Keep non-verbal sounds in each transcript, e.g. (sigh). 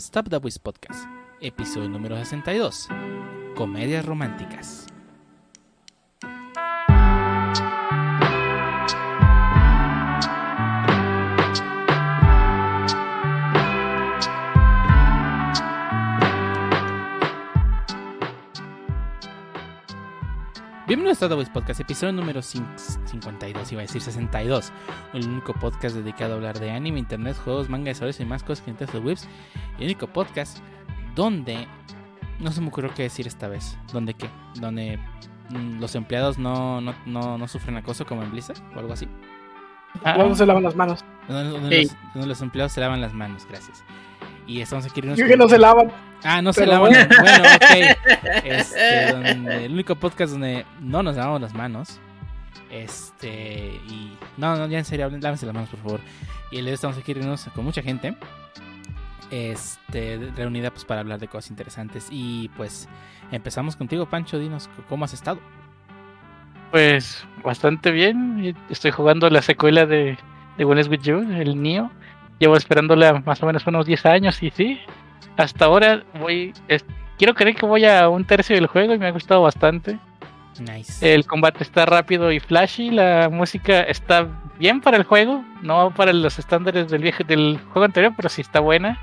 Stop the Voice Podcast, episodio número 62, Comedias Románticas. Bienvenidos a Stop the Voice Podcast, episodio número 52, iba a decir 62, el único podcast dedicado a hablar de anime, internet, juegos, manga, historias y más cosas que de webs, el único podcast donde no se me ocurrió qué decir esta vez, donde qué, donde mm, los empleados no, no, no, no sufren acoso como en Blizzard o algo así. Ah, no se lavan las manos. Donde, donde los, donde los empleados se lavan las manos, gracias. Y estamos aquí. Yo que no se lavan. Ah, no se lavan. bueno. Bueno, ok. (laughs) Este, donde- el único podcast donde no nos lavamos las manos. Este, y. No, no, ya en serio, lávense las manos, por favor. Y el día de hoy estamos aquí reunidos con mucha gente. Este, reunida pues para hablar de cosas interesantes. Y pues empezamos contigo, Pancho. Dinos cómo has estado. Pues bastante bien. Estoy jugando la secuela de, de When Is With You, el Neo. Llevo esperándola más o menos unos 10 años y sí. Hasta ahora voy. es- quiero creer que voy a un tercio del juego y me ha gustado bastante. Nice. El combate está rápido y flashy. La música está bien para el juego. No para los estándares del, viejo, del juego anterior, pero sí está buena.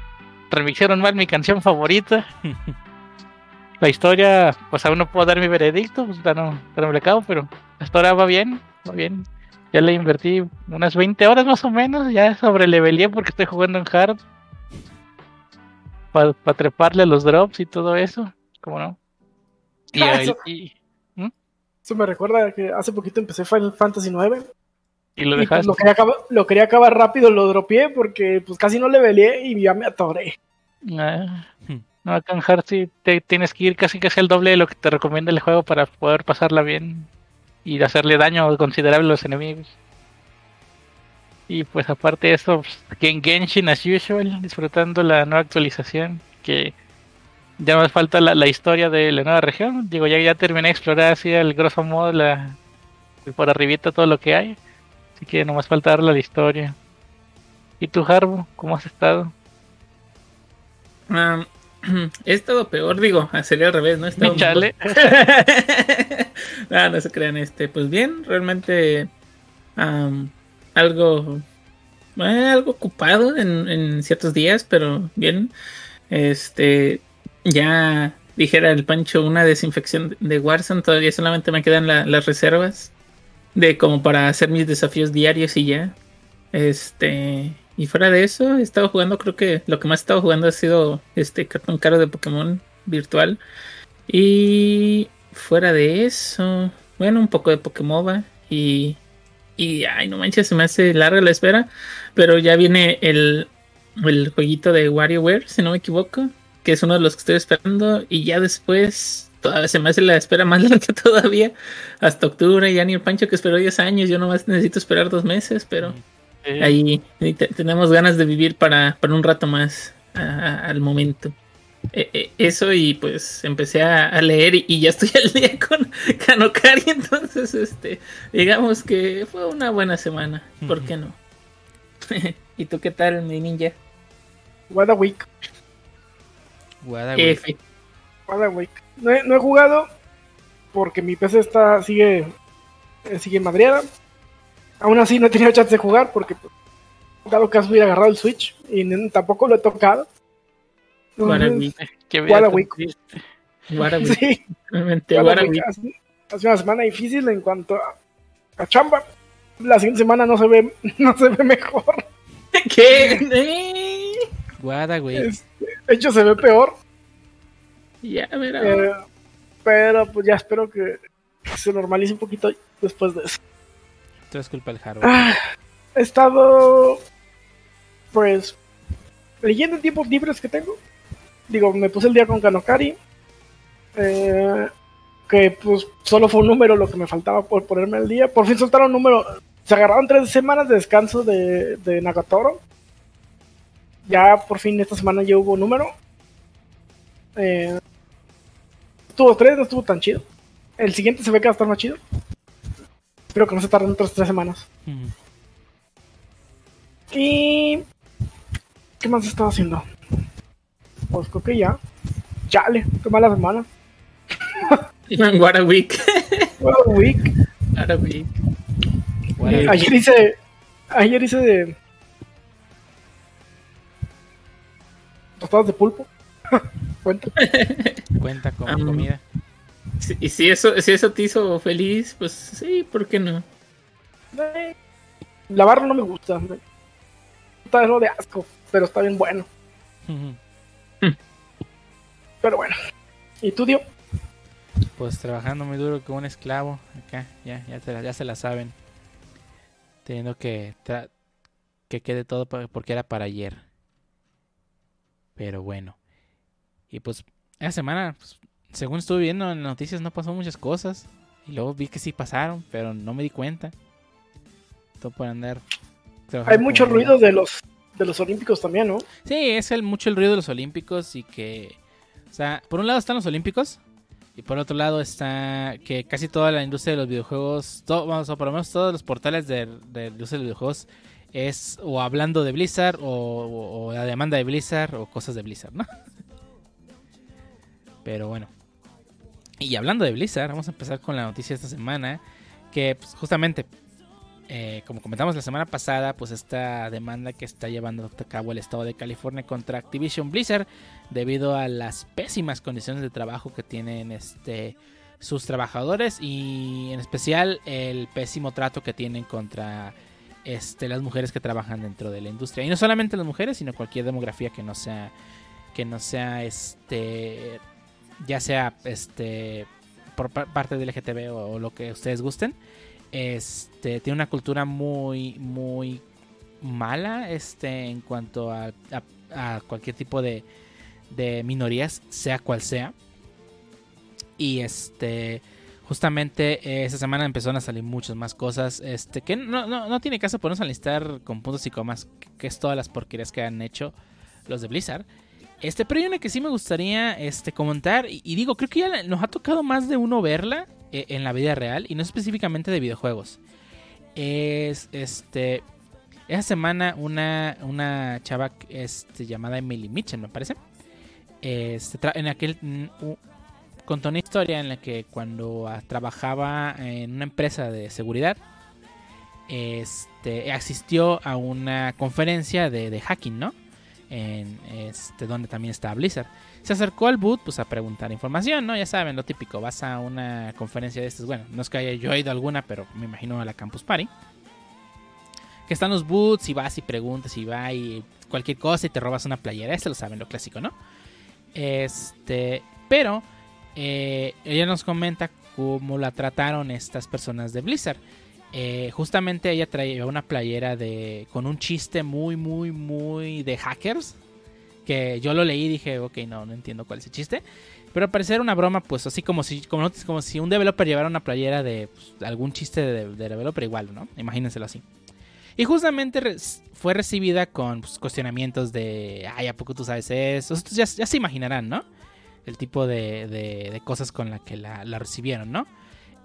Remixaron mal mi canción favorita. La historia, pues aún no puedo dar mi veredicto, pues ya no, ya no me le acabo, pero hasta ahora va bien, va bien. Ya le invertí unas 20 horas más o menos, ya sobre porque estoy jugando en hard. Para treparle a los drops y todo eso, ¿cómo no? Y, Ah, ahí- eso- y- Eso me recuerda que hace poquito empecé Final Fantasy IX. Y lo Y pues, dejaste. lo, quería acabar, lo quería acabar rápido, lo dropeé porque pues casi no le velé y ya me atoré. Ah, Hmm. no, acá en Hard sí te tienes que ir casi casi el doble de lo que te recomienda el juego para poder pasarla bien y hacerle daño considerable a los enemigos. Y pues aparte de eso, pues, aquí en Genshin as usual, disfrutando la nueva actualización, que ya más falta la, la historia de la nueva región. Digo, ya, ya terminé de explorar así el grosso modo la, por arribita todo lo que hay. Así que nomás falta darle la historia. ¿Y tú, Harbo? ¿Cómo has estado? (clears throat) He estado peor, digo, sería al revés, ¿no? He estado (laughs) Chale. no, (laughs) no se crean, este, pues bien, realmente am, algo, eh, algo ocupado en, en ciertos días, pero bien, este, ya dijera el Pancho una desinfección de Warzone, todavía solamente me quedan la- las reservas de como para hacer mis desafíos diarios y ya, este, y fuera de eso, he estado jugando, creo que lo que más he estado jugando ha sido este cartón caro de Pokémon virtual. Y fuera de eso, bueno, un poco de Pokémon y y ay, no manches, se me hace larga la espera, pero ya viene el el jueguito de WarioWare, si no me equivoco, que es uno de los que estoy esperando y ya después todavía se me hace la espera más (laughs) larga todavía hasta octubre, ya ni el Pancho que esperó 10 años, yo nomás necesito esperar dos meses, pero Ahí ahí te- tenemos ganas de vivir para, para un rato más a- a- al momento. E- e- eso y pues empecé a, a leer y, y ya estoy (laughs) al día con Kanokari, entonces este digamos que fue una buena semana, ¿por qué no? (laughs) ¿Y tú qué tal, mi ninja? What a week. Guada, güey. F. What a week. No he, no he jugado porque mi PC está sigue sigue madreada. Aún así no he tenido chance de jugar porque pues, dado caso hubiera agarrado el Switch y tampoco lo he tocado. Guarawi. qué. (laughs) Sí, Realmente. Hace- hace una semana difícil en cuanto a, a chamba. La siguiente semana no se ve (laughs) no se ve mejor. (laughs) ¿Qué? Guada, güey. Este, de hecho se ve peor. Ya verá. Eh, pero pues ya espero que se normalice un poquito después de eso. Todo es culpa del Haro. Ah, he estado pues leyendo en tiempos libres que tengo. Digo, me puse el día con Kanokari. eh, que pues solo fue un número lo que me faltaba por ponerme al día. Por fin soltaron un número. Se agarraron tres semanas de descanso de, de Nagatoro. Ya por fin esta semana ya hubo número. Eh, estuvo tres, no estuvo tan chido. El siguiente se ve que va a estar más chido. Espero que no se tarden otras tres semanas. Mm. Y. ¿Qué más he estado haciendo? pues creo que ya. Chale, qué mala semana. (laughs) (laughs) What a week. What a week. What a week. Bueno, Ayer hice. Ayer hice de. Tostadas de pulpo. (laughs) Cuenta. cuenta con Am, comida. Y si eso, si eso te hizo feliz, pues sí, ¿por qué no? Eh, Lavarlo no me gusta. me- Está lo de asco, pero está bien bueno. Pero bueno. ¿Y tú, Dio? Pues trabajando muy duro como un esclavo acá, ya, ya, se la, ya se la saben. Teniendo que que quede todo porque era para ayer. Pero bueno. Y pues esa semana, pues, según estuve viendo en las noticias, no pasó muchas cosas. Y luego vi que sí pasaron, pero no me di cuenta. Todo por andar. Hay mucho ruido de los de los olímpicos también, ¿no? Sí, es el, mucho el ruido de los Olímpicos y que, o sea, por un lado están los Olímpicos y por otro lado está que casi toda la industria de los videojuegos, to- vamos, o por lo menos todos los portales de, de la industria de los videojuegos es o hablando de Blizzard o, o- o la demanda de Blizzard o cosas de Blizzard, ¿no? (laughs) Pero bueno. Y hablando de Blizzard, vamos a empezar con la noticia de esta semana que pues, justamente eh, como comentamos la semana pasada, pues esta demanda que está llevando a cabo el estado de California contra Activision Blizzard debido a las pésimas condiciones de trabajo que tienen este sus trabajadores y en especial el pésimo trato que tienen contra este las mujeres que trabajan dentro de la industria y no solamente las mujeres sino cualquier demografía que no sea que no sea este ya sea este por pa- parte del LGTB o, lo que ustedes gusten este tiene una cultura muy muy mala este en cuanto a, a- a cualquier tipo de, de minorías sea cual sea. Y este justamente eh, esta semana empezaron a salir muchas más cosas este que no, no, no tiene caso ponernos a listar con puntos y comas que, que es todas las porquerías que han hecho los de Blizzard este pero hay una que sí me gustaría este comentar y, digo creo que ya nos ha tocado más de uno verla eh, en la vida real y no específicamente de videojuegos. Es este. Esa semana una, una chava este, llamada Emily Mitchell, me parece. Este, en aquel. mm, contó una historia en la que cuando ah, trabajaba en una empresa de seguridad. Este, asistió a una conferencia de hacking, ¿no? En este, donde también estaba Blizzard se acercó al boot pues a preguntar información, ¿no? Ya saben, lo típico, vas a una conferencia de estas, bueno, no es que haya yo ido a alguna, pero me imagino a la Campus Party. Que están los boots y vas y preguntas y va y cualquier cosa y te robas una playera, eso lo saben, lo clásico, ¿no? Este, pero eh, ella nos comenta cómo la trataron estas personas de Blizzard. Eh, justamente ella traía una playera de con un chiste muy, muy, muy de hackers que yo lo leí y dije, ok, no, no entiendo cuál es el chiste. Pero al parecer una broma, pues así como si, como, si un developer llevara una playera de pues, algún chiste de, de developer igual, ¿no? Imagínenselo así. Y justamente fue recibida con pues, cuestionamientos de, ay, ¿a poco tú sabes eso? Ya, ya se imaginarán, ¿no? El tipo de, de- cosas con la que la, la recibieron, ¿no?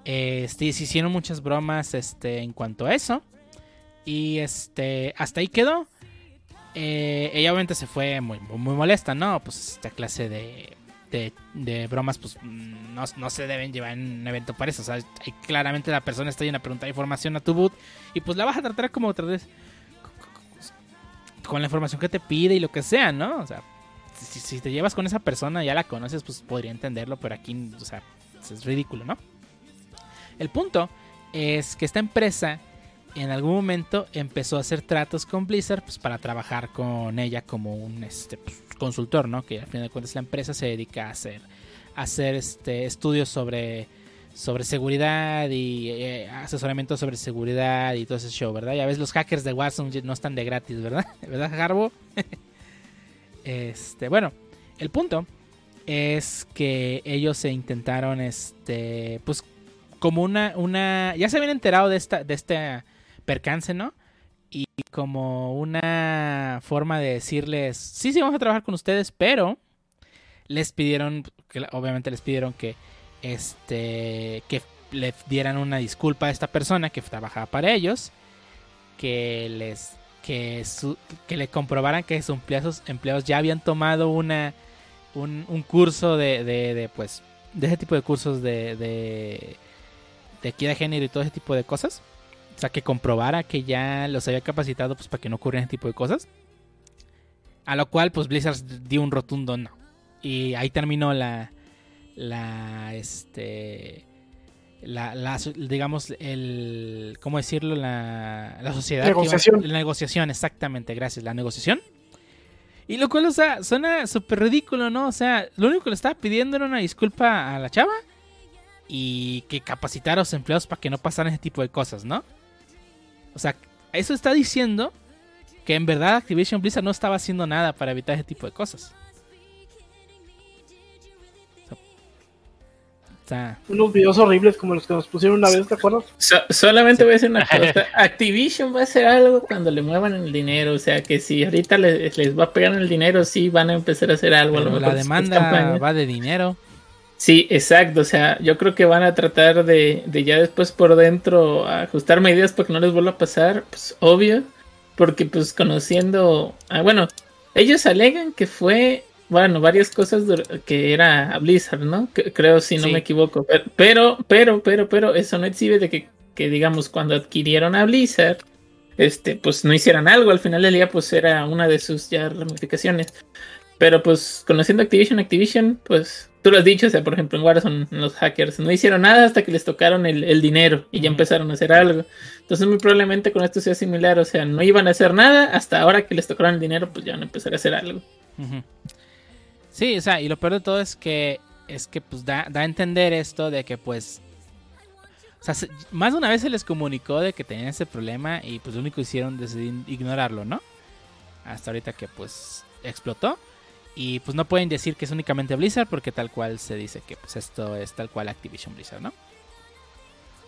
Este, se hicieron muchas bromas este, en cuanto a eso. Y este, hasta ahí quedó. Eh, ella obviamente se fue muy, muy, molesta, ¿no? Pues esta clase de, de, de bromas, pues mm, no, no se deben llevar en un evento para eso. O sea, claramente la persona está yendo a preguntar información a tu boot y pues la vas a tratar como otra vez con la información que te pide y lo que sea, ¿no? O sea, si, si te llevas con esa persona, ya la conoces, pues podría entenderlo, pero aquí, o sea, es ridículo, ¿no? El punto es que esta empresa en algún momento empezó a hacer tratos con Blizzard pues, para trabajar con ella como un este, pues, consultor, ¿no? Que al final de cuentas la empresa se dedica a hacer, a hacer este, estudios sobre, sobre seguridad y eh, asesoramiento sobre seguridad y todo ese show, ¿verdad? Ya ves, los hackers de Warzone no están de gratis, ¿verdad? (laughs) ¿Verdad, Garbo? (laughs) este, bueno, el punto es que ellos se intentaron, este, pues como una, una, ya se habían enterado de esta, de este percance, ¿no? Y como una forma de decirles, sí, sí, vamos a trabajar con ustedes, pero les pidieron, obviamente les pidieron que, este, que le dieran una disculpa a esta persona que trabajaba para ellos, que les, que, su, que le comprobaran que sus empleados, empleados ya habían tomado una, un, un curso de, de, de, pues, de ese tipo de cursos de, de, de equidad de género y todo ese tipo de cosas. O sea, que comprobara que ya los había capacitado pues, para que no ocurrieran ese tipo de cosas. A lo cual, pues Blizzard dio un rotundo no. Y ahí terminó la. La. Este. La, la digamos, el. ¿Cómo decirlo? La, la sociedad. Negociación. Iba, la negociación, exactamente, gracias. La negociación. Y lo cual, o sea, suena súper ridículo, ¿no? O sea, lo único que le estaba pidiendo era una disculpa a la chava. Y que capacitara a los empleados para que no pasaran ese tipo de cosas, ¿no? O sea, eso está diciendo que en verdad Activision Blizzard no estaba haciendo nada para evitar ese tipo de cosas. O sea, Unos videos horribles como los que nos pusieron una vez, ¿te acuerdas? (laughs) So, solamente voy a decir una (laughs) cosa. Activision va a hacer algo cuando le muevan el dinero. O sea, que si ahorita les, les va a pegar en el dinero, sí van a empezar a hacer algo. A lo mejor la demanda va de dinero. Sí, exacto. O sea, yo creo que van a tratar de, de ya después por dentro ajustar medidas para que no les vuelva a pasar. Pues obvio. Porque pues conociendo... Ah, bueno, ellos alegan que fue... Bueno, varias cosas que era a Blizzard, ¿no? Que- creo si no Sí. me equivoco. Pero, pero, pero, pero, pero, eso no exhibe de que, que, digamos, cuando adquirieron a Blizzard, este, pues no hicieran algo. Al final del día, pues era una de sus ya ramificaciones. Pero pues conociendo Activision, Activision, pues tú lo has dicho, o sea, por ejemplo en Warzone los hackers no hicieron nada hasta que les tocaron el, el dinero y ya empezaron a hacer algo. Entonces muy probablemente con esto sea similar, o sea, no iban a hacer nada hasta ahora que les tocaron el dinero, pues ya van a empezar a hacer algo. Sí, o sea, y lo peor de todo es que es que pues da, da a entender esto de que pues o sea, se- más de una vez se les comunicó de que tenían ese problema y pues lo único que hicieron decidir ignorarlo, ¿no? Hasta ahorita que pues explotó y pues no pueden decir que es únicamente Blizzard porque tal cual se dice que pues esto es tal cual Activision Blizzard, ¿no?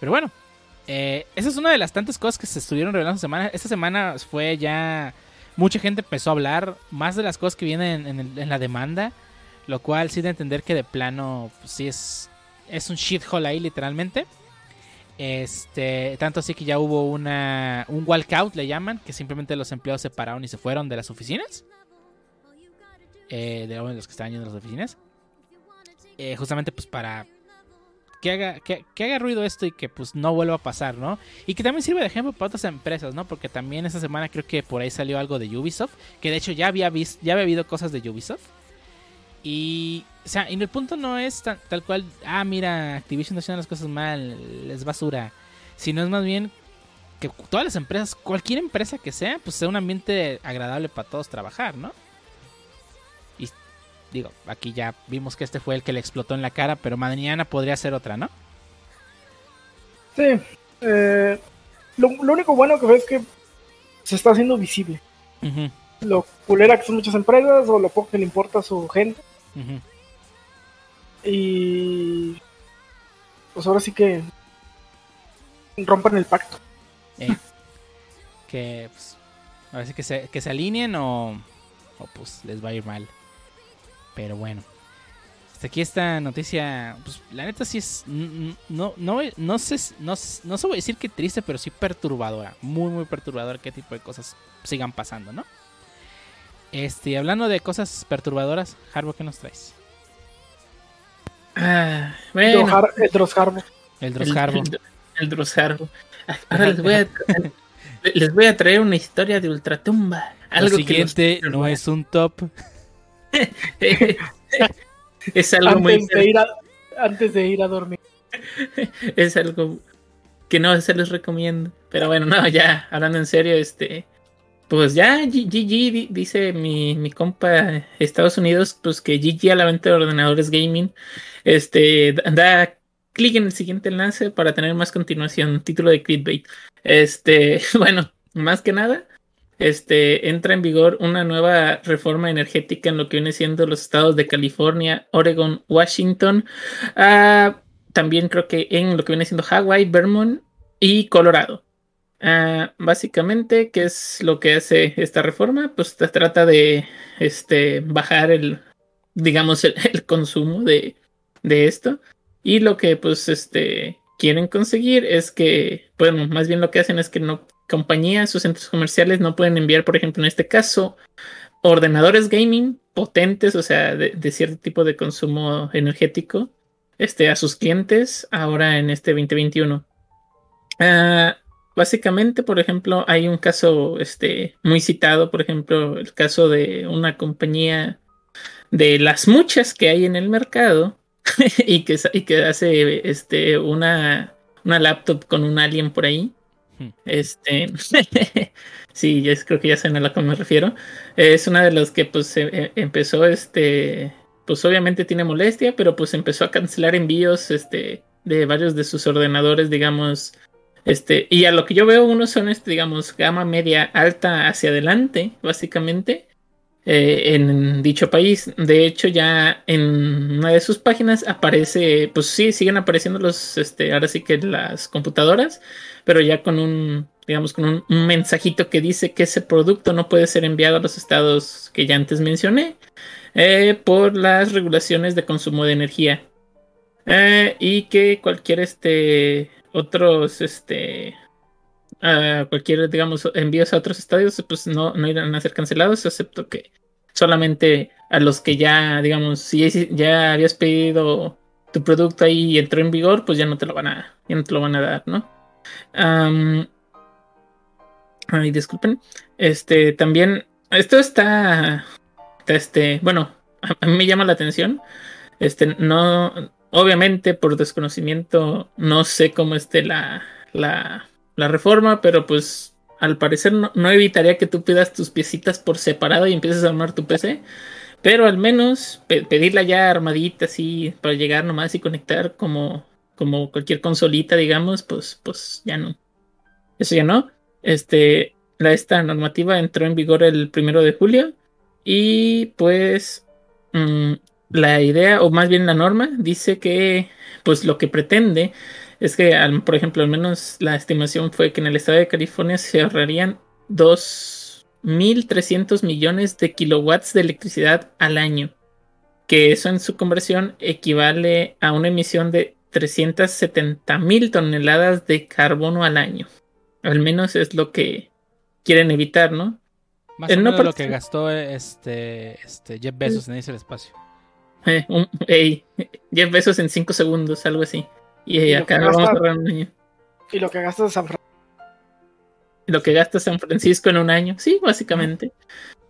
Pero bueno, eh, esa es una de las tantas cosas que se estuvieron revelando esta semana. Esta semana fue ya mucha gente empezó a hablar más de las cosas que vienen en, la demanda, lo cual sí de entender que de plano pues, sí es es un shithole ahí literalmente. Este, tanto así que ya hubo una un walkout le llaman, que simplemente los empleados se pararon y se fueron de las oficinas. Eh, de los que estaban yendo a las oficinas. Eh, justamente pues para que haga, que, haga ruido esto y que pues no vuelva a pasar, ¿no? Y que también sirve de ejemplo para otras empresas, ¿no? Porque también esta semana creo que por ahí salió algo de Ubisoft, que de hecho ya había visto, ya había habido cosas de Ubisoft. Y, o sea, y el punto no es tal cual, ah, mira, Activision está haciendo las cosas mal, es basura. Sino es más bien que todas las empresas, cualquier empresa que sea, pues sea un ambiente agradable para todos trabajar, ¿no? Digo, aquí ya vimos que este fue el que le explotó en la cara, pero mañana podría ser otra, ¿no? Sí. eh, lo, lo único bueno que veo es que se está haciendo visible. Lo culera que son muchas empresas o lo poco que le importa a su gente. Y pues ahora sí que rompan el pacto. Eh, que pues, a ver si que se, que se alineen o, o pues les va a ir mal. Pero bueno. Hasta aquí esta noticia, pues la neta sí es, no, no, no sé, no, no se voy a decir que triste, pero sí perturbadora, muy muy perturbadora qué tipo de cosas sigan pasando, ¿no? Este, hablando de cosas perturbadoras, Harbo, ¿qué nos traes? Ah, bueno, el Dross Harbo. El Dross Harbo. el, el Drossarbo. Ah, Ahora les voy a (laughs) les voy a traer una historia de ultratumba. Lo Algo que los- siguiente no es un top. (laughs) es algo muy Antes de, ir a, antes de ir a dormir. (laughs) es algo que no se les recomiendo. Pero bueno, no, ya, hablando en serio, este. Pues ya, GG di- dice mi, mi compa Estados Unidos, pues que GG a la venta de ordenadores gaming. Este, da- da clic en el siguiente enlace para tener más continuación. Título de clickbait. Este, (laughs) bueno, más que nada, este, entra en vigor una nueva reforma energética en lo que viene siendo los estados de California, Oregon, Washington. Ah, también creo que en lo que viene siendo Hawaii, Vermont y Colorado. Ah, básicamente, ¿qué es lo que hace esta reforma? Pues trata de este, bajar el, digamos, el, el consumo de, de esto. Y lo que pues este, quieren conseguir es que, bueno, más bien lo que hacen es que no compañías o centros comerciales no pueden enviar, por ejemplo, en este caso, ordenadores gaming potentes, o sea, de, de cierto tipo de consumo energético, este, a sus clientes ahora en este 2021. Ah, básicamente, por ejemplo, hay un caso este, muy citado, por ejemplo, el caso de una compañía de las muchas que hay en el mercado (laughs) y, que, y que hace este, una, una laptop con un alien por ahí. Este, (laughs) sí, creo que ya saben a la que me refiero. Es una de las que pues e- e- empezó este, pues obviamente tiene molestia, pero pues empezó a cancelar envíos este de varios de sus ordenadores, digamos, este, y a lo que yo veo unos son este, digamos, gama media alta hacia adelante, básicamente. Eh, en dicho país. De hecho, ya en una de sus páginas aparece, pues sí, siguen apareciendo los, este, ahora sí que las computadoras, pero ya con un, digamos, con un, mensajito que dice que ese producto no puede ser enviado a los estados que ya antes mencioné eh, por las regulaciones de consumo de energía. Eh, y que cualquier este otros este ah, cualquier digamos envíos a otros estadios pues no, no irán a ser cancelados excepto que solamente a los que ya digamos si ya habías pedido tu producto ahí y entró en vigor pues ya no te lo van a ya no te lo van a dar no Am, ay disculpen. Este también esto está este bueno a, a mí me llama la atención. Este no obviamente por desconocimiento no sé cómo esté la, la, la reforma, pero pues al parecer no, evitaría que tú pidas tus piecitas por separado y empieces a armar tu PC. Pero al menos pe pedirla ya armadita así para llegar nomás y conectar como, como cualquier consolita, digamos, pues, pues ya no. Eso ya no. Este, la, esta normativa entró en vigor el primero de julio y pues mmm, la idea, o más bien la norma, dice que pues lo que pretende es que, al, por ejemplo, al menos la estimación fue que en el estado de California se ahorrarían 2.300 millones de kilowatts de electricidad al año, que eso en su conversión equivale a una emisión de 370 mil toneladas de carbono al año. Al menos es lo que quieren evitar, ¿no? Más o menos lo que gastó este, este Jeff Bezos en irse al espacio. Eh, un, hey, 10 pesos en 5 segundos, algo así. Y, y acá vamos gasta, a un año. Y lo que gasta San Francisco. Lo que gasta San Francisco en un año. Sí, básicamente.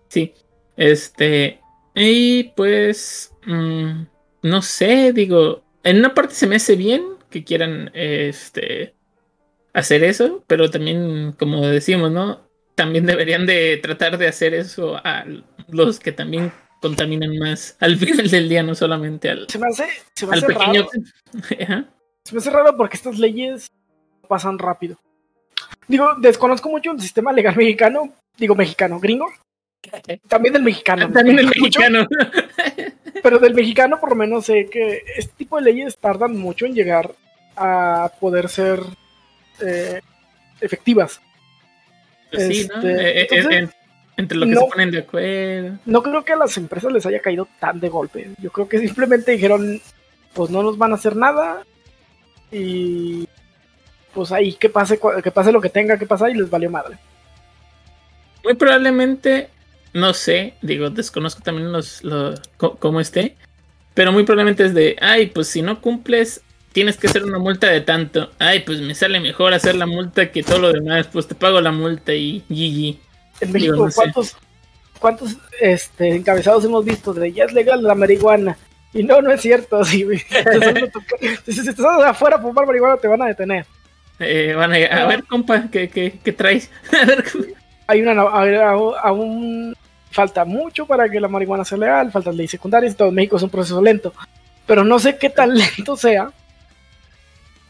Sí. Este. Y pues. Mmm, no sé, digo. En una parte se me hace bien que quieran este. hacer eso. Pero también, como decimos, ¿no? También deberían de tratar de hacer eso a los que también contaminan más al (laughs) final del día, no solamente al, se me hace, se me al hace pequeño. Raro. (laughs) se me hace raro porque estas leyes pasan rápido. Digo, desconozco mucho el sistema legal mexicano, digo mexicano, gringo. También del mexicano. También del mexicano. Pero del mexicano por lo menos sé que este tipo de leyes tardan mucho en llegar a poder ser eh, efectivas. Pues sí, este, ¿no? eh, entonces, entre lo que no, se ponen de acuerdo. No creo que a las empresas les haya caído tan de golpe. Yo creo que simplemente dijeron, pues no nos van a hacer nada. Y pues ahí que pase, que pase lo que tenga que pasar y les valió madre. Muy probablemente, no sé, digo, desconozco también los, los cómo esté. Pero muy probablemente es de, ay, pues si no cumples, tienes que hacer una multa de tanto. Ay, pues me sale mejor hacer la multa que todo lo demás. Pues te pago la multa y GG. En México, Digo, no ¿cuántos, sé. ¿cuántos este, encabezados hemos visto de ya es legal la marihuana? Y no, no es cierto. (laughs) Si, si, si estás afuera a fumar marihuana, te van a detener. Eh, van a, a ver, compa, ¿qué, qué, qué traes? (laughs) A ver, Hay una. Aún falta mucho para que la marihuana sea legal, faltan leyes secundarias y todo. En México es un proceso lento. Pero no sé qué tan (laughs) lento sea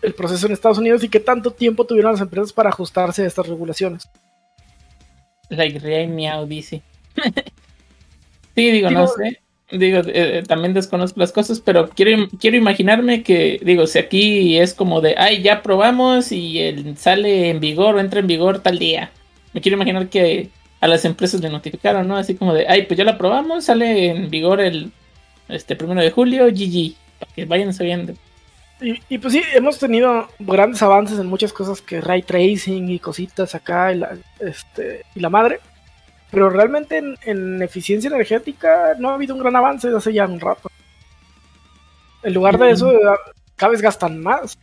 el proceso en Estados Unidos y qué tanto tiempo tuvieron las empresas para ajustarse a estas regulaciones. Like Ray Meow dice. sí, digo, digo, no sé. Digo, eh, también desconozco las cosas, pero quiero, quiero imaginarme que, digo, si aquí es como de, ay, ya probamos y el sale en vigor o entra en vigor tal día. Me quiero imaginar que a las empresas le notificaron, ¿no? Así como de, ay, pues ya la probamos, sale en vigor el este primero de julio, GG, para que vayan sabiendo. Y, y, pues sí, hemos tenido grandes avances en muchas cosas que ray tracing y cositas acá y la, este, y la madre. Pero realmente en, en eficiencia energética no ha habido un gran avance desde hace ya un rato. En lugar de eso, cada vez gastan más.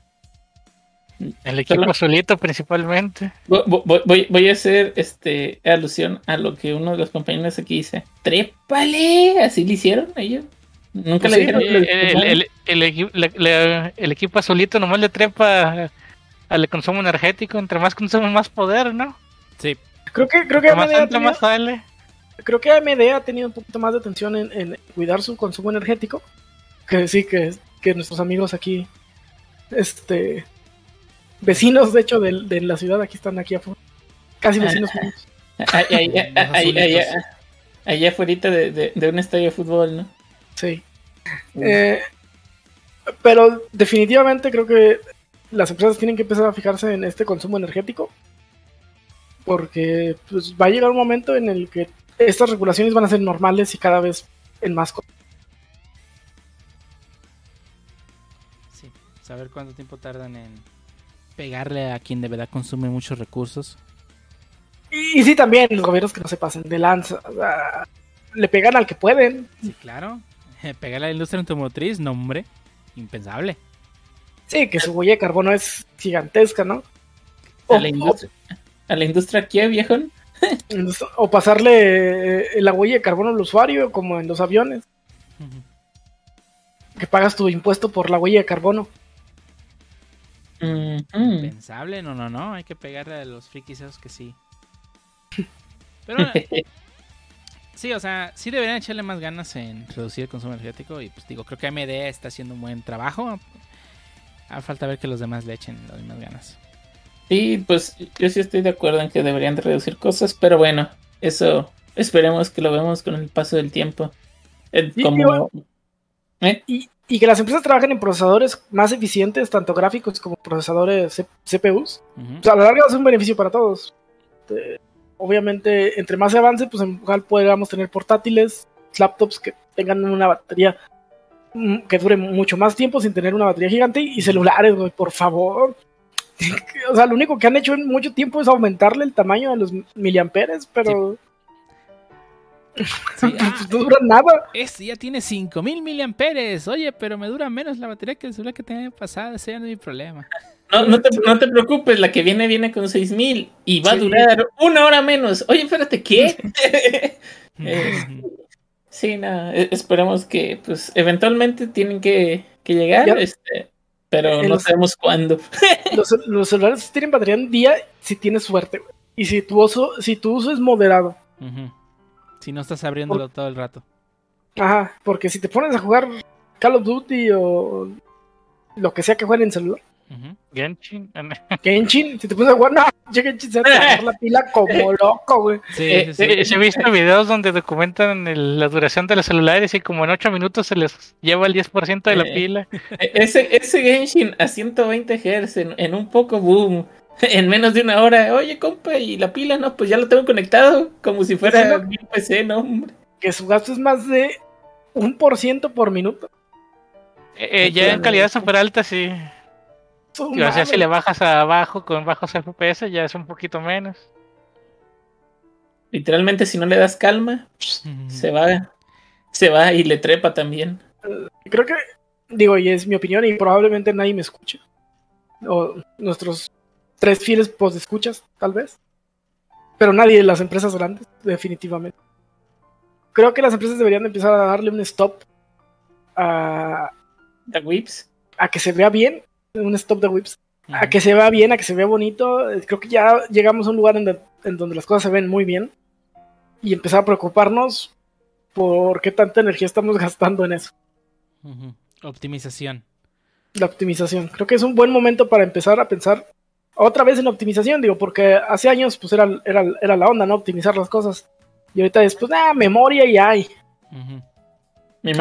El equipo Solo- solito principalmente. Voy, voy- voy- a hacer este alusión a lo que uno de los compañeros aquí dice. ¡Trépale! ¿Así le hicieron ellos? Nunca Pues le sí, dijeron. El, el- el- el el equipo azulito nomás le trepa al consumo energético. Entre más consume, más poder, ¿no? Sí. Creo que, creo que AMD ha tenido, más sale. creo que AMD ha tenido un poquito más de atención en, en cuidar su consumo energético. Que sí, que, que nuestros amigos aquí, este, vecinos de hecho de, de la ciudad, aquí están aquí afuera. Casi vecinos míos. Ahí- ahí- (laughs) Los ahí- ahí- azulitos. Allá afuera de, de, de un estadio de fútbol, ¿no? Sí. Eh, pero definitivamente creo que las empresas tienen que empezar a fijarse en este consumo energético. Porque pues, va a llegar un momento en el que estas regulaciones van a ser normales y cada vez en más cosas. Sí. Saber cuánto tiempo tardan en pegarle a quien de verdad consume muchos recursos. Y, y sí, también los gobiernos que no se pasen de lanza. o sea, le pegan al que pueden. Sí, claro. (laughs) Pegarle a la industria automotriz, no, hombre. Impensable. Sí, que su huella de carbono es gigantesca, ¿no? O, la industria, a la industria ¿qué, viejón? o- o pasarle eh, la huella de carbono al usuario, como en los aviones, que pagas tu impuesto por la huella de carbono. Mm. Impensable, no, no, no. Hay que pegarle a los frikis esos que sí. Pero (laughs) sí, o sea, sí deberían echarle más ganas en reducir el consumo energético. Y pues digo, creo que AMD está haciendo un buen trabajo. A falta ver que los demás le echen las mismas ganas. Sí, pues yo sí estoy de acuerdo en que deberían de reducir cosas, pero bueno, eso esperemos que lo vemos con el paso del tiempo. Eh, Sí, como... ¿Eh? Y, y que las empresas trabajen en procesadores más eficientes, tanto gráficos como procesadores CPUs. Ujú. Pues a la larga va a ser un beneficio para todos. Eh, obviamente, entre más se avance, pues en cual podríamos tener portátiles, laptops que tengan una batería mm, que dure mucho más tiempo sin tener una batería gigante y celulares, güey, por favor. (laughs) o sea, lo único que han hecho en mucho tiempo es aumentarle el tamaño de los miliamperes, pero Sí, (laughs) ah, pues, no duran nada. este ya tiene 5000 miliamperes. Oye, pero me dura menos la batería que el celular que tenía pasada. Ese ya no es mi problema. No, no, te, no te preocupes, la que viene viene con 6000 y va a durar una hora menos. Oye, espérate, ¿qué? (laughs) Eh, sí, nada, e- esperemos que pues eventualmente tienen que, que llegar, Ya. este, pero Eh, no los- sabemos cuándo. (laughs) Los, los celulares tienen batería en día si tienes suerte, güey. Y si tu uso, si tu uso es moderado. Si no estás abriéndolo todo el rato. Ajá, porque si te pones a jugar Call of Duty o lo que sea que jueguen en celular, Genshin. (laughs) Genshin, si te pones a jugar, no, Genshin se va a (laughs) la pila como loco, güey. Sí, Eh, sí, sí. Sí, sí he visto videos donde documentan el- la duración de los celulares y como en 8 minutos se les lleva el 10% de la Eh. pila. Ese, ese Genshin a 120 Hz en, en un poco boom, (laughs) en menos de una hora. Oye, compa, y la pila, no, pues ya lo tengo conectado, como si fuera mi PC, no, hombre. Que su gasto es más de un por ciento por minuto. Eh, eh, ya en calidad super alta sí. Y, o sea, si le bajas a abajo con bajos FPS ya es un poquito menos. Literalmente, si no le das calma, se va, se va y le trepa también. Creo que, digo, y es mi opinión y probablemente nadie me escuche. O nuestros tres fieles post escuchas, tal vez. Pero nadie de las empresas grandes, definitivamente. Creo que las empresas deberían empezar a darle un stop a, The Whips. a que se vea bien, un stop de whips, a que se vea bien, a que se vea bonito. Creo que ya llegamos a un lugar en, de- en donde las cosas se ven muy bien y empezar a preocuparnos por qué tanta energía estamos (laughs) gastando en eso. Optimización. la optimización. Creo que es un buen momento para empezar a pensar otra vez en optimización, digo, porque hace años pues era, era, era la onda, ¿no? Optimizar las cosas. Y ahorita después, ah, memoria y hay. Memoria Y-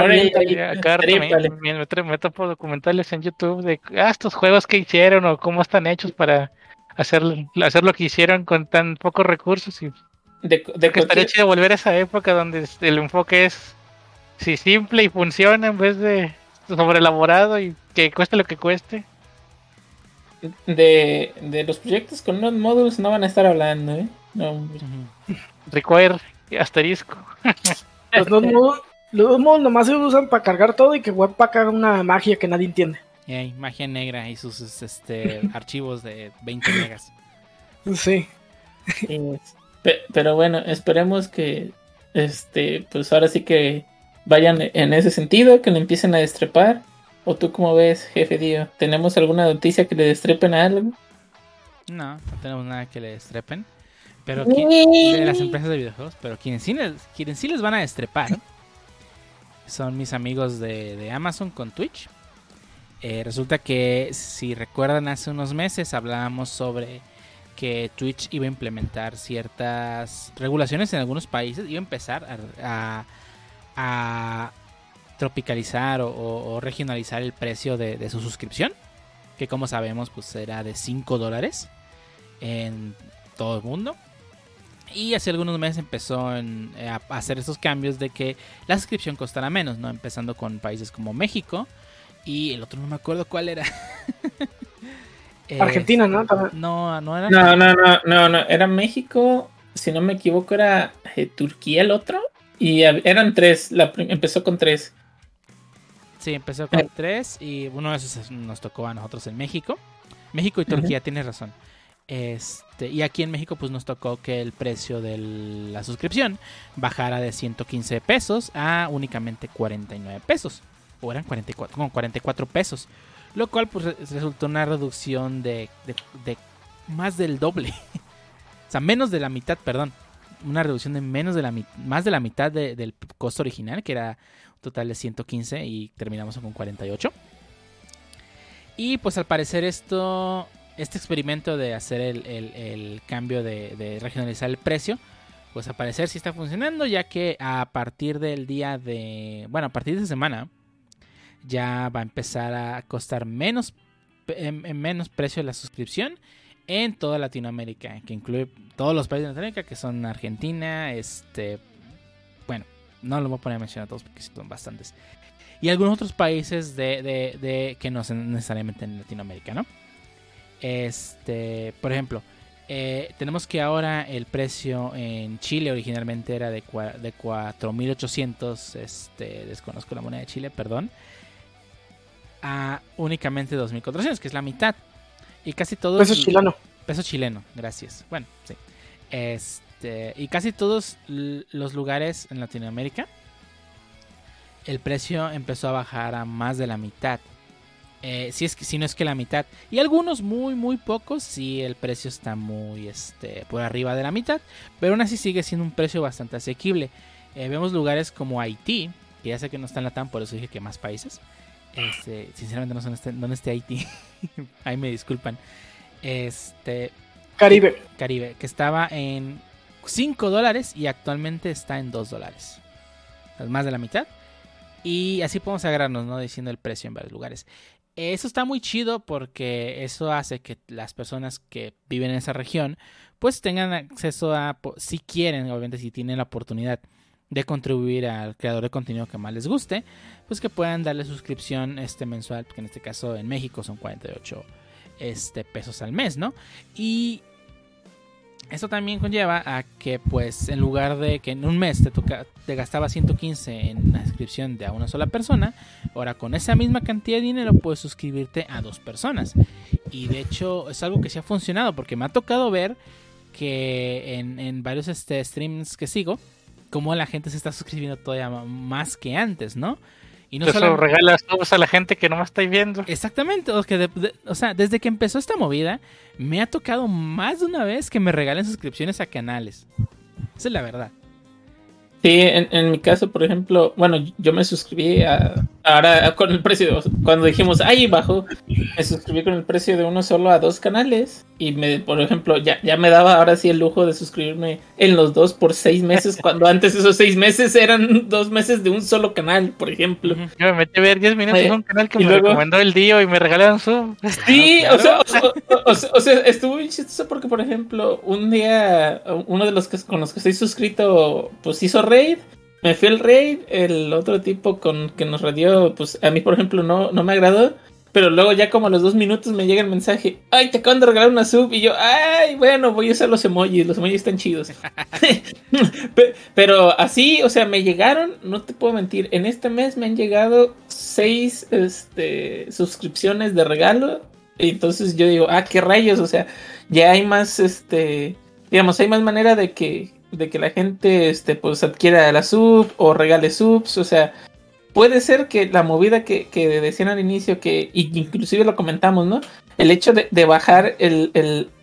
Y acá me, me, me topo documentales en YouTube de ah, estos juegos que hicieron o cómo están hechos para hacer, hacer lo que hicieron con tan pocos recursos. Y De, de que estaría chido volver a esa época donde el enfoque es sí, simple y funciona en vez de sobreelaborado y que cueste lo que cueste. de, de los proyectos con unos módulos no van a estar hablando, ¿eh? No. Require asterisco. Los (laughs) los dos modos nomás se usan para cargar todo y que Webpack haga una magia que nadie entiende. Y hay magia negra y sus este, (laughs) archivos de 20 megas. Sí. Pero bueno, esperemos que este, pues ahora sí que vayan en ese sentido, que le empiecen a destrepar. ¿O tú cómo ves, jefe Dio? ¿Tenemos alguna noticia que le destrepen a algo? No, no tenemos nada que le destrepen. Pero de las empresas de videojuegos, pero quienes sí les, quienes sí les van a destrepar son mis amigos de, de Amazon con Twitch. Eh, resulta que si recuerdan hace unos meses hablábamos sobre que Twitch iba a implementar ciertas regulaciones en algunos países, iba a empezar a, tropicalizar o, regionalizar el precio de, de su suscripción, que como sabemos pues era de 5 dólares en todo el mundo. Y hace algunos meses empezó en- eh, a hacer estos cambios de que la suscripción costará menos, ¿no? Empezando con países como México y el otro no me acuerdo cuál era. Eh, (laughs) Argentina, ¿no? También. No, no era. No, no, no, no, no. Era México, si no me equivoco, era eh, Turquía el otro. Y eran tres, la empezó con tres. Sí, empezó con tres y uno de esos nos tocó a nosotros en México. México y Turquía, tienes razón. Este, y aquí en México pues nos tocó que el precio de la suscripción bajara de 115 pesos a únicamente 49 pesos. O eran 44, como 44 pesos. Lo cual pues re- resultó una reducción de, más del doble. (laughs) o sea, menos de la mitad, perdón. Una reducción de menos de la más de la mitad de- del costo original, que era un total de 115 y terminamos con 48. Y pues al parecer esto, este experimento de hacer el, el- cambio de, de regionalizar el precio, pues al parecer sí está funcionando, ya que a partir del día de, bueno, a partir de semana, ya va a empezar a costar menos, en, en menos precio la suscripción en toda Latinoamérica, que incluye todos los países de Latinoamérica, que son Argentina, este, bueno, no lo voy a poner a mencionar a todos porque son bastantes. Y algunos otros países de, de- de- que no son necesariamente en Latinoamérica, ¿no? Este, por ejemplo, eh, tenemos que ahora el precio en Chile originalmente era de, de 4.800, este, desconozco la moneda de Chile, perdón, a únicamente 2.400, que es la mitad. Y casi todos... Peso chileno. Peso chileno, gracias. Bueno, sí. Este, y casi todos los lugares en Latinoamérica, el precio empezó a bajar a más de la mitad. Eh, si, es que, si no es que la mitad. Y algunos muy, muy pocos, sí, el precio está muy este, por arriba de la mitad. Pero aún así sigue siendo un precio bastante asequible. Eh, vemos lugares como Haití, que ya sé que no está en la TAM, por eso dije que más países. Este, sinceramente no sé dónde dónde Haití. (laughs) Ahí me disculpan. Este, Caribe. Caribe, que estaba en 5 dólares y actualmente está en 2 dólares. Es más de la mitad. Y así podemos agarrarnos, ¿no? Diciendo el precio en varios lugares. Eso está muy chido porque eso hace que las personas que viven en esa región pues tengan acceso a, si quieren, obviamente si tienen la oportunidad de contribuir al creador de contenido que más les guste, pues que puedan darle suscripción este mensual, que en este caso en México son 48 este, pesos al mes, ¿no? Y eso también conlleva a que, pues, en lugar de que en un mes te, toca, te gastaba 115 en la suscripción de a una sola persona, ahora con esa misma cantidad de dinero puedes suscribirte a dos personas. Y de hecho es algo que sí ha funcionado porque me ha tocado ver que en, en varios este, streams que sigo, como la gente se está suscribiendo todavía más que antes, ¿no? Y no Eso solam- regalas todos a la gente que no me estáis viendo. Exactamente, o, que de- de- o sea, desde que empezó esta movida, me ha tocado más de una vez que me regalen suscripciones a canales. Esa es la verdad. Sí, en, en mi caso, por ejemplo, bueno, yo me suscribí a, ahora con el precio, cuando dijimos, ahí bajó, me suscribí con el precio de uno solo a dos canales y me, por ejemplo, ya, ya me daba ahora sí el lujo de suscribirme en los dos por seis meses, (laughs) cuando antes esos seis meses eran dos meses de un solo canal, por ejemplo. Yo me metí a ver 10 minutos en un canal que me luego- recomendó el Dio y me regalaron su. Sí, (laughs) Claro, o, sea, o, sea, o- o sea, o sea, estuvo bien chistoso porque, por ejemplo, un día uno de los que con los que estoy suscrito, pues hizo raid, me fui al raid, el otro tipo con que nos radió, pues a mí, por ejemplo, no, no me agradó, pero luego ya como a los dos minutos me llega el mensaje, ay, te acaban de regalar una sub, y yo, ay, bueno, voy a usar los emojis, los emojis están chidos. (laughs) pero así, o sea, me llegaron, no te puedo mentir, en este mes me han llegado seis este, suscripciones de regalo, y entonces yo digo, ah, qué rayos, o sea, ya hay más, este, digamos, hay más manera de que, de que la gente, este, pues adquiera la sub o regale subs, o sea, puede ser que la movida que, decían al inicio, que inclusive lo comentamos, ¿no? El hecho de, bajar el,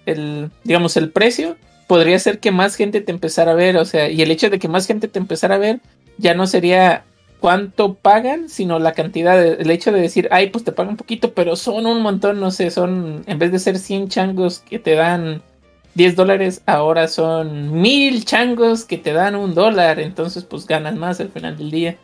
el, digamos, el precio, podría ser que más gente te empezara a ver, o sea, y el hecho de que más gente te empezara a ver, ya no sería cuánto pagan, sino la cantidad, el hecho de decir, ay, pues te pagan un poquito, pero son un montón, no sé, son, en vez de ser 100 changos que te dan 10 dólares, ahora son mil changos que te dan un dólar, entonces pues ganas más al final del día.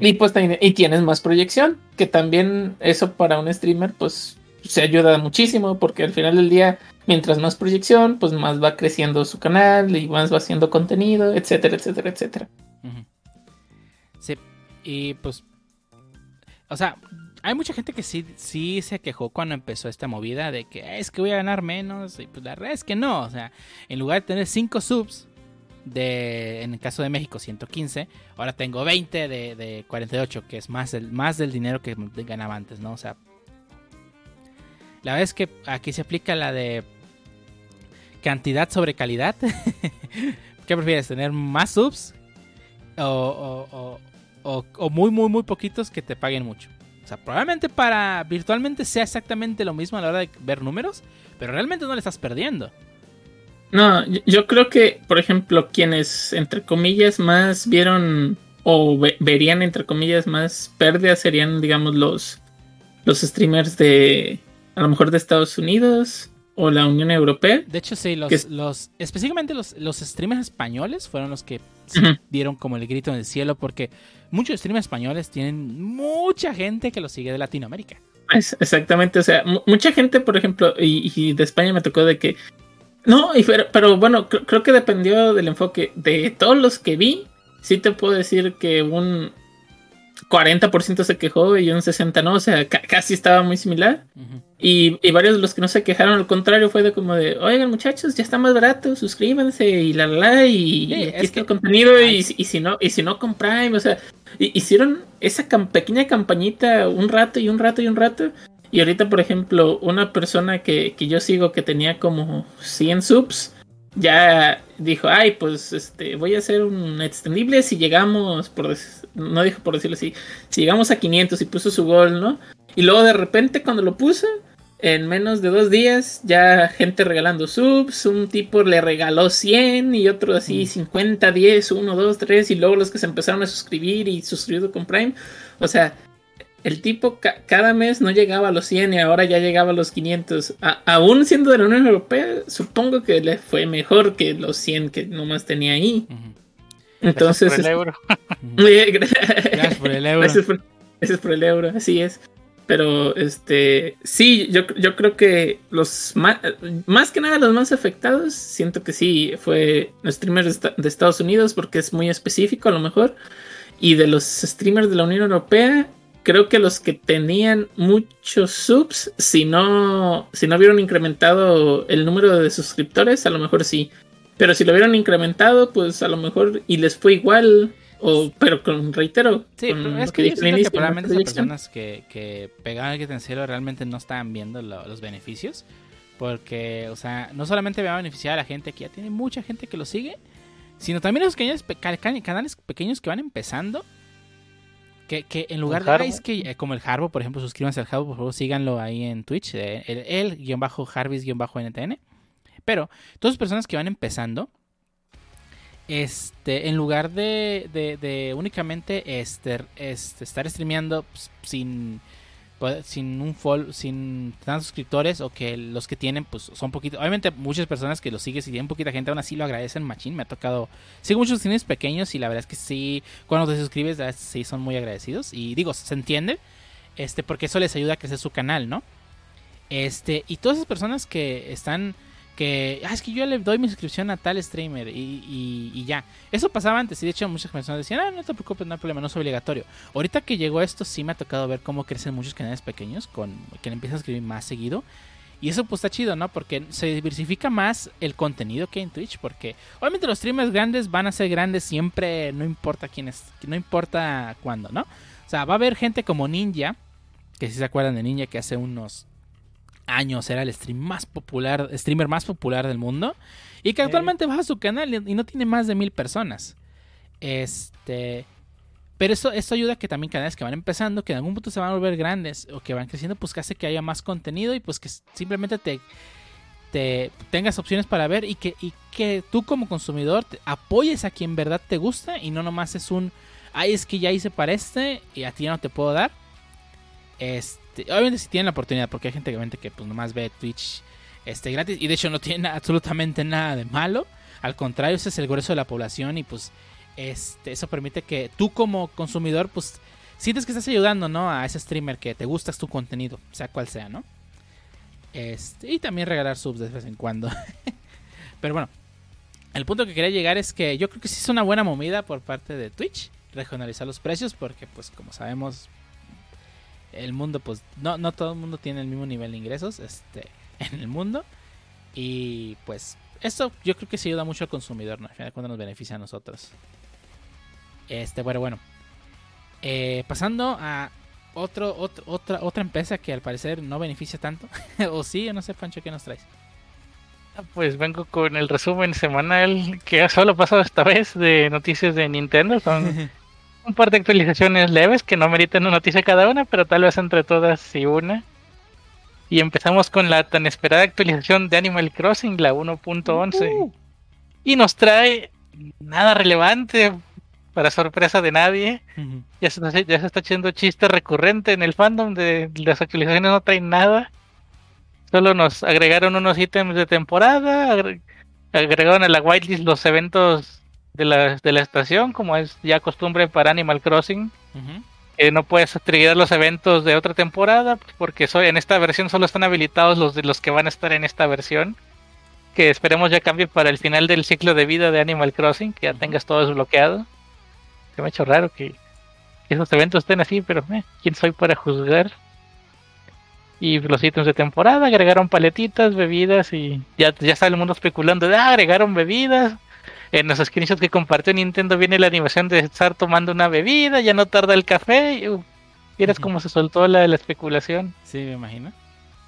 Y pues y tienes más proyección, que también eso para un streamer pues se ayuda muchísimo porque al final del día mientras más proyección pues más va creciendo su canal y más va haciendo contenido, etcétera, etcétera, etcétera. Sí, y pues o sea, hay mucha gente que sí, sí se quejó cuando empezó esta movida de que es que voy a ganar menos. Y pues la verdad es que no. O sea, en lugar de tener 5 subs, de, en el caso de México, 115. Ahora tengo 20 de, 48, que es más, el, más del dinero que ganaba antes, ¿no? O sea, la verdad es que aquí se aplica la de cantidad sobre calidad. (laughs) ¿Qué prefieres? ¿Tener más subs? O, o, muy, muy, muy poquitos que te paguen mucho. O sea, probablemente para virtualmente sea exactamente lo mismo a la hora de ver números, pero realmente no le estás perdiendo. No, yo creo que, por ejemplo, quienes, entre comillas, más vieron o verían, entre comillas, más pérdidas serían, digamos, los, los streamers de, a lo mejor de Estados Unidos o la Unión Europea. De hecho, sí, los, los específicamente los, los streamers españoles fueron los que dieron como el grito en el cielo porque muchos streamers españoles tienen mucha gente que los sigue de Latinoamérica. exactamente, o sea, mucha gente, por ejemplo, y, de España me tocó de que no, pero, bueno, creo que dependió del enfoque. De todos los que vi, sí te puedo decir que un 40% se quejó y un 60% no, o sea, casi estaba muy similar. y, varios de los que no se quejaron, al contrario, fue de como de, oigan muchachos, ya está más barato, suscríbanse y la la, y, aquí está el contenido y, si no, y si no con Prime, o sea, hicieron esa pequeña campañita un rato y un rato y un rato. Y ahorita, por ejemplo, una persona que, yo sigo que tenía como 100 subs, ya dijo, ay, pues este, voy a hacer un extendible si llegamos, por no dijo por decirlo así, si llegamos a 500 y puso su gol, ¿no? Y luego de repente cuando lo puso, en menos de dos días, ya gente regalando subs, un tipo le regaló 100 y otro así 50, 10, 1, 2, 3 y luego los que se empezaron a suscribir y suscribido con Prime. O sea, el tipo cada mes no llegaba a los 100 y ahora ya llegaba a los 500. aún siendo de la Unión Europea, supongo que le fue mejor que los 100 que nomás tenía ahí. Entonces. (laughs) Gracias por el euro. Gracias por el euro. (laughs) Gracias por, el euro, así es. Pero este sí, yo, yo creo que los más, más que nada los más afectados, siento que sí, fue los streamers de Estados Unidos porque es muy específico a lo mejor. Y de los streamers de la Unión Europea, creo que los que tenían muchos subs, si no, si no hubieran incrementado el número de suscriptores, a lo mejor sí. Pero si lo hubieran incrementado, pues a lo mejor y les fue igual. O, pero con reitero. Sí, es que, yo que probablemente esas personas que, que pegaban el cielo realmente no estaban viendo los beneficios. Porque, o sea, no solamente va a beneficiar a la gente que ya tiene mucha gente que lo sigue, sino también a los canales pequeños que van empezando que, en lugar de que eh, como el Harbo, por ejemplo, suscríbanse al Harbo, por favor, síganlo ahí en Twitch, eh, el, guion bajo bajo NTN. Pero todas las personas que van empezando, este, en lugar de, de, únicamente este, este, estar streameando pues, sin sin un follow, sin tantos suscriptores o que los que tienen pues son poquitos. Obviamente muchas personas que lo siguen si tienen poquita gente aún así lo agradecen machín. Me ha tocado sigo muchos streamers pequeños y la verdad es que sí cuando te suscribes sí son muy agradecidos y digo, se entiende este porque eso les ayuda a crecer su canal, ¿no? Este, y todas esas personas que están que ah, es que yo le doy mi suscripción a tal streamer y, y- y ya. Eso pasaba antes y de hecho muchas personas decían, ah, no te preocupes, no hay problema, no es obligatorio. Ahorita que llegó esto sí me ha tocado ver cómo crecen muchos canales pequeños con que le empiezan a escribir más seguido. Y eso pues está chido, ¿no? Porque se diversifica más el contenido que en Twitch. Porque obviamente los streamers grandes van a ser grandes siempre, no importa quién es, no importa cuándo, ¿no? O sea, va a haber gente como Ninja, que si se acuerdan de Ninja, que hace unos años era el stream más popular, streamer más popular del mundo. Y que actualmente baja su canal y no tiene más de mil personas. Este. Pero eso, esto ayuda a que también canales que van empezando, que en algún punto se van a volver grandes o que van creciendo, pues que hace que haya más contenido y pues que simplemente te, te tengas opciones para ver y que, y que tú como consumidor te apoyes a quien en verdad te gusta y no nomás es un, ay, es que ya hice para este y a ti ya no te puedo dar. Este, obviamente si tienen la oportunidad, porque hay gente que, que pues nomás ve Twitch este, gratis y de hecho no tiene (laughs) absolutamente nada de malo. Al contrario, ese es el grueso de la población y pues este, eso permite que tú como consumidor pues sientes que estás ayudando, ¿no? A ese streamer que te gusta tu contenido, sea cual sea, ¿no? Este, y también regalar subs de vez en cuando. (laughs) Pero bueno, el punto que quería llegar es que yo creo que sí es una buena movida por parte de Twitch regionalizar los precios porque pues como sabemos el mundo pues no, no todo el mundo tiene el mismo nivel de ingresos este (laughs) en el mundo y pues esto yo creo que sí ayuda mucho al consumidor, ¿no? Al final de cuentas nos beneficia a nosotros. Este, bueno, bueno. Eh, pasando a otro, otro, otra, otra empresa que al parecer no beneficia tanto. (laughs) o sí, o no sé, Pancho, ¿qué nos traes? Pues vengo con el resumen semanal que solo ha pasado esta vez de noticias de Nintendo. Son (laughs) un par de actualizaciones leves que no meritan una noticia cada una, pero tal vez entre todas y una. Y empezamos con la tan esperada actualización de Animal Crossing, la 1.11. Uh, Y nos trae nada relevante, para sorpresa de nadie. Ya se, está- ya se está echando chiste recurrente en el fandom de las actualizaciones no traen nada. Solo nos agregaron unos ítems de temporada, agre- agregaron a la whitelist los eventos de la, de la estación, como es ya costumbre para Animal Crossing. Que no puedes triggerar los eventos de otra temporada, pues, porque soy, en esta versión solo están habilitados los de los que van a estar en esta versión. Que esperemos ya cambie para el final del ciclo de vida de Animal Crossing, que ya tengas todo desbloqueado. Se me ha hecho raro que, que esos eventos estén así, pero eh, ¿quién soy para juzgar? Y los ítems de temporada, agregaron paletitas, bebidas y ya, ya está el mundo especulando de, ah, agregaron bebidas. En los screenshots que compartió Nintendo viene la animación de estar tomando una bebida, ya no tarda el café. Y, uh, vieras cómo se soltó la, la especulación. Sí, me imagino.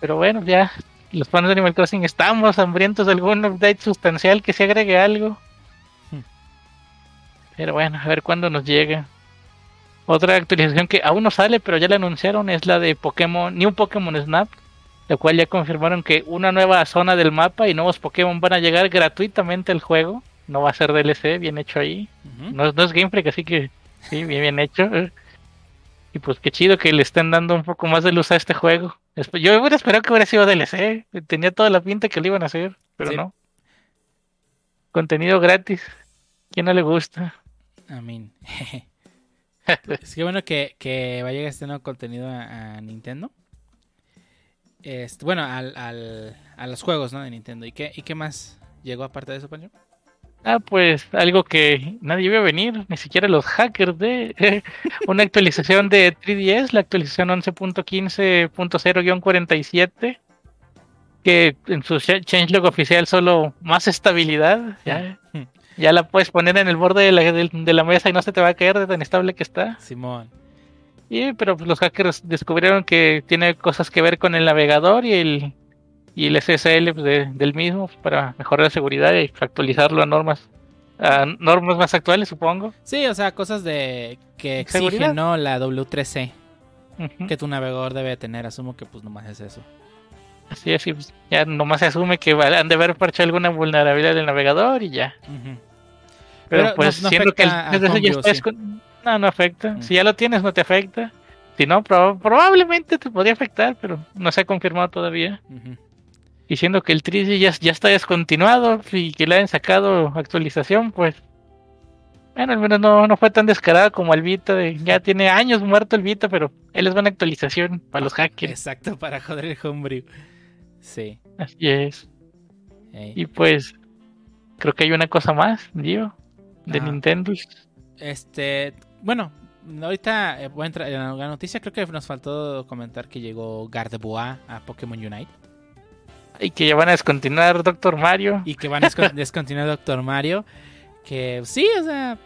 Pero bueno, ya los fans de Animal Crossing estamos hambrientos de algún update sustancial que se agregue algo. Hmm. Pero bueno, a ver cuándo nos llega. Otra actualización que aún no sale, pero ya la anunciaron, es la de Pokémon, New Pokémon Snap, la cual ya confirmaron que una nueva zona del mapa y nuevos Pokémon van a llegar gratuitamente al juego. No va a ser DLC, bien hecho ahí. No, es- no es gameplay, así que sí, bien, bien hecho. eh. Y pues qué chido que le estén dando un poco más de luz a este juego. Yo hubiera esperado que hubiera sido DLC. Tenía toda la pinta que lo iban a hacer, pero Sí. no. Contenido gratis. ¿Quién no le gusta? Amén. (laughs) es que bueno que, que va a llegar este nuevo contenido a, a Nintendo. Este, bueno, al, al- a los juegos ¿no? de Nintendo. ¿Y qué, ¿Y qué más llegó aparte de eso, Pancho? Ah, pues algo que nadie vio venir, ni siquiera los hackers de (laughs) una actualización de 3DS, la actualización 11.15.0-47, que en su cha- changelog oficial solo más estabilidad, ya, ya la puedes poner en el borde de la, del- de la mesa y no se te va a caer de tan estable que está. Simón. Y, pero pues, los hackers descubrieron que tiene cosas que ver con el navegador y el, y el SSL pues, de- del mismo pues, para mejorar la seguridad y actualizarlo a normas a normas más actuales, supongo. Sí, o sea, cosas de que exigen. ¿no? La W3C Ujú. que tu navegador debe tener. Asumo que pues nomás es eso. Así es, pues, ya nomás se asume que han de haber parchado alguna vulnerabilidad del navegador y ya. Pero, Pero pues no- no siendo que el 3DS ya homebrew, está sí. No, no afecta. Mm. Si ya lo tienes, no te afecta. Si no, proba- probablemente te podría afectar, pero no se ha confirmado todavía. Ujú. Diciendo que el 3D ya, ya está descontinuado y que le han sacado actualización, pues bueno, al menos no, no fue tan descarado como el Vita, de, ya (laughs) tiene años muerto el Vita, pero él les va una actualización para los hackers. Exacto, para joder el homebrew. Sí. Así es. Y pues, creo que hay una cosa más, Gio, de Ah. Nintendo. Este, bueno, ahorita eh, voy a entrar en la noticia. Creo que nos faltó comentar que llegó Gardevoir a Pokémon Unite Y que ya van a descontinuar Doctor Mario. y que van a descon- (laughs) descontinuar Doctor Mario. Que sí, o sea,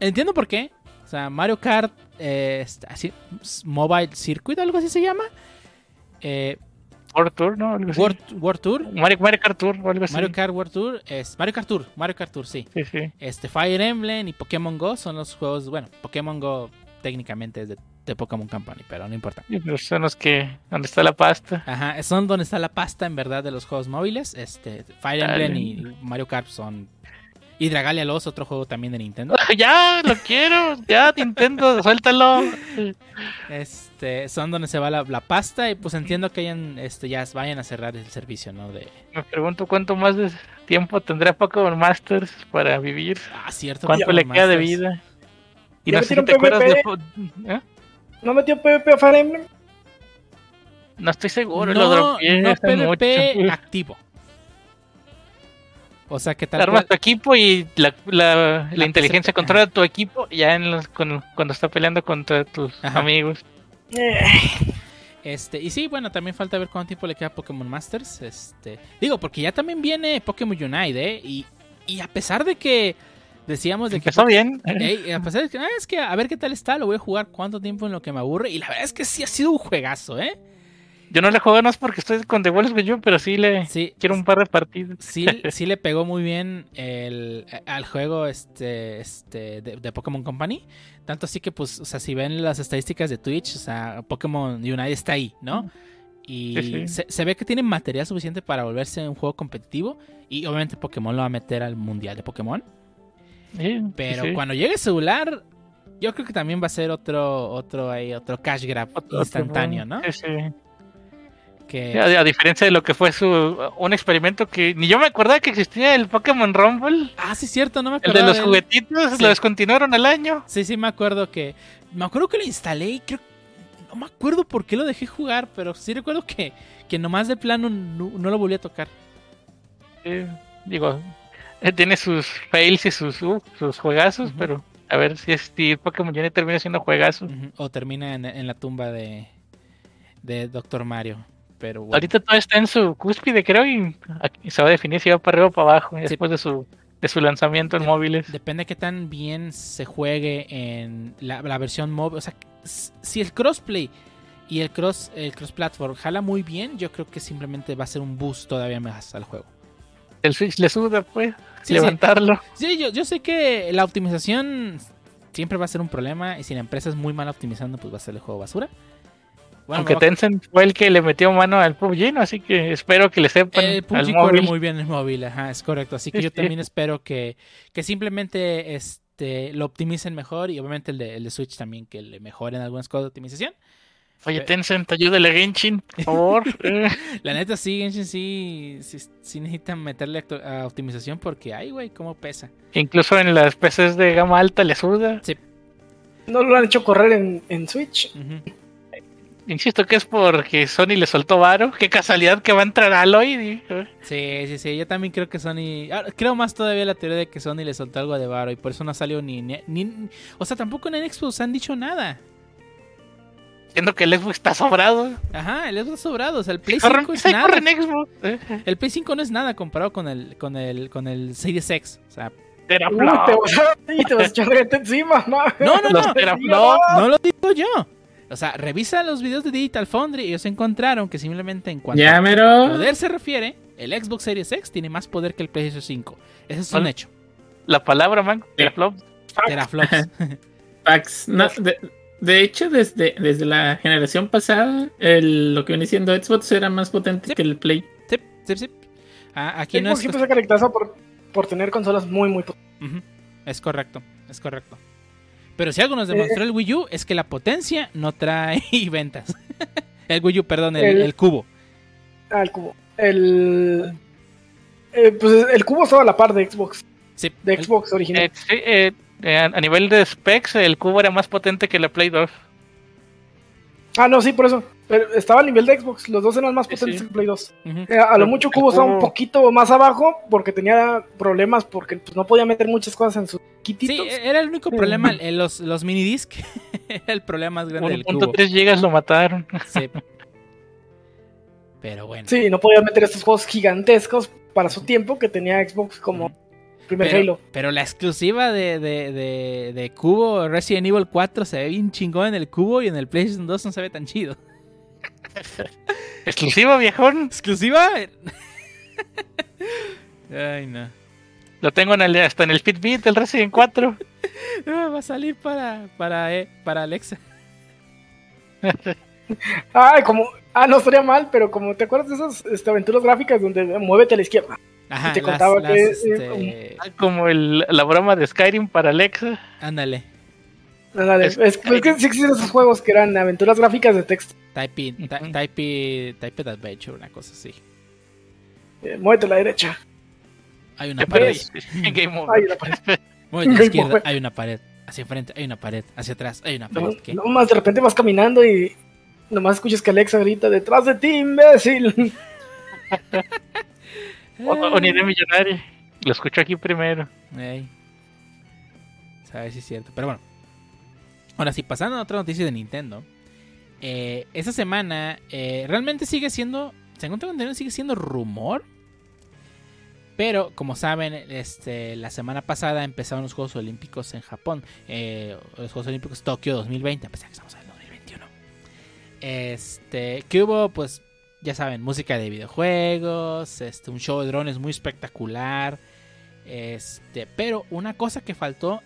entiendo por qué. O sea, Mario Kart, eh, así, Mobile Circuit, algo así se llama. Eh, World Tour, ¿no? Algo así. World, World Tour, Mario, Mario Kart Tour o algo así. Mario Kart World Tour, es Mario Kart Tour, Mario Kart Tour, sí. Sí, sí. Este Fire Emblem y Pokémon Go son los juegos, bueno, Pokémon Go técnicamente es de, de Pokémon Company, pero no importa. Y son los que. ¿Dónde está la pasta? Ajá, son donde está la pasta en verdad de los juegos móviles. Este, Fire. Emblem y Mario Kart son. Y Dragalia Lost, otro juego también de Nintendo. (laughs) ya, lo quiero. Ya, Nintendo, (laughs) suéltalo. Este, son donde se va la, la pasta y pues entiendo que hayan, este, ya vayan a cerrar el servicio, ¿no? De, Me pregunto cuánto más de tiempo tendrá Pokémon Masters para vivir. ah, cierto. ¿Cuánto le queda de vida? Y ¿Ya no sé si te acuerdas de. ¿Eh? ¿No metió PvP a Fire Emblem? No estoy seguro, lo No, dropeé no PvP mucho. (laughs) activo. O sea, que tal Armas cual- tu equipo y la, la, la La inteligencia controla tu equipo ya en los, con- cuando está peleando contra tus Ajá. amigos. Eh, Este, y sí, bueno, también falta ver cuánto tiempo le queda a Pokémon Masters. Este, digo, porque ya también viene Pokémon Unite, ¿eh? Y, y a pesar de que decíamos de que Empezó bien. Ey, a pesar de que, ah, es que a ver qué tal está, lo voy a jugar cuánto tiempo en lo que me aburre. Y la verdad es que sí ha sido un juegazo, ¿eh? Yo no le juego es porque estoy con The Walls with You, pero sí le Sí, quiero un par de partidos. sí, (laughs) sí le pegó muy bien el, al juego este, este de, de Pokémon Company. Tanto así que, pues, o sea, si ven las estadísticas de Twitch, o sea, Pokémon Unite está ahí, ¿no? Y Sí, sí. Se, se ve que tiene material suficiente para volverse un juego competitivo. Y obviamente Pokémon lo va a meter al mundial de Pokémon. Sí, Pero sí. cuando llegue el celular, yo creo que también va a ser otro, otro, ahí, otro cash grab Otro- instantáneo, ¿no? Sí, sí. Que, A, a diferencia de lo que fue su un experimento que ni yo me acordaba que existía el Pokémon Rumble, Ah, sí, cierto, no me el acuerdo. de los juguetitos, Sí. lo descontinuaron al año. Sí, sí, me acuerdo que. Me acuerdo que lo instalé y creo. No me acuerdo por qué lo dejé jugar, pero sí recuerdo que, que nomás de plano no, no lo volví a tocar. Sí, digo, eh, tiene sus fails y sus, uh, sus juegazos, pero a ver si, es- si Pokémon Unite termina siendo juegazo. O termina en, en la tumba de, de Doctor Mario. Pero bueno. Ahorita todo está en su cúspide, creo, y se va a definir si va para arriba o para abajo después de su de su lanzamiento en De- móviles. Depende de qué tan bien se juegue en la, la versión móvil. O sea, si el crossplay y el cross el cross platform jala muy bien, yo creo que simplemente va a ser un boost todavía más al juego. El Switch le suda, pues, Sí, levantarlo. Sí, yo, yo sé que la optimización siempre va a ser un problema y si la empresa es muy mal optimizando, pues va a ser el juego basura. Bueno, Aunque Tencent fue el que le metió mano al PUBG, ¿no? así que espero que le sepan el al PUBG corre móvil. muy bien en el móvil, ajá, es correcto. Así que Sí, yo (laughs) también espero que, que simplemente este, lo optimicen mejor y obviamente el de, el de Switch también que le mejoren algunas cosas de optimización. Oye, Tencent, ayúdale a Genshin, por favor. (laughs) Eh, La neta sí, Genshin sí, sí, sí necesitan meterle a optimización porque, ay, güey, cómo pesa. Incluso en las PCs de gama alta le suda. no lo han hecho correr en, en Switch. Insisto que es porque Sony le soltó varo. Qué casualidad que va a entrar Aloy. Sí, sí, sí, yo también creo que Sony... ah, creo más todavía la teoría de que Sony le soltó algo de varo y por eso no salió ni... ni, ni- o sea, tampoco en Xbox han dicho nada. Siendo que el Xbox está sobrado. Ajá, el Xbox sobrado, o sea, el Play Corre, 5 es sí, nada. corre en Xbox. eh. El Play 5 no es nada comparado con el con el con el Series X, o sea, Uy, Teraflop. te vas a, y te vas a echar gente encima, ¿no? no, no, Los no, teraflop. no lo digo yo. O sea, revisa los videos de Digital Foundry y ellos encontraron que simplemente en cuanto Ya, a poder se refiere, el Xbox Series X tiene más poder que el PlayStation 5. Ese es un hecho. La palabra, man. Teraflop. Teraflops. Fax. No, (laughs) de, de hecho, desde, desde la generación pasada, el- lo que viene siendo Xbox era más potente Sí. que el Play. sí, sí, sí. Ah, aquí no es, siempre se caracteriza por, por tener consolas muy, muy potentes. Es correcto, es correcto. Pero si algo nos demostró el Wii U es que la potencia no trae (laughs) ventas. (laughs) el Wii U, perdón, el, El- el cubo. Ah, el cubo. El. eh, pues el cubo estaba a la par de Xbox. Sí, De el- Xbox original. Eh, sí, eh, a nivel de specs, el cubo era más potente que la Play 2. Ah, no, sí, por eso. Pero estaba al nivel de Xbox, los dos eran más potentes sí. que Play 2. Ujú. Eh, a lo mucho el Cubo estaba un poquito más abajo porque tenía problemas porque pues, no podía meter muchas cosas en sus quititos. Sí, era el único problema, eh, los, los minidisc, (laughs) era el problema más grande del cubo. 1.3 gigas lo mataron. (laughs) Sí. Pero bueno. Sí, no podía meter estos juegos gigantescos para su tiempo que tenía Xbox como primer Pero, Halo. pero la exclusiva de, de, de, de Cubo, Resident Evil 4, se ve bien chingón en el Cubo y en el PlayStation 2 no se ve tan chido. Exclusivo, viejón. ¿Exclusiva? (laughs) Ay, no. Lo tengo en el, hasta en el Fitbit del Resident 4. (laughs) Ah, Va a salir para, para, eh, para Alexa. (laughs) Ay, como. Ah, no estaría mal, pero como te acuerdas de esas este, aventuras gráficas donde muévete a la izquierda. Ajá, te las- contaba las, que, este, Como el- la broma de Skyrim para Alexa. Ándale. Ándale, Es- Es, es que sí existen esos juegos que eran aventuras gráficas de texto. Type it, ty- Ujú. type it- type it adventure, una cosa así. Eh, muévete a la derecha. Hay una ¿Qué pared. Game over. Ay, la pared. (laughs) Muévete a la izquierda, over. hay una pared. Hacia enfrente hay una pared. Hacia atrás hay una No, pared. ¿Qué? nomás de repente vas caminando y nomás escuchas que Alexa grita detrás de ti, imbécil. (laughs) O- o- Unidad millonaria. Lo escucho aquí primero. Ey. Sabes si es cierto. Pero bueno. Ahora sí, pasando a otra noticia de Nintendo. Eh, esta semana eh, realmente sigue siendo. Según tengo entendido, sigue siendo rumor. Pero, como saben, este, la semana pasada empezaron los Juegos Olímpicos en Japón. Eh, los Juegos Olímpicos Tokio 2020. A pesar que estamos en el 2021. Este, que hubo, pues, ya saben, música de videojuegos. Este, un show de drones muy espectacular. Este, pero una cosa que faltó.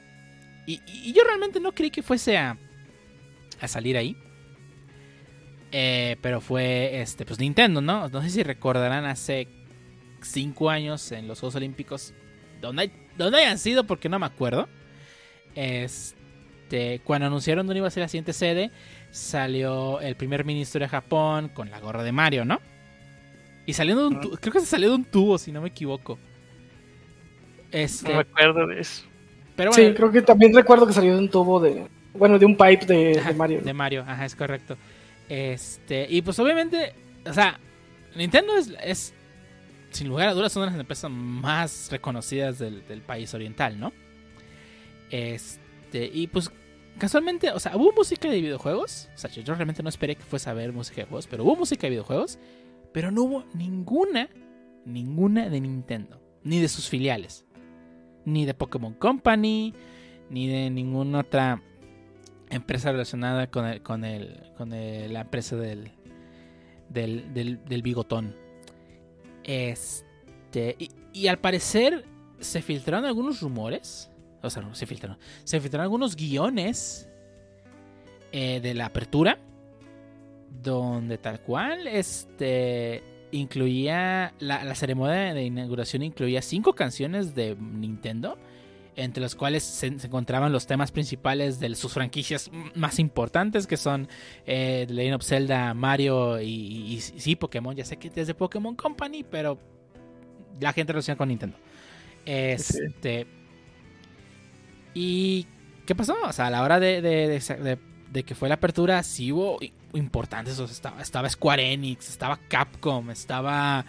Y, y- yo realmente no creí que fuese a, a salir ahí. Eh, pero fue este, pues Nintendo, ¿no? No sé si recordarán hace 5 años en los Juegos Olímpicos. Donde, donde hayan sido, porque no me acuerdo. Este, cuando anunciaron dónde iba a ser la siguiente sede, salió el primer ministro de Japón con la gorra de Mario, ¿no? Y saliendo de un tu- creo que se salió de un tubo, si no me equivoco. Este, No me acuerdo de eso. pero bueno, Sí, creo que también recuerdo que salió de un tubo de. Bueno, de un pipe de, Ajá, de Mario. De Mario, ajá, es correcto. Este, y pues obviamente, o sea, Nintendo es, es sin lugar a dudas, una de las empresas más reconocidas del, del país oriental, ¿no? Este, y pues casualmente, o sea, hubo música de videojuegos. O sea, yo realmente no esperé que fuese a ver música de juegos, pero hubo música de videojuegos. Pero no hubo ninguna, ninguna de Nintendo, ni de sus filiales, ni de Pokémon Company, ni de ninguna otra empresa relacionada con el, con el, con la empresa del, del, del, bigotón. Este, y al parecer se filtraron algunos rumores, o sea, no se filtraron, se filtraron algunos guiones eh, de la apertura, donde tal cual, este, incluía, la, la ceremonia de inauguración incluía cinco canciones de Nintendo entre los cuales se, se encontraban los temas principales de sus franquicias más importantes, que son eh, The Legend of Zelda, Mario y, y- y sí, Pokémon. Ya sé que es de Pokémon Company, pero la gente relaciona con Nintendo. Este. ¿Y qué pasó? O sea, a la hora de, de- que fue la apertura, sí hubo importantes. o sea, estaba, estaba Square Enix, estaba Capcom, estaba.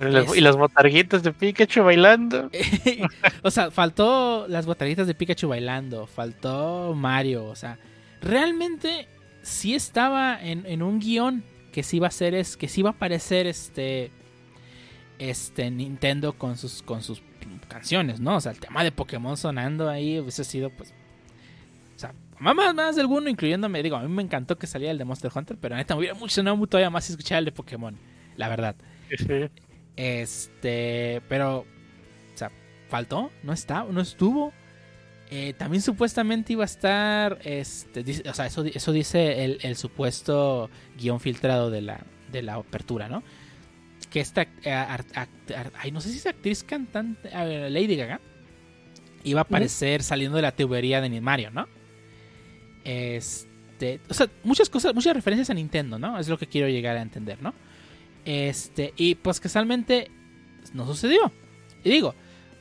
Y las- Es- Y las botarguitas de Pikachu bailando. (laughs) o sea, faltó las botarguitas de Pikachu bailando, faltó Mario, o sea, realmente sí estaba en, en un guion que sí iba a ser es que sí iba a aparecer este este Nintendo con sus con sus canciones, ¿no? O sea, el tema de Pokémon sonando ahí hubiese sido pues o sea, más, más, más de alguno incluyéndome, digo, a mí me encantó que saliera el de Monster Hunter, pero neta me hubiera emocionado todavía más si escuchara el de Pokémon, la verdad. Sí. Este, pero, o sea, faltó, no está, no estuvo. Eh, también supuestamente iba a estar, este, o sea, eso, eso dice el, el supuesto guion filtrado de la, de la apertura, ¿no? Que esta, eh, act- ay, no sé si es actriz cantante, ver, Lady Gaga, iba a aparecer saliendo de la tubería de Mario, ¿no? Este, o sea, muchas cosas, muchas referencias a Nintendo, ¿no? Es lo que quiero llegar a entender, ¿no? Este, y pues casualmente no sucedió. Y digo,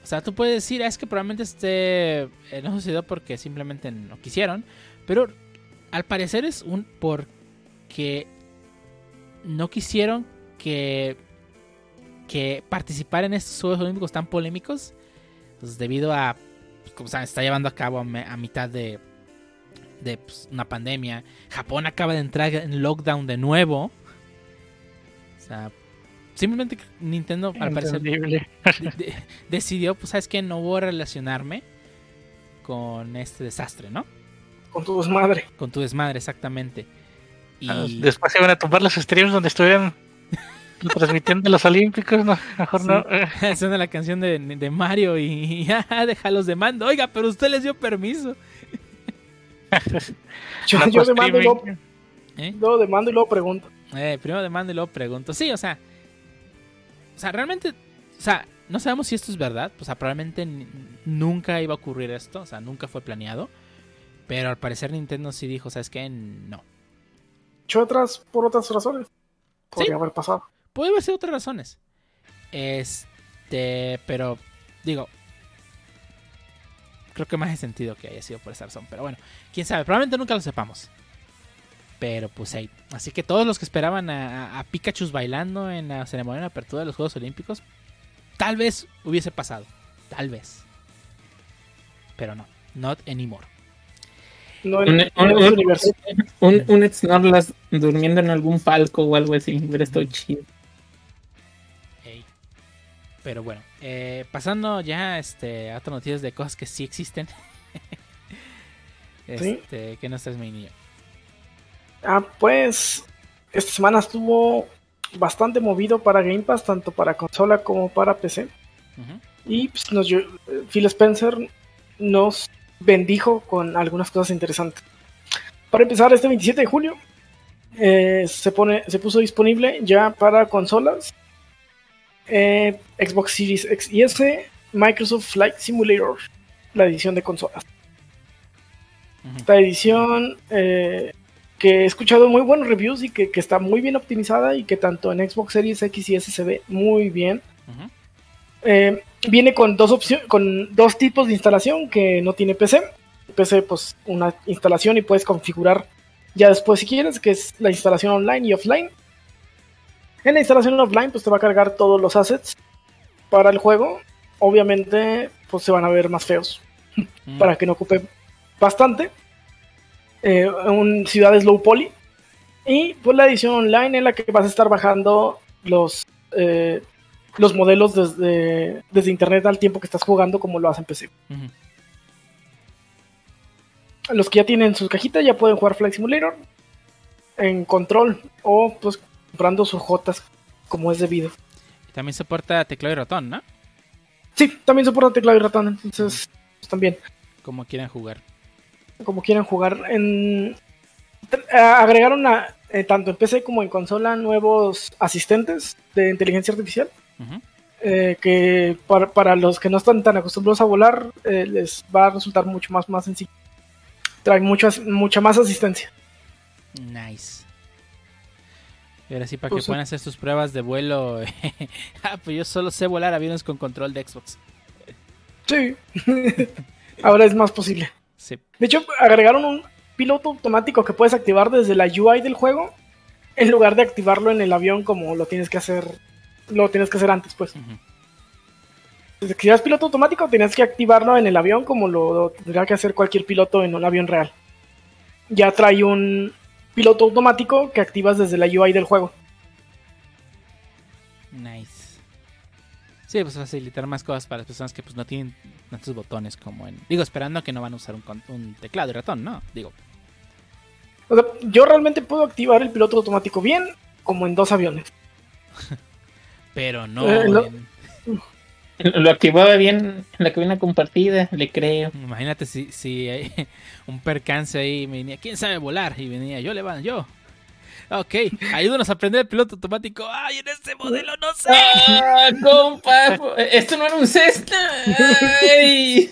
o sea, tú puedes decir, "Ah, es que probablemente este eh, no sucedió porque simplemente no quisieron, pero al parecer es un porque no quisieron que, que participar en estos Juegos Olímpicos tan polémicos, pues debido a, pues, como saben, se está llevando a cabo a, me- a mitad de, de pues, una pandemia. Japón acaba de entrar en lockdown de nuevo. O sea, simplemente Nintendo, al parecer, Entendible. de- de- decidió, pues, ¿sabes qué? No voy a relacionarme con este desastre, ¿no? Con tu desmadre. Con tu desmadre, exactamente. Y Ah, Después se van a tomar los streams donde estuvieran transmitiendo los Olímpicos. No, mejor Sí. no. (laughs) eh. suena la canción de, de Mario y ya, (laughs) déjalos de mando. Oiga, pero usted les dio permiso. (laughs) Yo, yo demando y luego. ¿eh? luego demando y luego pregunto. Eh, primero demando y luego pregunto. Sí, o sea. O sea, realmente. O sea, no sabemos si esto es verdad. O sea, probablemente nunca iba a ocurrir esto. O sea, nunca fue planeado. Pero al parecer Nintendo sí dijo, ¿sabes qué? No. Yo otras por otras razones. Podría Sí. haber pasado. Puede haber sido otras razones. Este, pero digo, creo que más hace sentido que haya sido por esa razón. Pero bueno, quién sabe, probablemente nunca lo sepamos. Pero pues ahí. Así que todos los que esperaban a, a Pikachu bailando en la ceremonia de apertura de los Juegos Olímpicos, tal vez hubiese pasado. Tal vez. Pero no, not anymore. No Un, un, un- durmiendo en algún palco o algo así, hubiera estado chido. Pero bueno, eh, pasando ya este, a otras noticias de cosas que sí existen. (laughs) este, ¿Qué nos traes, mi niño? Ah, pues esta semana estuvo bastante movido para Game Pass, tanto para consola como para PC. Y pues, nos, Phil Spencer nos bendijo con algunas cosas interesantes. Para empezar, este 27 de julio eh, se, pone, se puso disponible ya para consolas, eh, Xbox Series X y S, Microsoft Flight Simulator, la edición de consolas. Esta edición eh, que he escuchado muy buenos reviews y que, que está muy bien optimizada y que tanto en Xbox Series X y S se ve muy bien. Eh, viene con dos opciones, con dos tipos de instalación que no tiene PC. PC, pues una instalación y puedes configurar ya después si quieres, que es la instalación online y offline. En la instalación offline, pues te va a cargar todos los assets para el juego. Obviamente, pues se van a ver más feos Mm. para que no ocupe bastante. Eh, un ciudades low poly. Y pues la edición online en la que vas a estar bajando los, eh, los modelos desde, desde internet al tiempo que estás jugando como lo hacen PC. Los que ya tienen sus cajitas ya pueden jugar Flight Simulator en control o pues comprando sus jotas como es debido. Y También soporta teclado y ratón, ¿no? Sí, también soporta teclado y ratón, entonces pues, también. Como quieran jugar. como quieran jugar. En, agregaron a, eh, tanto en PC como en consola nuevos asistentes de inteligencia artificial. Ujú. eh, que para, para los que no están tan acostumbrados a volar eh, les va a resultar mucho más, más sencillo. Trae mucho as- mucha más asistencia. Nice. Y ahora sí, para Pues, que puedan hacer sus pruebas de vuelo. (laughs) ah, pues yo solo sé volar aviones con control de Xbox. Sí. (laughs) Ahora es más posible. Sí. De hecho, agregaron un piloto automático que puedes activar desde la UI del juego en lugar de activarlo en el avión como lo tienes que hacer lo tienes que hacer antes, pues. Si eras piloto automático, tenías que activarlo en el avión como lo, lo tendría que hacer cualquier piloto en un avión real. Ya trae un piloto automático que activas desde la UI del juego. Nice. Sí, pues facilitar más cosas para las personas que pues no tienen tantos botones como en... Digo, esperando que no van a usar un, teclado y ratón, ¿no? Digo, O sea, yo realmente puedo activar el piloto automático bien, como en dos aviones. (laughs) pero no... Eh, en- (laughs) (laughs) Lo activaba bien en la cabina compartida, le creo. Imagínate si, si hay (laughs) un percance ahí y me venía, ¿quién sabe volar? Y venía, yo le van, yo. Ok, ayúdanos a aprender el piloto automático. ¡Ay, en este modelo no sé! ¡Ah, compa! Esto no era un Cessna. (laughs) ¡Ay!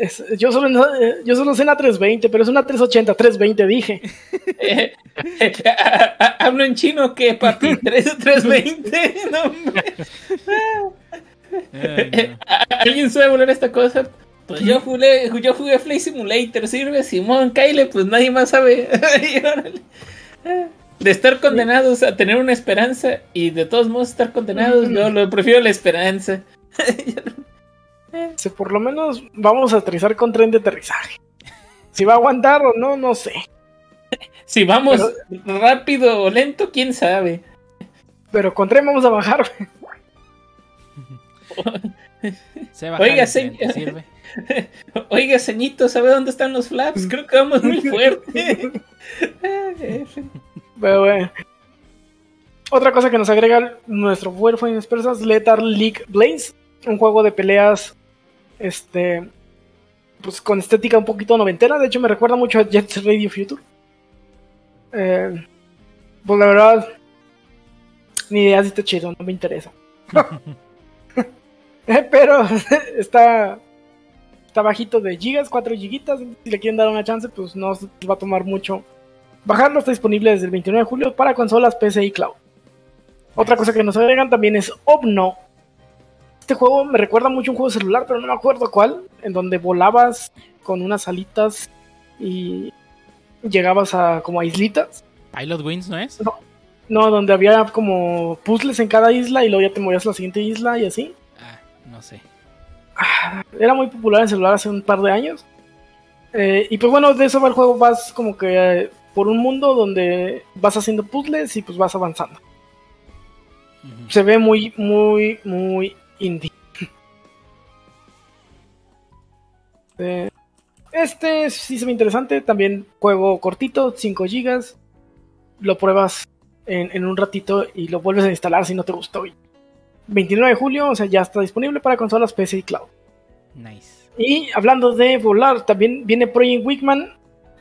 Es- yo, solo, no- eh, yo solo sé una 320, pero es una 380, 320 dije. Eh, eh, a- a- ¿Hablo en chino qué, papi? (laughs) ¿3 320? (laughs) No, hombre. Ay, no. ¿A- (laughs) ¿Alguien sabe volar esta cosa? Pues yo jugué, yo jugué Flight Simulator, sirve Simón, Kyle, pues nadie más sabe. De estar condenados a tener una esperanza y de todos modos estar condenados, yo lo prefiero la esperanza. Si por lo menos vamos a aterrizar con tren de aterrizaje. Si va a aguantar o no, no sé. Si vamos rápido o lento, quién sabe. Pero con tren vamos a bajar. Se baja Oiga, tren, señor. ¿te sirve? (laughs) Oiga, ceñito, ¿sabe dónde están los flaps? Creo que vamos muy fuerte. (laughs) Pero bueno. Otra cosa que nos agrega nuestro World of Persas, Lethal League Blaze, un juego de peleas este pues con estética un poquito noventera, de hecho me recuerda mucho a Jet Radio Future. Eh, pues la verdad ni idea si está chido, no me interesa. (laughs) Eh, Pero (laughs) está está bajito de gigas, 4 gigitas, si le quieren dar una chance, pues no se va a tomar mucho Bajarlo está disponible desde el 29 de julio para consolas PC y cloud. Otra cosa que nos agregan también es Obno. Este juego me recuerda mucho a un juego celular, pero no me acuerdo cuál, en donde volabas con unas alitas y llegabas a como a islitas. Pilot Wings, ¿no es? No, donde había como puzzles en cada isla y luego ya te movías a la siguiente isla y así. Ah, no sé. Ah, Era muy popular en celular hace un par de años. Eh, y pues bueno, de eso va el juego. Vas como que eh, por un mundo donde vas haciendo puzzles y pues vas avanzando. Se ve muy, muy, muy indie. Eh, este sí se ve interesante. También juego cortito, 5 GB. Lo pruebas en, en un ratito y lo vuelves a instalar si no te gustó. Y 29 de julio, o sea, ya está disponible para consolas PC y cloud. Nice. Y hablando de volar, también viene Project Wingman,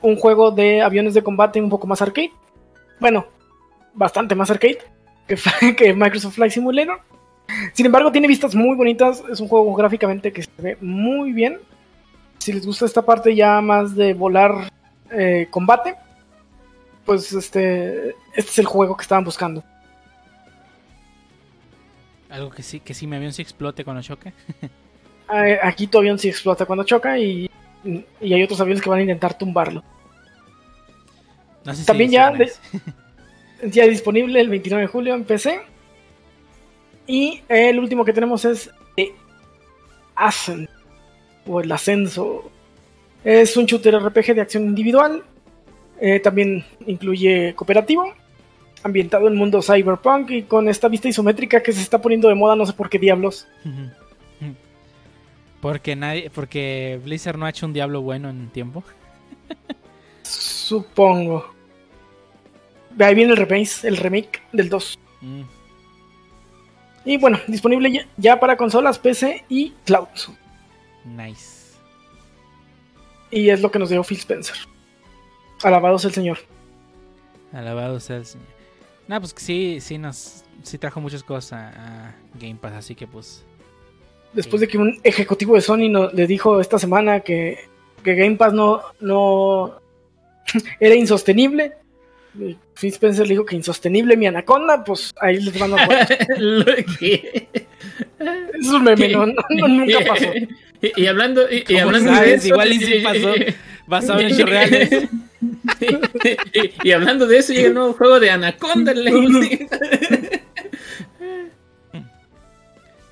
un juego de aviones de combate un poco más arcade. Bueno, bastante más arcade que, (laughs) que Microsoft Flight Simulator. Sin embargo, tiene vistas muy bonitas. Es un juego gráficamente que se ve muy bien. Si les gusta esta parte ya más de volar eh, combate, pues este, este es el juego que estaban buscando. Algo que sí, que sí mi avión sí explote cuando choque. (laughs) Eh, Aquí tu avión sí explota cuando choca y, y hay otros aviones que van a intentar tumbarlo. No sé si También ya de- ya disponible el 29 de julio en PC. Y el último que tenemos es The Ascent, o el Ascenso. Es un shooter RPG de acción individual. Eh, también incluye cooperativo. Ambientado en mundo cyberpunk y con esta vista isométrica que se está poniendo de moda, no sé por qué diablos. Porque nadie, porque Blizzard no ha hecho un diablo bueno en tiempo. Supongo. Ahí viene el remake, el remake del 2. Mm, Y bueno, disponible ya, ya para consolas, PC y cloud. nice. Y es lo que nos dio Phil Spencer. Alabado sea el Señor. Alabado sea el Señor. No, pues sí, sí nos, sí trajo muchas cosas a, Game Pass, así que pues. Después de que un ejecutivo de Sony no- le dijo esta semana que, que Game Pass no, no (laughs) era insostenible. Y Phil Spencer le dijo que insostenible mi anaconda, pues ahí les van a (laughs) que- Es un meme, no, no- no- nunca (laughs) pasó. Y, y hablando, y, y ¿Cómo hablando de eso, Igual y sí pasó. Basado en hechos reales. (laughs) y, y hablando de eso, llega el nuevo juego de Anaconda. le-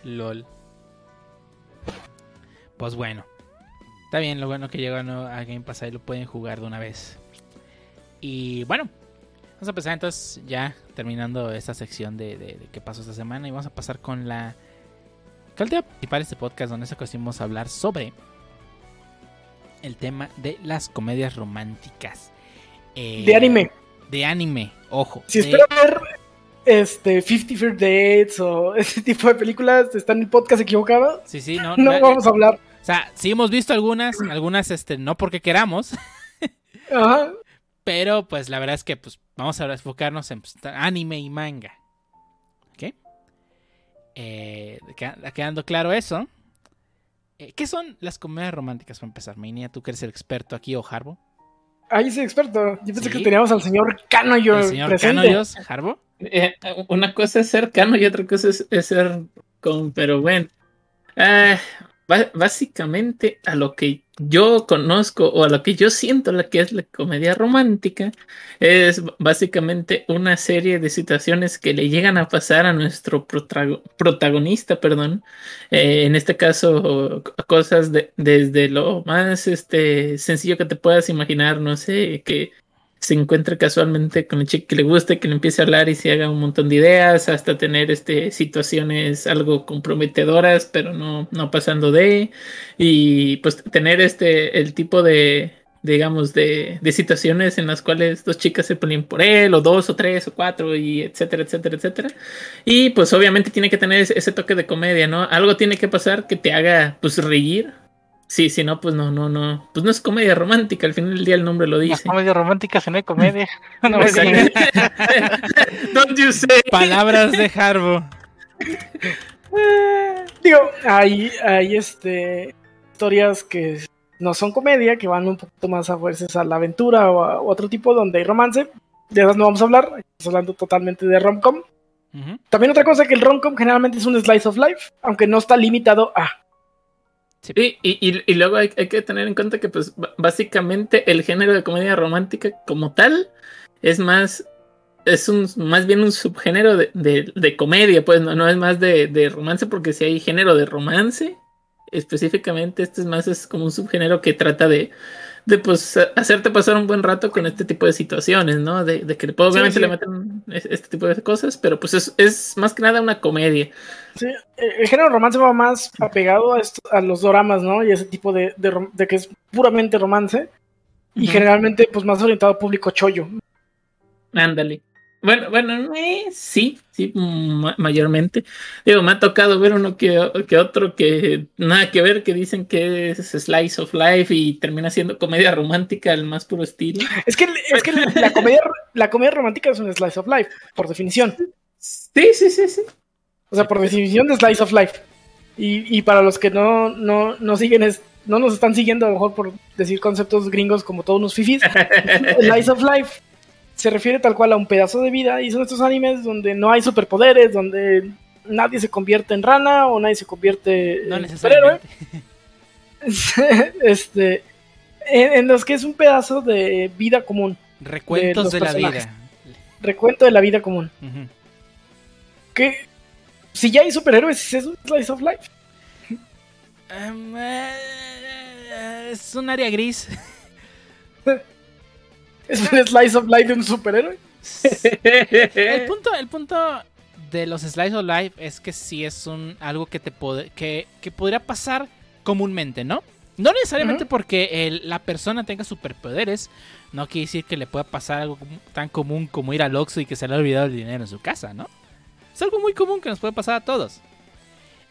LOL. Pues bueno. Está bien, lo bueno que llegó a, Game Pass ahí lo pueden jugar de una vez. Y bueno, vamos a empezar entonces ya terminando esta sección de, de- de qué pasó esta semana y vamos a pasar con la con el tema principal de este podcast donde esta ocasión vamos a hablar sobre el tema de las comedias románticas. Eh, De anime. De anime, ojo. Si de- esperan ver este 50 First Dates o (laughs) ese tipo de películas, está en el podcast equivocado. Sí, sí, no, No la- vamos a hablar. O sea, sí hemos visto algunas, algunas, este, no porque queramos, Ajá. pero pues la verdad es que pues vamos a enfocarnos en pues, anime y manga. ¿Ok? Eh, queda- quedando claro eso. eh, ¿Qué son las comedias románticas para empezar? Minia, tú que eres el experto aquí o Harbo. Ahí es experto. Yo pensé Sí. que teníamos al señor Canoyo El señor presente. Canoyos, Harbo. Eh, una cosa es ser cano y otra cosa es, es ser con, pero bueno. Ah, básicamente a lo que yo conozco o a lo que yo siento la que es la comedia romántica es básicamente una serie de situaciones que le llegan a pasar a nuestro protagonista, perdón. Eh, en este caso, cosas desde lo más este, sencillo que te puedas imaginar, no sé, que se encuentre casualmente con el chico que le guste, que le empiece a hablar y se haga un montón de ideas, hasta tener este, situaciones algo comprometedoras, pero no, no pasando de, y pues tener este, el tipo de, digamos, de, de, situaciones en las cuales dos chicas se ponen por él, o dos, o tres, o cuatro, y etcétera, etcétera, etcétera. Y pues obviamente tiene que tener ese, ese toque de comedia, ¿no? Algo tiene que pasar que te haga, pues, reír, Sí, si no, pues no, no, no. Pues no es comedia romántica, al final del día el nombre lo dice. No comedia romántica si no hay comedia. (laughs) No (laughs) (laughs) Don't you say. Palabras de Harbo. Digo, hay, hay este historias que no son comedia, que van un poquito más a fuerzas a la aventura o a otro tipo donde hay romance. De esas no vamos a hablar, estamos hablando totalmente de romcom. También otra cosa que el romcom generalmente es un slice of life, aunque no está limitado a Sí, y, luego hay, que tener en cuenta que pues básicamente el género de comedia romántica como tal es más, es un más bien un subgénero de, comedia, pues no, no es más de, romance porque si hay género de romance, específicamente este es más es como un subgénero que trata de, de pues hacerte pasar un buen rato con este tipo de situaciones, ¿no? De, que obviamente le meten este tipo de cosas, pero pues es, es más que nada una comedia. Sí, el género romance va más apegado a, a los doramas, ¿no? Y ese tipo de, de, que es puramente romance. Y generalmente, pues más orientado a público chollo. Ándale. Bueno, bueno, eh, sí, sí, mayormente. Digo, me ha tocado ver uno que, otro que nada que ver, que dicen que es Slice of Life y termina siendo comedia romántica al más puro estilo. Es que, es que la, comedia, la comedia romántica es un Slice of Life, por definición. Sí, sí, sí, sí. O sea, por definición de Slice of Life. Y, para los que no, no, no siguen, es, no nos están siguiendo, a lo mejor por decir conceptos gringos como todos unos fifis, (laughs) Slice of Life se refiere tal cual a un pedazo de vida y son estos animes donde no hay superpoderes, donde nadie se convierte en rana o nadie se convierte en superhéroe. (laughs) este, en, los que es un pedazo de vida común. Recuentos de, la vida. Recuento de la vida común. Que si ya hay superhéroes, es un slice of life. Eh, es un área gris. (laughs) ¿Es un slice of life de un superhéroe? el, (laughs) punto, el punto de los slice of life es que sí es un algo que te que, que podría pasar comúnmente, ¿no? No necesariamente porque la persona tenga superpoderes, no quiere decir que le pueda pasar algo tan común como ir al Oxxo y que se le ha olvidado el dinero en su casa, ¿no? Es algo muy común que nos puede pasar a todos.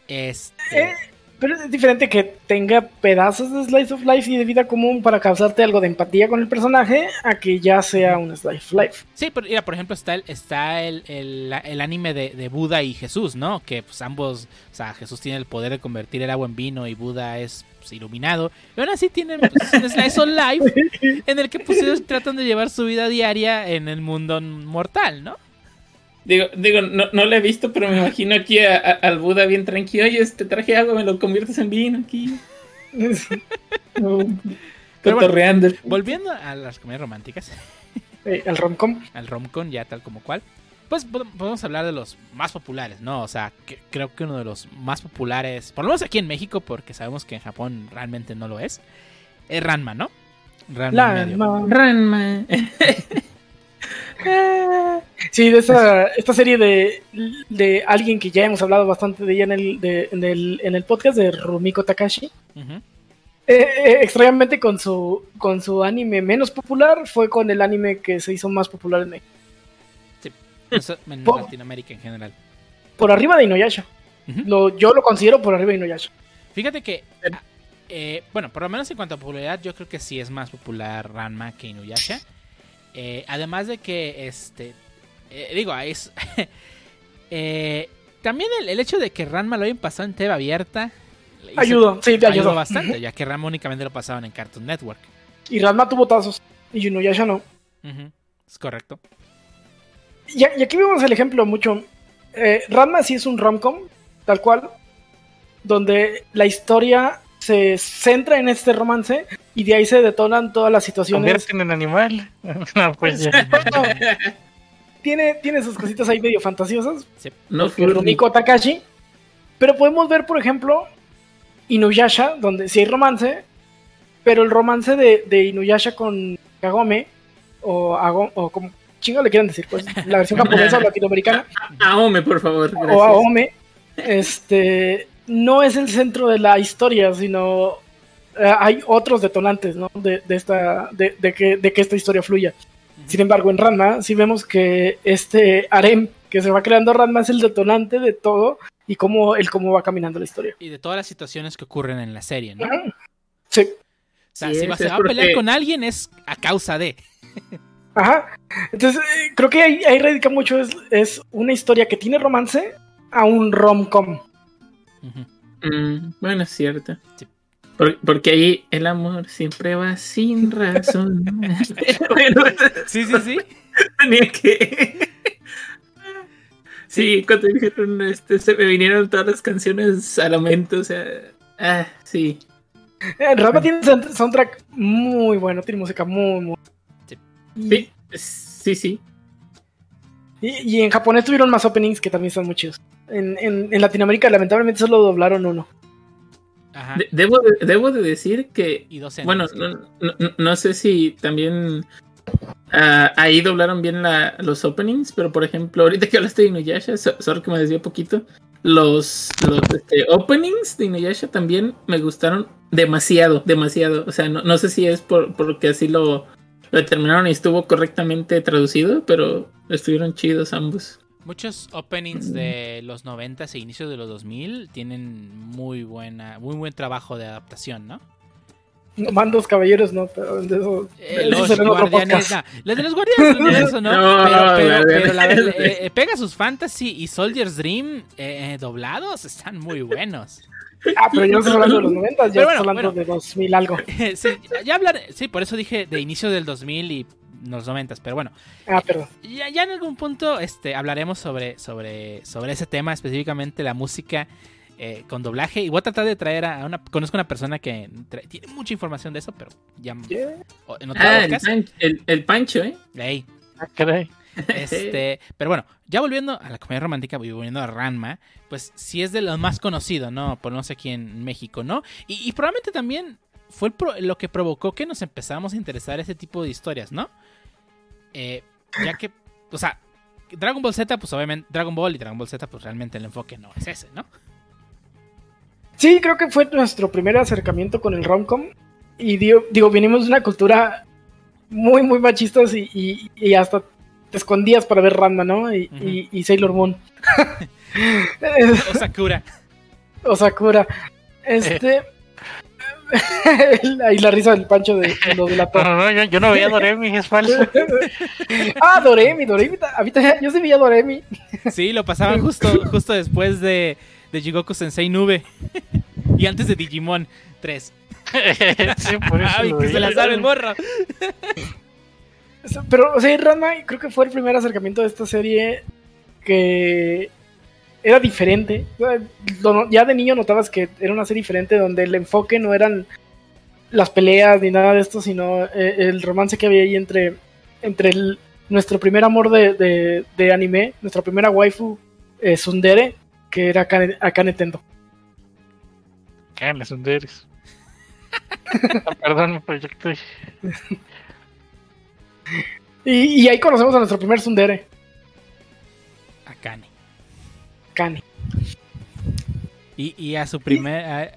Este... Eh, pero es diferente que tenga pedazos de slice of life y de vida común para causarte algo de empatía con el personaje a que ya sea un slice of life. Sí, pero mira, por ejemplo, está el, está el, el, anime de, Buda y Jesús, ¿no? Que pues ambos, o sea, Jesús tiene el poder de convertir el agua en vino y Buda es pues, iluminado. Y aún así tienen pues, un slice of life (laughs) en el que pues ellos tratan de llevar su vida diaria en el mundo mortal, ¿no? Digo, digo no, no lo he visto, pero me imagino aquí al Buda bien tranquilo. Oye, este traje agua, me lo conviertes en vino aquí. (laughs) volviendo a las comedias románticas. (laughs) Eh, al romcom. Al romcom, ya tal como cual. Pues podemos hablar de los más populares, ¿no? O sea, creo que uno de los más populares, por lo menos aquí en México, porque sabemos que en Japón realmente no lo es, es Ranma, ¿no? Ranma. Ranma. (laughs) Sí, de esa, esta serie de, alguien que ya hemos hablado bastante de ella en el, en el, en el podcast, de Rumiko Takashi. Eh, eh, extrañamente con su, con su anime menos popular, fue con el anime que se hizo más popular en México. Sí, en Latinoamérica en general. Por arriba de Inuyasha. lo, yo lo considero por arriba de Inuyasha. Fíjate que, eh, bueno, por lo menos en cuanto a popularidad, yo creo que sí es más popular Ranma que Inuyasha. Eh, además de que, este, eh, digo, es... (laughs) Eh, también el, hecho de que Ranma lo hayan pasado en TV abierta... Ayudó, sí, te ayudó. bastante, ya que Ranma únicamente lo pasaban en Cartoon Network. Y Ranma tuvo tazos, y ya no. Es correcto. Y, aquí vemos el ejemplo mucho. Ranma sí es un romcom, tal cual, donde la historia se centra en este romance y de ahí se detonan todas las situaciones. Convierten en animal. (laughs) no, pues ya. Tiene, tiene sus cositas ahí medio fantasiosas. No Rumiko Takashi. Pero podemos ver, por ejemplo, Inuyasha, donde sí hay romance, pero el romance de, de Inuyasha con Kagome, o, Ago- o como chingo le quieran decir, pues, la versión japonesa o (laughs) latinoamericana, Aome, por favor. o. Aome, este, no es el centro de la historia, sino hay otros detonantes, ¿no? De, de esta, de, de que, de que esta historia fluya. Sin embargo, en Ranma sí vemos que este harem que se va creando Ranma es el detonante de todo y cómo, el cómo va caminando la historia. Y de todas las situaciones que ocurren en la serie, ¿no? O Ajá. Sí, sea, Sí, si va, se va a pelear porque- con alguien es a causa de. (laughs) ajá. Entonces, eh, creo que ahí, ahí radica mucho, es, es una historia que tiene romance a un rom-com. Mm, bueno, es cierto. Sí. Por- porque ahí el amor siempre va sin (laughs) razón. bueno, Sí, sí, sí. (laughs) tenía que. Sí, cuando dijeron este, se me vinieron todas las canciones a la mente, o sea. Ah, sí. Eh, Ranma tiene un sound- soundtrack muy bueno, tiene música muy, muy. Sí. Y- Sí, sí, sí. Y, y en japonés tuvieron más openings que también son muy chidos. En, en, en Latinoamérica, lamentablemente, solo doblaron uno. De- debo, de, debo de decir que Y Bueno, no, no- no sé si también ah, ahí doblaron bien la- los openings, pero por ejemplo, ahorita que hablaste de Inuyasha, so- sorry que me desvié poquito, los, los este, openings de Inuyasha también me gustaron demasiado, demasiado. O sea, no, no sé si es por, porque así lo, lo determinaron y estuvo correctamente traducido, pero estuvieron chidos ambos. Muchos openings de los 90 e inicios de los 2000 tienen muy buena, muy buen trabajo de adaptación, ¿no? Mandos caballeros, no, pero de eso, Eh, de eso los guardianes, no, los de los guardianes universo, ¿no? (laughs) No, pero, pero, pero la verdad, eh, eh, Pegasus Fantasy y Soldier's Dream eh, doblados están muy buenos. Ah, pero yo no estoy hablando de los 90, ya Pero estoy bueno, hablando bueno. de 2000 algo. (laughs) sí, ya hablaré, sí, por eso dije de inicio del 2000 y los 90, pero bueno, Ah, perdón. ya, ya en algún punto este, hablaremos sobre, sobre, sobre ese tema, específicamente la música eh, con doblaje. Y voy a tratar de traer a una. Conozco una persona que trae- tiene mucha información de eso, pero ya Yeah. o- en otro Ah, el, podcast. pan- el- el Pancho, ¿eh? Ey, Ah, caray. (laughs) este, pero bueno, ya volviendo a la comedia romántica y volviendo a Ranma, pues sí es de lo más conocido, ¿no? Por no sé aquí en México, ¿no? Y, y probablemente también fue el pro- lo que provocó que nos empezáramos a interesar ese tipo de historias, ¿no? Eh, ya que, o sea, Dragon Ball Z, pues obviamente, Dragon Ball y Dragon Ball Z, pues realmente el enfoque no es ese, ¿no? Sí, creo que fue nuestro primer acercamiento con el romcom. Y digo, digo, venimos de una cultura muy, muy machistas y, y- y hasta te escondías para ver Ranma, ¿no? Y, Sailor Moon. (laughs) O Sakura. (laughs) o Sakura. Este. Y la risa del pancho de, de lo de la No, torre. no, no, yo, yo no veía Doremi, es falso. (laughs) ah, Doremi, Doremi. a mí también- yo sí veía Doremi. Sí, lo pasaban justo, (laughs) justo después de, de Jigoku Sensei Nube. (laughs) y antes de Digimon 3. sí, por eso Ay, que se veía. la sabe el morro. Pero, o sea, Ranma creo que fue el primer acercamiento de esta serie que era diferente. Ya de niño notabas que era una serie diferente donde el enfoque no eran las peleas ni nada de esto, sino eh, el romance que había ahí entre, entre el- nuestro primer amor de, de- de anime, nuestra primera waifu, eh, Sundere, que era Akane, Akane Tendo. Canes, ¿dónde eres? (laughs) Ah, Perdón, me proyecté. Y, y ahí conocemos a nuestro primer Sundere, Akane. Y, y a su primer. a- a-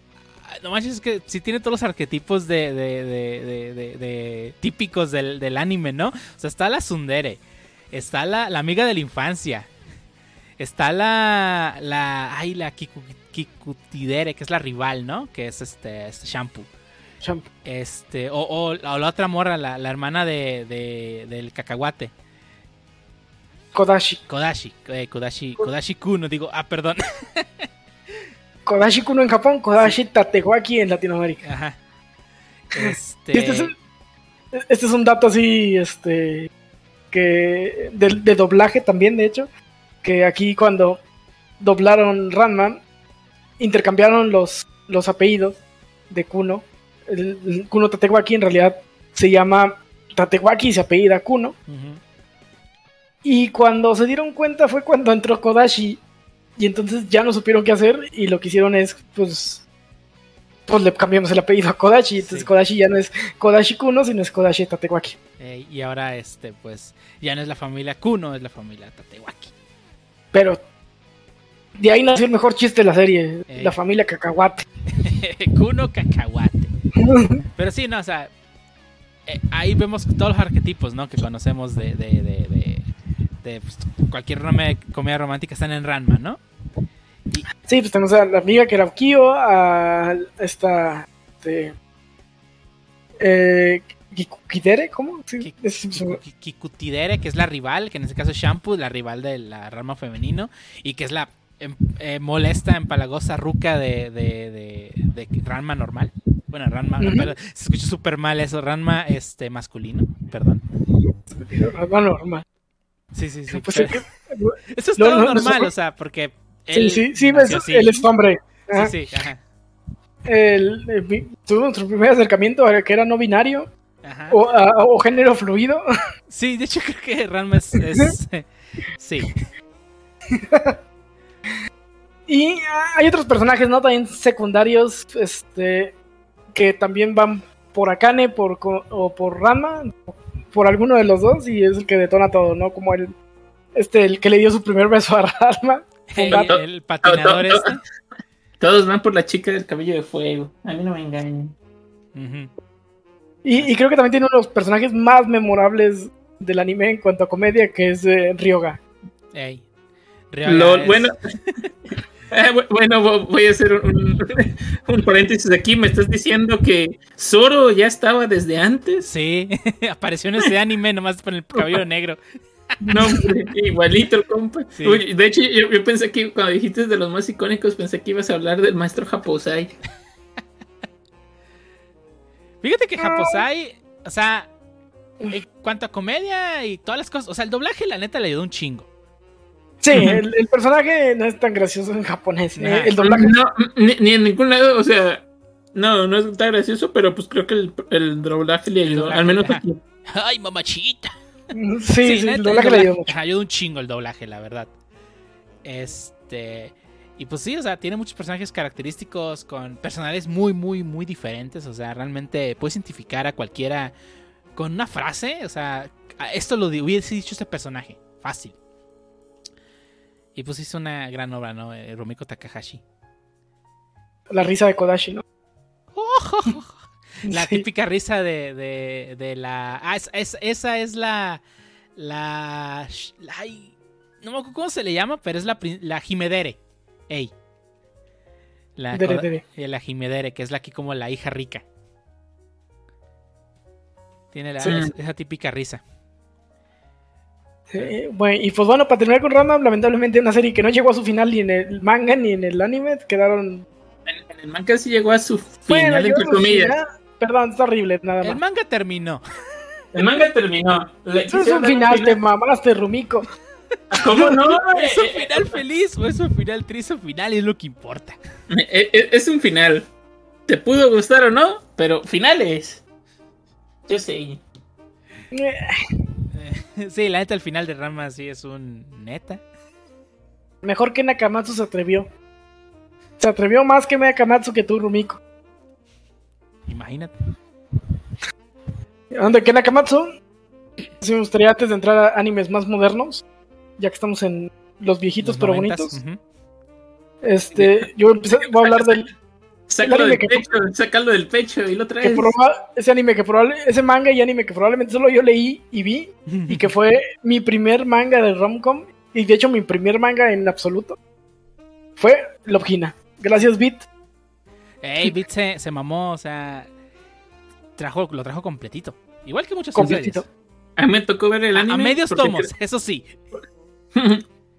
no manches, es que sí tiene todos los arquetipos de, de- de- de- de- de- típicos del, del anime, ¿no? O sea, está la Sundere. Está la, la amiga de la infancia. Está la. la ay, la Kiku- Kikutidere, que es la rival, ¿no? Que es este, este shampoo. Este. O, o- o la otra morra, la, la hermana de, de- del cacahuate. Kodashi. Kodashi. eh, Kodashi. Kodashi Kuno, digo. Ah, perdón. (laughs) Kodashi Kuno en Japón, Kodashi Tatewaki en Latinoamérica. Ajá. (laughs) Este. Este es, un- este es un dato así, este, que de, de doblaje también, de hecho, que aquí cuando doblaron Ranma, intercambiaron los, los apellidos de Kuno. El, el Kuno Tatewaki en realidad se llama Tatewaki y se apellida Kuno. Y cuando se dieron cuenta fue cuando entró Kodashi. Y entonces ya no supieron qué hacer. Y lo que hicieron es, pues. Pues le cambiamos el apellido a Kodashi. Entonces Sí. Kodashi ya no es Kodashi Kuno, sino es Kodashi Tatewaki. Eh, y ahora, este, pues, ya no es la familia Kuno, es la familia Tatewaki. Pero de ahí nació el mejor chiste de la serie. La familia Cacahuate. (laughs) Kuno Cacahuate. (laughs) Pero sí, no, o sea, eh, ahí vemos todos los arquetipos, ¿no? Que conocemos de, de, de, de, de, pues, cualquier comedia romántica están en Ranma, ¿no? Sí, pues tenemos a la amiga que era Kyo, a esta. Este, eh, Kikukidere, ¿cómo? Sí, Kikutidere, que es la rival, que en este caso es Shampoo, la rival de la rama femenino, y que es la em- eh, molesta, empalagosa ruca de, de, de, de Ranma normal. Bueno, Ranma, pero se escucha súper mal eso, Ranma este, masculino, perdón. algo normal. Sí, sí, sí. Pues pero- es eso es no, todo no, no normal, o sea, porque... sí, él sí, sí, así. él es hombre. Ajá. Sí, sí, ajá. El- el vi- tuvo nuestro primer acercamiento a que era no binario ajá. o, a- o género fluido. (laughs) Sí, de hecho creo que Ranma es... es, (laughs) eh, sí. Y ah, hay otros personajes, ¿no? También secundarios, este, que también van por Akane por, o por Ranma, por alguno de los dos, y es el que detona todo, ¿no? Como el, este, el que le dio su primer beso a Ranma. (laughs) El, patinador este. Todos van por la chica del cabello de fuego. A mí no me engañen. Y, y creo que también tiene uno de los personajes más memorables del anime en cuanto a comedia, que es eh, Ryoga. Ey. Ryoga Lol, es- bueno. (laughs) Eh, bu- bueno, vo- voy a hacer un, (laughs) un paréntesis aquí. Me estás diciendo que Zoro ya estaba desde antes. Sí, (laughs) apareció en ese anime nomás con el cabello (laughs) negro. No, igualito el compa. Sí. Uy, de hecho, yo, yo pensé que cuando dijiste de los más icónicos, pensé que ibas a hablar del maestro Japosai. Fíjate que Japosai, o sea, en cuanto a comedia y todas las cosas, o sea, el doblaje la neta le ayudó un chingo. Sí, el, el personaje no es tan gracioso en japonés. eh, el doblaje No, ni, ni en ningún lado, o sea, no, no es tan gracioso, pero pues creo que el, el doblaje le ayudó, doblaje, al menos aquí. (laughs) Ay, mamachita. Sí, sí, el doblaje le ayudó mucho. ayudó un chingo el doblaje, la verdad. Este. Y pues sí, o sea, tiene muchos personajes característicos con personales muy, muy, muy diferentes. O sea, realmente puedes identificar a cualquiera con una frase. O sea, esto lo hubiese dicho este personaje. Fácil. Y pues hizo una gran obra, ¿no? Eh, Rumiko Takahashi. La risa de Kodashi, ¿no? (laughs) La Sí. típica risa de, de, de la. Ah, es- es- esa es la. La. ay, no me acuerdo cómo se le llama, pero es la, la Jimedere. Ey. La, Dere, eh, la Jimedere, que es la aquí como la hija rica. Tiene la, Sí. es- esa típica risa. Sí, bueno, y pues bueno, para terminar con Rama, lamentablemente una serie que no llegó a su final ni en el manga ni en el anime, quedaron... En, en el manga sí llegó a su Bueno, final, llegó entre comillas. final. Perdón, está horrible, nada El más. manga terminó. El manga terminó. Le Eso es un final, te mamaste, Rumiko. ¿Cómo no? (laughs) ¿Es un Eh, final feliz o es un final triste o final? Es lo que importa. eh, eh, es un final. Te pudo gustar o no, pero finales. Yo sé. (laughs) Sí, la neta, el final de Rama sí es un neta. Mejor que Nakamatsu se atrevió. Se atrevió más que Nakamatsu que tú, Rumiko. Imagínate. Donde que Nakamatsu, sí me gustaría antes de entrar a animes más modernos, ya que estamos en los viejitos Los pero bonitos, este, yo empecé- voy a hablar del Sácalo El del que- pecho, sácalo del pecho y lo que traes. proba- ese anime que probable, ese manga y anime que probablemente solo yo leí y vi y que fue (laughs) mi primer manga de romcom y de hecho mi primer manga en absoluto fue Love Hina. Gracias Beat. Ey, Beat se, se mamó, o sea. Trajo, lo trajo completito. Igual que muchas otras Completito. A mí me tocó ver el anime. a medios tomos, eso sí. (laughs)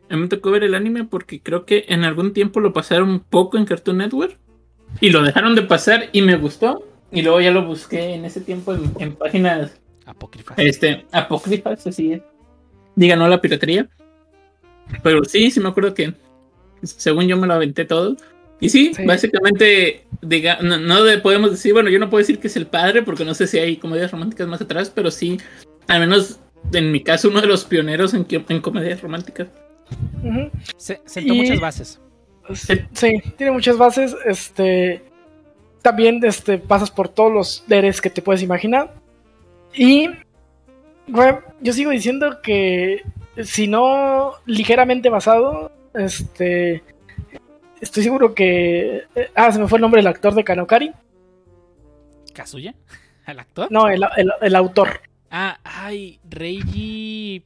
A mí me tocó ver el anime porque creo que en algún tiempo lo pasaron un poco en Cartoon Network y lo dejaron de pasar y me gustó. Y luego ya lo busqué en ese tiempo en, en páginas Apócrifas. este, apócrifas, así es. Diga no a la piratería. Pero sí, sí me acuerdo que según yo me lo aventé todo. Y sí, Sí. básicamente diga, no, no de- podemos decir, bueno, yo no puedo decir que es el padre, porque no sé si hay comedias románticas más atrás, pero sí, al menos en mi caso, uno de los pioneros en, comedias románticas. Se, sentó Y- muchas bases. Sí, sí, tiene muchas bases. Este. También este, pasas por todos los deres que te puedes imaginar. Y. güey, yo sigo diciendo que. Si no ligeramente basado. Este. Estoy seguro que. eh, Ah, se me fue el nombre del actor de Kanokari. ¿Kazuya? (laughs) ¿Al actor? No, el, el- el autor. Ah, ay, Reiji.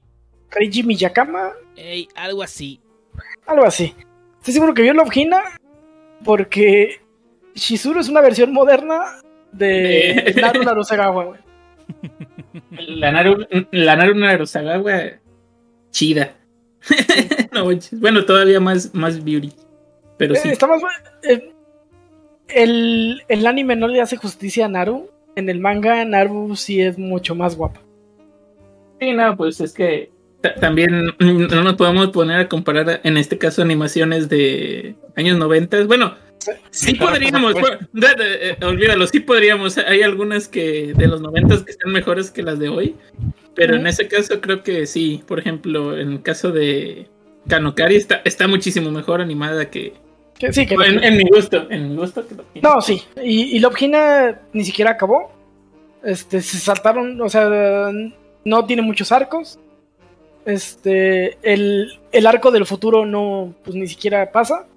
Reiji Miyakama. ey, algo así. Algo así. Estoy seguro que vio Love Hina. Porque. Shizuru es una versión moderna de Naru Narusagawa, güey. (laughs) La Naru, la Naru Narusagawa, chida. (laughs) no, bueno, todavía más, más beauty. Pero sí. Eh, está más bu- eh, el, el anime no le hace justicia a Naru. En el manga, Naru sí es mucho más guapa. Sí, no, pues es que también mm, no nos podemos poner a comparar en este caso animaciones de años 90. Bueno, sí podríamos, eh, olvídalo, sí podríamos. Hay algunas que de los 90 que están mejores que las de hoy, pero en ese caso creo que sí. Por ejemplo, en el caso de Kanokari está, está muchísimo mejor animada que sí, que en, en mi gusto, en mi gusto que. No, sí. Y, y Love Hina ni siquiera acabó. Este, se saltaron, o sea, no tiene muchos arcos. Este, el, el arco del futuro no, pues ni siquiera pasa.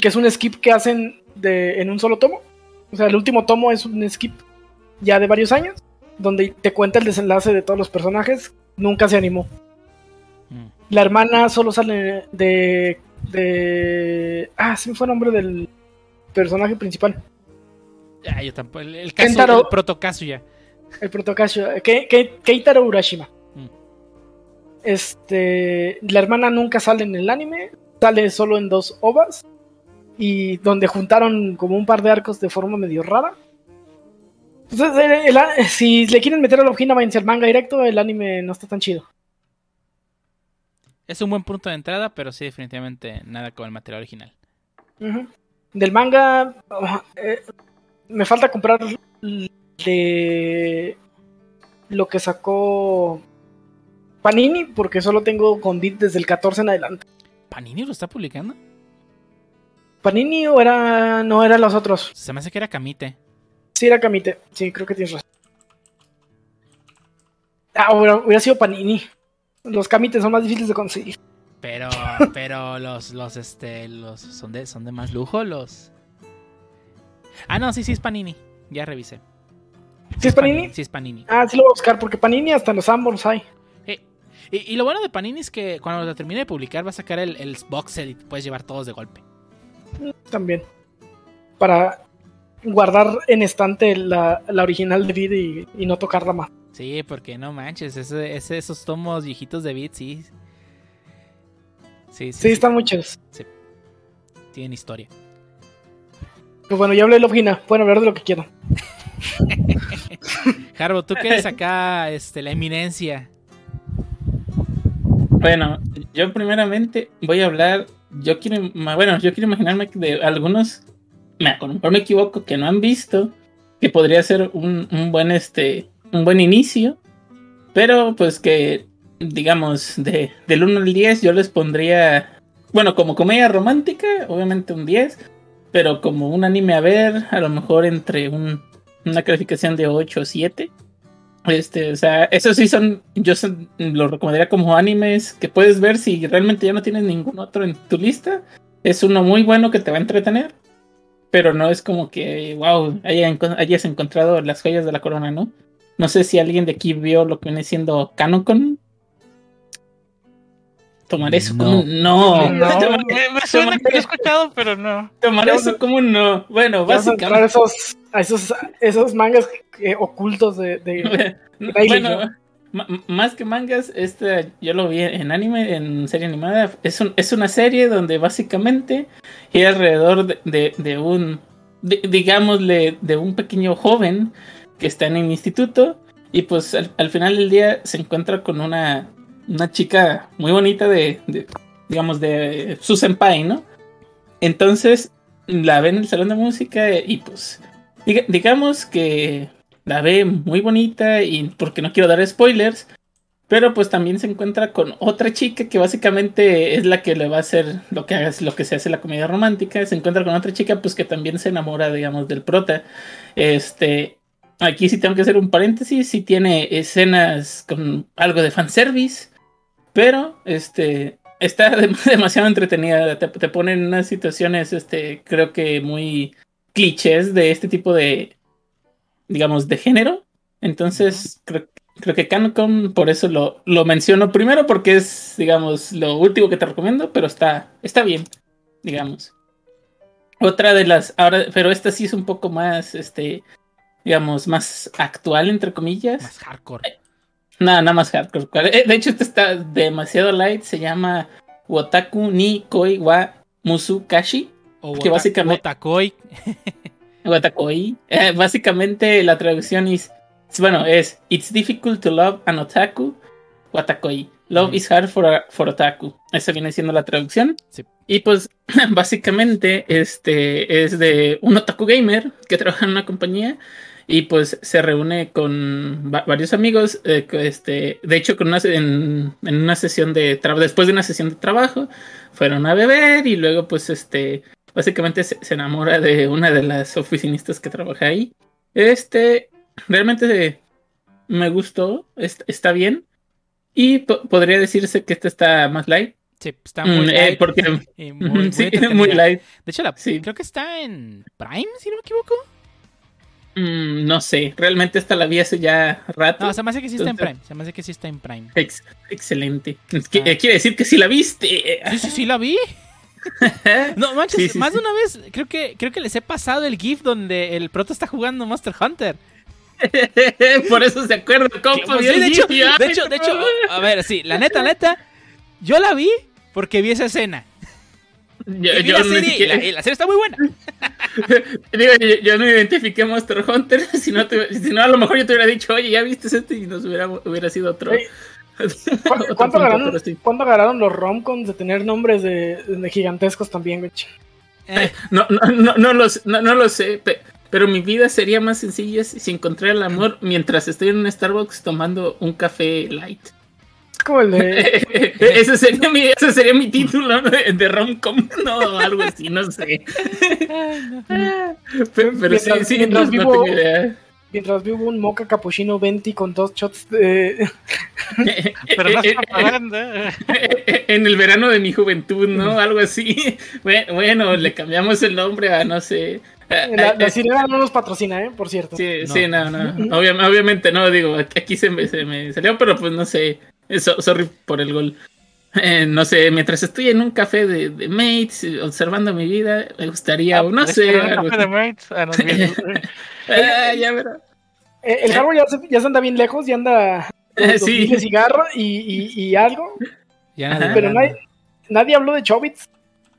Que es un skip que hacen de, en un solo tomo. O sea, el último tomo es un skip ya de varios años, donde te cuenta el desenlace de todos los personajes. Nunca se animó. Mm. La hermana solo sale de. de. Ah, se me fue el nombre del personaje principal. Ah, yo tampoco. El, el caso, Kentaro- el Kazuya. El. Ke- Ke- Keitaro Urashima. Este. La hermana nunca sale en el anime. Sale solo en dos ovas. Y donde juntaron como un par de arcos de forma medio rara. Entonces, el- el- si le quieren meter a la ojina, váyanse al manga directo. El anime no está tan chido. Es un buen punto de entrada, pero sí, definitivamente nada con el material original. Del manga. oh, eh, me falta comprar de lo que sacó Panini, porque solo tengo con Dit desde el 14 en adelante. ¿Panini lo está publicando? ¿Panini o era. no eran los otros? Se me hace que era Kamite. Sí, era Kamite. Sí, creo que tienes razón. Ah, hubiera, hubiera sido Panini. Los Kamites son más difíciles de conseguir. Pero, (laughs) pero los, los, este, los, son de, son de más lujo, los. Ah, no, sí, sí es Panini. Ya revisé. ¿Sí es Panini? Sí es Panini. Ah, sí lo voy a buscar, porque Panini hasta los ambos hay. Y, y lo bueno de Panini es que cuando lo termine de publicar va a sacar el, el box set y te puedes llevar todos de golpe. También. Para guardar en estante la, la original de Vid y, y no tocarla más. Sí, porque no manches, ese, ese- esos tomos viejitos de Beat, sí. Sí, sí, Sí, están muchos. tienen historia. Pues bueno, ya hablé de Logina. Pueden hablar de lo que quieran. (laughs) Harbo, tú que eres acá este, la eminencia. Bueno, yo primeramente voy a hablar. Yo quiero, bueno, yo quiero imaginarme de algunos, lo mejor me equivoco, que no han visto, que podría ser un, un buen este, un buen inicio, pero pues que, digamos, de, del 1 al 10 yo les pondría, bueno, como comedia romántica, obviamente un 10, pero como un anime a ver, a lo mejor entre un, una calificación de 8 o 7. Este, o sea, esos sí son, yo son- lo recomendaría como animes que puedes ver si realmente ya no tienes ningún otro en tu lista. Es uno muy bueno que te va a entretener, pero no es como que, wow, haya enco- hayas encontrado las joyas de la corona, ¿no? No sé si alguien de aquí vio lo que viene siendo Canocon. Tomar eso No. como un no. No. (laughs) Tomar, Me, suena que lo he escuchado, pero no. tomar eso como un no. Bueno, básicamente. esos, a esos, esos mangas eh, ocultos de, de- (laughs) Bailey, bueno, más que mangas, este yo lo vi en anime, en serie animada. Es, un- es una serie donde básicamente gira alrededor de, de- de un, di- digámosle, de un pequeño joven que está en el instituto y pues al, al final del día se encuentra con una, una chica muy bonita de, de, digamos, de su senpai, ¿no? Entonces, la ve en el salón de música y pues diga- digamos que la ve muy bonita y porque no quiero dar spoilers, pero pues también se encuentra con otra chica que básicamente es la que le va a hacer lo que lo que se hace en la comedia romántica, se encuentra con otra chica pues que también se enamora digamos del prota. Este, aquí sí tengo que hacer un paréntesis, sí tiene escenas con algo de fanservice, pero este está dem- (laughs) demasiado entretenida, te, te pone en unas situaciones este creo que muy clichés de este tipo de digamos de género. Entonces, creo, creo que Cancom por eso lo, lo menciono primero porque es digamos lo último que te recomiendo, pero está está bien, digamos. Otra de las ahora, pero esta sí es un poco más este digamos, más actual, entre comillas. Más hardcore. Nada, nada más hardcore. Eh, De hecho, este está demasiado light. Se llama Wotaku ni Koi wa Musukashi. O que básicamente- Wotakoi. Watakoi. (laughs) Eh, básicamente, la traducción es. Bueno, es It's difficult to love an otaku. Watakoi. Love Ujú. is hard for, a- for otaku. Esa viene siendo la traducción. Sí. Y pues, (clears throat) básicamente, este es de un otaku gamer que (laughs) trabaja en una compañía y pues se reúne con va- varios amigos. eh, este, de hecho, con una, en, en una sesión de trabajo, después de una sesión de trabajo, fueron a beber y luego, pues, este, básicamente se, se enamora de una de las oficinistas que trabaja ahí. Este, realmente me gustó, est- está bien. Y po- podría decirse que este está más light. Sí, está muy Mm, eh, light. porque (laughs) muy, muy sí, (laughs) muy light. De hecho, la, Sí. creo que está en Prime, si no me equivoco. Mm, no sé, realmente esta la vi hace ya rato. No, se me hace que sí está en Prime. Se me hace que sí está en Prime. Ex- excelente. Ah. eh, Quiere decir que sí la viste. Sí, sí, sí, la vi. (laughs) No, manches, Sí, sí, más sí. de una vez creo que creo que les he pasado el GIF donde el prota está jugando Monster Hunter. (laughs) Por eso se acuerda, compa. De hecho, y, de hecho, de hecho, (laughs) a ver, sí, la neta, neta, yo la vi porque vi esa escena. Yo, Y vi yo la serie, y siquiera- la, y la serie está muy buena. digo, yo, yo no identifiqué Monster Hunter. Si no, te- si no, a lo mejor yo te hubiera dicho, oye, ya viste este y nos hubiera, hubiera sido otro. (laughs) Ey, ¿Cu- otro ¿Cuánto, punto, agarraron, pero sí. cuánto los romcoms de tener nombres de, de gigantescos también, güey? Eh, No, no, no, no, lo, no, no lo sé, pe- pero mi vida sería más sencilla si encontrara el amor mientras estoy en un Starbucks tomando un café light. De. (laughs) ese, sería mi, ese sería mi título de, de romcom, no, algo así, no sé. (laughs) Pero, pero sí, Mientras- sí, mientras no, no vivo- tengo idea. Mientras vivo un moca capuchino 20 con dos shots de. (laughs) Pero no Eh, está pagando. ¿eh? en el verano de mi juventud, ¿no? Algo así. Bueno, bueno, le cambiamos el nombre a no sé. La, a- la sirena no nos patrocina, ¿eh? Por cierto. Sí, No. sí, no, no. (laughs) Obvia- obviamente no, digo, aquí se me, se me salió, pero pues no sé. So- sorry por el gol. Eh, no sé, mientras estoy en un café de, de mates, eh, observando mi vida, me gustaría, o no ¿Es sé. un café de mates? Ah, no, bien. (laughs) Ah, ya verá. Eh, el hardware ya se, ya se anda bien lejos, ya anda. (laughs) Eh, sí. de cigarro y, y, y algo. ya nadie Pero nadie, nadie habló de Chobits.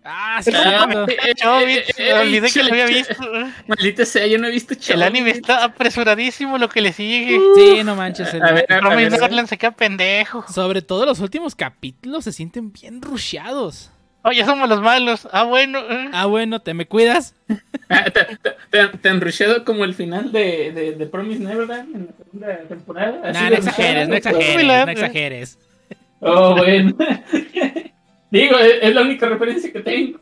Ah, sí, Ah, Chobits, eh, eh, olvidé que lo había visto. Maldita sea, yo no he visto El Chobits. anime está apresuradísimo lo que le sigue. Sí, no manches. el- A ver, a Promise ver, a ver. Neverland se queda pendejo. Sobre todo los últimos capítulos se sienten bien rusheados. Oye, somos los malos. Ah, bueno. Ah, bueno, te me cuidas. (laughs) Ah, ¿Tan, tan, tan rusheado como el final de, de, de Promise Neverland en la segunda temporada? ¿Así Nah, de no exageres, no exageres, no exageres. Oh, bueno. (laughs) Digo, es, es la única referencia que tengo.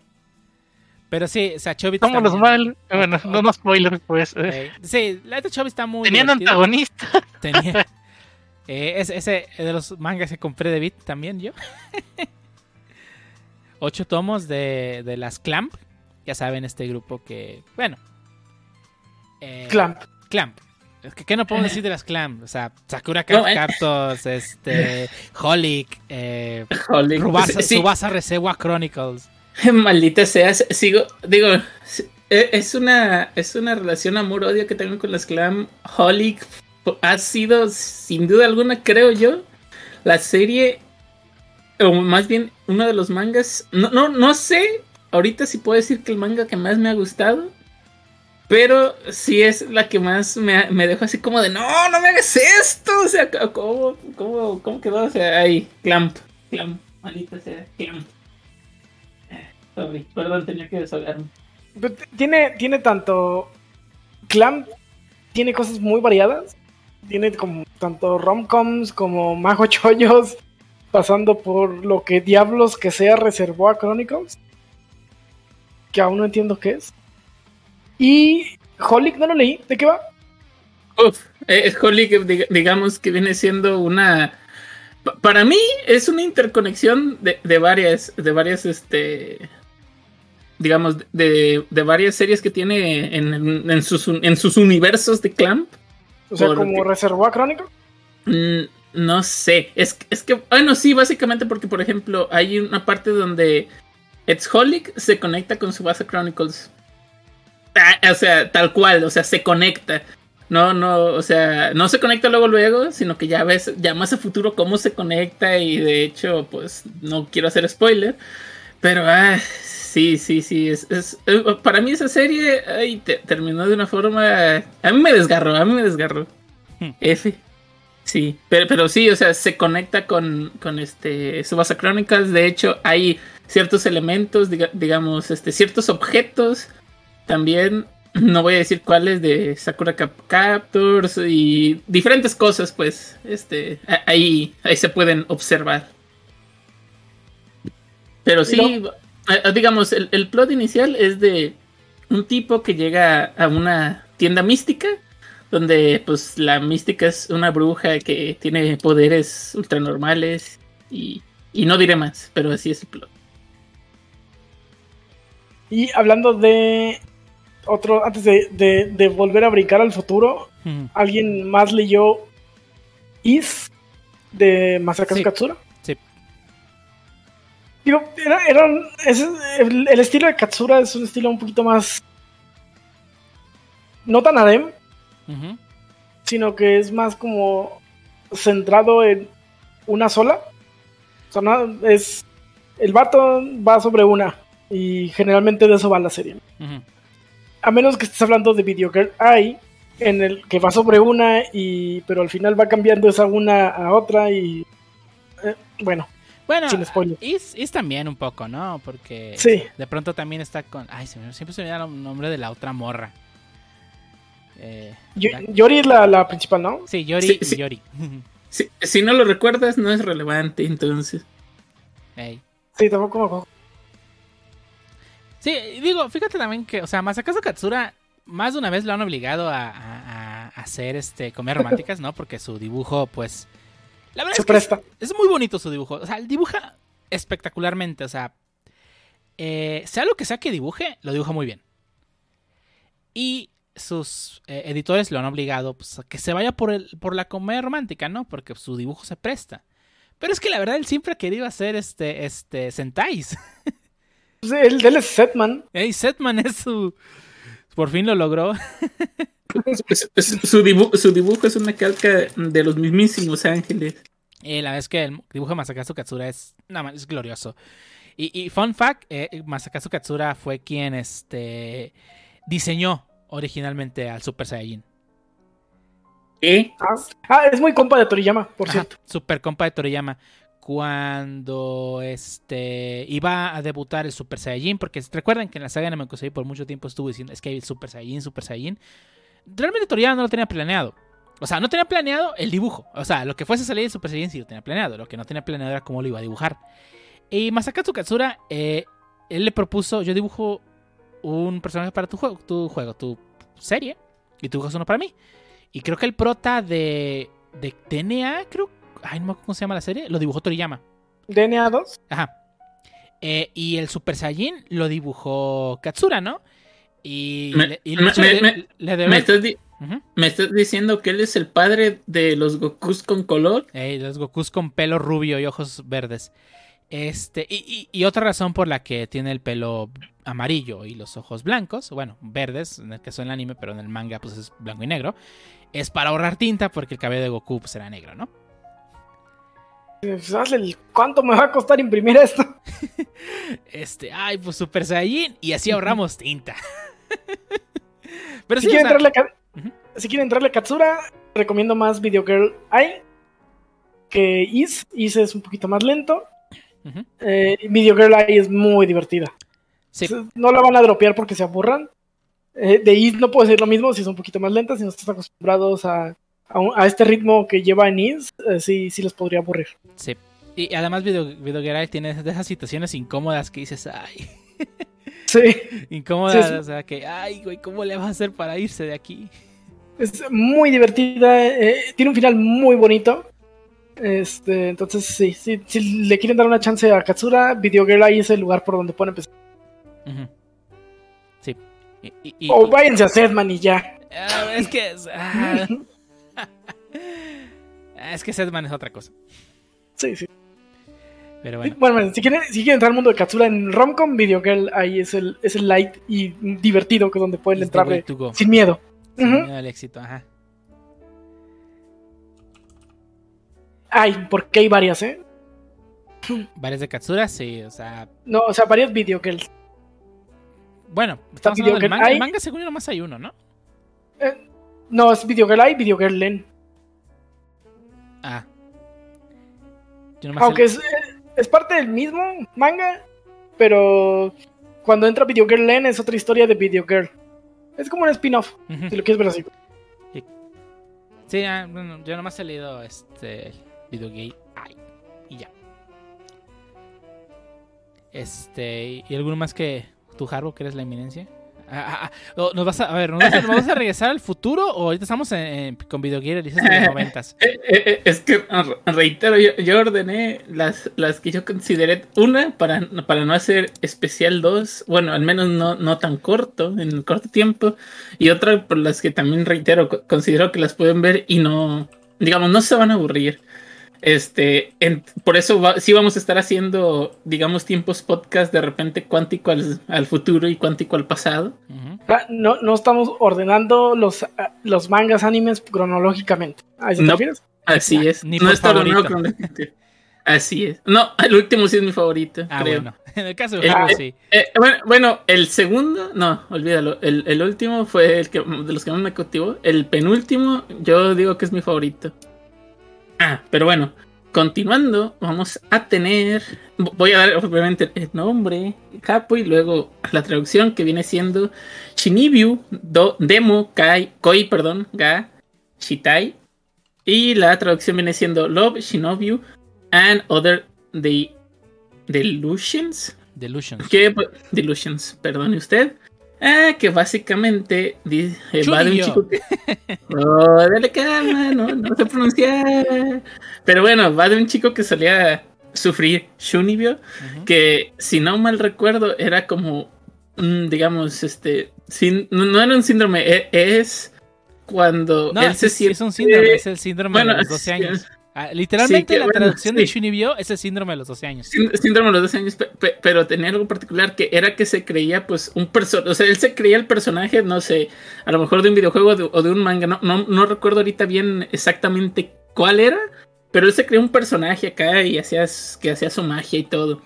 Pero sí, o sea, Chobits Somos los malos. Bueno, no no spoilers, pues. sí, la neta Chobits está muy Tenían divertido. antagonista. Tenía. (laughs) Eh, ese, ese de los mangas que compré de Bit también yo. Ocho tomos de, de las Clamp. Ya saben, este grupo que. Bueno. eh, Clamp. Clamp. Es que, ¿Qué no puedo decir de las Clamp? O sea, Sakura eh. Captors, este. (laughs) Holic, eh, Joder, Rubasa, sí, Tsubasa Resewa Chronicles. (laughs) Maldita sea, sigo, digo, e- es una, es una relación amor-odio que tengo con las Clam. Holic ha sido, sin duda alguna, creo yo, la serie, o más bien uno de los mangas, no, no, no sé ahorita si puedo decir que el manga que más me ha gustado, pero sí es la que más me, me dejó así como de, no, no me hagas esto, o sea, ¿cómo, cómo, cómo quedó? O sea, ahí, Clamp, Clamp, maldita sea, Clamp. Sorry, perdón, tenía que desahogarme. Tiene, tiene tanto. Clamp tiene cosas muy variadas. Tiene como tanto romcoms como mago chollos. Pasando por lo que diablos que sea reservó a Chronicles. Que aún no entiendo qué es. Y. Holic no lo leí. ¿De qué va? Uf, eh, Holy, que diga- digamos que viene siendo una. pa- Para mí es una interconexión de, de varias, de varias, este, digamos, de, de varias series que tiene en, en- en sus, en sus universos de Clamp. O sea, como reservó a Chronicles. No sé, es, es que, bueno, sí, básicamente porque, por ejemplo, hay una parte donde Exholic se conecta con su base Chronicles. Ah, o sea, tal cual, o sea, se conecta. No, no, o sea, no se conecta luego luego, sino que ya ves, ya más a futuro cómo se conecta y de hecho, pues, no quiero hacer spoiler, pero, ah, sí, sí, sí, es, es- eh, para mí esa serie, ay, te- terminó de una forma, a mí me desgarró, a mí me desgarró. Hmm. F. Sí, pero, pero sí, o sea, se conecta con, con este Subasa Chronicles. De hecho, hay ciertos elementos, diga- digamos, este, ciertos objetos. También, (clears throat) no voy a decir cuáles, de Sakura Cap Captors y diferentes cosas, pues, este, ahí, ahí se pueden observar. Pero sí, digamos, el, el plot inicial es de un tipo que llega a una tienda mística donde pues la mística es una bruja que tiene poderes ultranormales y, y no diré más, pero así es el plot. Y hablando de. Otro. Antes de, de- de volver a brincar al futuro. ¿Alguien más leyó Is de Masakazu Sí. Katsura? Sí. Digo, era, era un- es- el, el estilo de Katsura es un estilo un poquito más. No tan adem, Sino que es más como centrado en una sola. O sea, no- es. El vato va sobre una. Y generalmente de eso va la serie. A menos que estés hablando de Video Girl Eye, en el que va sobre una, y pero al final va cambiando esa una a otra y... eh, bueno, Bueno, Sin spoiler. Is, Is también un poco, ¿no? Porque sí. de pronto también está con. Ay, se me- siempre se me da el nombre de la otra morra. Eh, Yori es la, la principal, ¿no? Sí, Yori. Sí, sí. Yori. (laughs) Si, si no lo recuerdas, no es relevante, entonces. Sí, tampoco me acuerdo. Sí, y digo, fíjate también que, o sea, Masakazu Katsura más de una vez lo han obligado a, a- a hacer este comedias románticas, ¿no? Porque su dibujo, pues. La verdad Se es que presta. es, es muy bonito su dibujo. O sea, él dibuja espectacularmente. O sea, eh, sea lo que sea que dibuje, lo dibuja muy bien. Y sus eh, editores lo han obligado pues, a que se vaya por, el, por la comedia romántica, ¿no? Porque su dibujo se presta. Pero es que la verdad él siempre ha querido hacer este, este Sentais. (laughs) Pues, él es Setman. Ey, Setman es su. Por fin lo logró. Es- es- su, dibu- su dibujo es una calca de los mismísimos ángeles. Eh, la es que el dibujo de Masakazu Katsura es, nada más, es glorioso. Y, y fun fact, eh, Masakazu Katsura fue quien este, diseñó originalmente al Super Saiyajin. ¿Qué? Ah, ah, es muy compa de Toriyama, por Ajá, cierto. super compa de Toriyama. Cuando este iba a debutar el Super Saiyajin, porque recuerden que en la saga de Namekusei por mucho tiempo estuvo diciendo es que hay el Super Saiyajin, Super Saiyajin. Realmente Toriyama no lo tenía planeado. O sea, no tenía planeado el dibujo. O sea, lo que fuese a salir el Super Saiyajin sí lo tenía planeado. Lo que no tenía planeado era cómo lo iba a dibujar. Y Masakatsu Katsura, eh, él le propuso, yo dibujo un personaje para tu juego, tu juego, tu serie, y tú dibujas uno para mí. Y creo que el prota de, de TNA, creo, ay, no me acuerdo cómo se llama la serie, lo dibujó Toriyama. DNA 2. Ajá. Eh, y el Super Saiyajin lo dibujó Katsura, ¿no? Y, Me- le, y me- de hecho me- le- me- le debe- ¿Me estás, me diciendo que él es el padre de los Gokus con color? Ey, los Gokus con pelo rubio y ojos verdes. Este, y, y- y otra razón por la que tiene el pelo amarillo y los ojos blancos, bueno, verdes, en el caso del anime, pero en el manga pues es blanco y negro, es para ahorrar tinta porque el cabello de Goku pues era negro, ¿no? Pues, ¿Cuánto me va a costar imprimir esto? (laughs) Este, ay, pues Super Saiyajin y así ahorramos tinta. (laughs) pero Si sí, o quieren, sea, entrarle a, Ka- Ujú. si quieren entrarle a Katsura, recomiendo más Video Girl Eye que Is. Is es un poquito más lento. Eh, Video Girl es muy divertida. Sí. No la van a dropear porque se aburran. Eh, de Is no puede ser lo mismo si es un poquito más lenta, si no estás acostumbrados a, a, un- a este ritmo que lleva en Is, eh, sí, sí les podría aburrir. Sí. Y además Video, Video Garage tiene esas situaciones incómodas que dices, ay, (laughs) Sí, incómodas, Sí, sí. o sea, que, ay, güey, ¿cómo le vas a hacer para irse de aquí? es muy divertida, eh, tiene un final muy bonito. Este, entonces sí, sí, si le quieren dar una chance a Katsura, Video Girl ahí es el lugar por donde pueden empezar. Sí. Y, y- y- O váyanse a Sedman y ya. Ah, es que. es- ah. (laughs) es que Setman es otra cosa. Sí, sí. Pero bueno. Bueno, si quieren, si quieren entrar al mundo de Katsura en Romcom, Video Girl ahí es el, es el light y divertido que es donde pueden to go. sin miedo. Sin miedo al éxito, ajá. Ay, porque hay varias, ¿eh? (clears throat) Varias de Katsura, sí, o sea. No, o sea, varias Video Girls. Bueno, estamos Video hablando del manga. El Hay- manga, según yo, nomás hay uno, ¿no? Eh, no, es Video Girl I, Video Girl Len. Ah. Yo nomás Aunque es, eh, es parte del mismo manga, pero cuando entra Video Girl Len es otra historia de Video Girl. Es como un spin-off, si lo quieres ver así. Sí, ah, bueno, yo nomás he leído este Video y ya. Este, ¿y alguno más que tu Harbo, que eres la eminencia? Ah, ah, ah, nos vas a, a ver, ¿nos vas a, nos vamos a regresar al futuro o ahorita estamos en- en- con Video Gear dices de los (laughs) noventas? Eh, eh, eh, es que reitero, yo, yo ordené las, las que yo consideré una para, para no hacer especial 2, bueno, al menos no, no tan corto, en corto tiempo, y otra por las que también reitero, co- considero que las pueden ver y no, digamos, no se van a aburrir. Este, en- por eso va- sí vamos a estar haciendo, digamos, tiempos podcast de repente cuántico al, al futuro y cuántico al pasado. Ah, No, no estamos ordenando los, ah, los mangas animes cronológicamente. ¿A eso te No. refieres? Así Ah, es. ni no está ordenado cronológicamente. Así es. No, el último sí es mi favorito, Ah, creo. bueno. (laughs) En el caso de Eh, Harbo, eh, sí. Eh, bueno, bueno, el segundo, no, olvídalo. El, el último fue el que de los que más me cautivó. El penúltimo, yo digo que es mi favorito. Ah, pero bueno, continuando, vamos a tener. Voy a dar obviamente el nombre, capo, y luego la traducción que viene siendo Shinibiu do Demo Kai Koi, perdón, ga Shitai. Y la traducción viene siendo Love Shinobiu and Other de Delusions. Delusions. Que Delusions, perdone usted. Ah, que básicamente di- eh, va de un chico que. (laughs) Oh, dale calma, no, no sé pronunciar. Pero bueno, va de un chico que solía sufrir Shunibyo, Ujú. que si no mal recuerdo era como, digamos, este, sin- no, no era un síndrome, e- es cuando No, él es, se siente... es un síndrome, es el síndrome bueno, de los 12 (laughs) sí, años. Ah, literalmente que la bueno, traducción de sí. Shunibyo es el síndrome de los 12 años. Sí- Síndrome de los 12 años, pe- pe- pero tenía algo particular que era que se creía, pues, un personaje. O sea, él se creía el personaje, no sé, a lo mejor de un videojuego de- o de un manga. No, no, no recuerdo ahorita bien exactamente cuál era, pero él se creía un personaje acá y hacía, que hacía su magia y todo.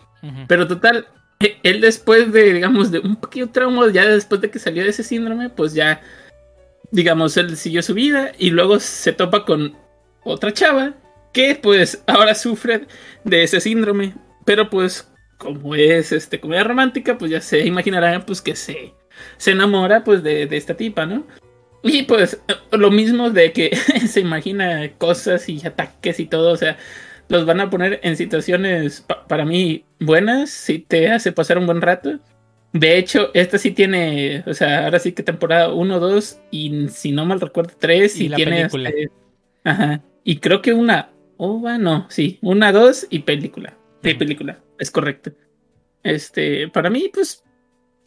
Pero total, e- él después de, digamos, de un pequeño trauma, ya después de que salió de ese síndrome, pues ya, digamos, él siguió su vida y luego se topa con otra chava que pues ahora sufre de ese síndrome, pero pues como es este comedia romántica, pues ya se imaginarán pues que se, se enamora pues de, de esta tipa, ¿no? Y pues lo mismo de que (laughs) se imagina cosas y ataques y todo, o sea, los van a poner en situaciones pa- para mí buenas, si te hace pasar un buen rato. De hecho, esta sí tiene, o sea, ahora sí que temporada 1, 2 y si no mal recuerdo 3 Y y, la tiene película. este, ajá, y creo que una ova, no, sí, una, dos y película. Sí, Ujú. película, es correcto. Este, para mí pues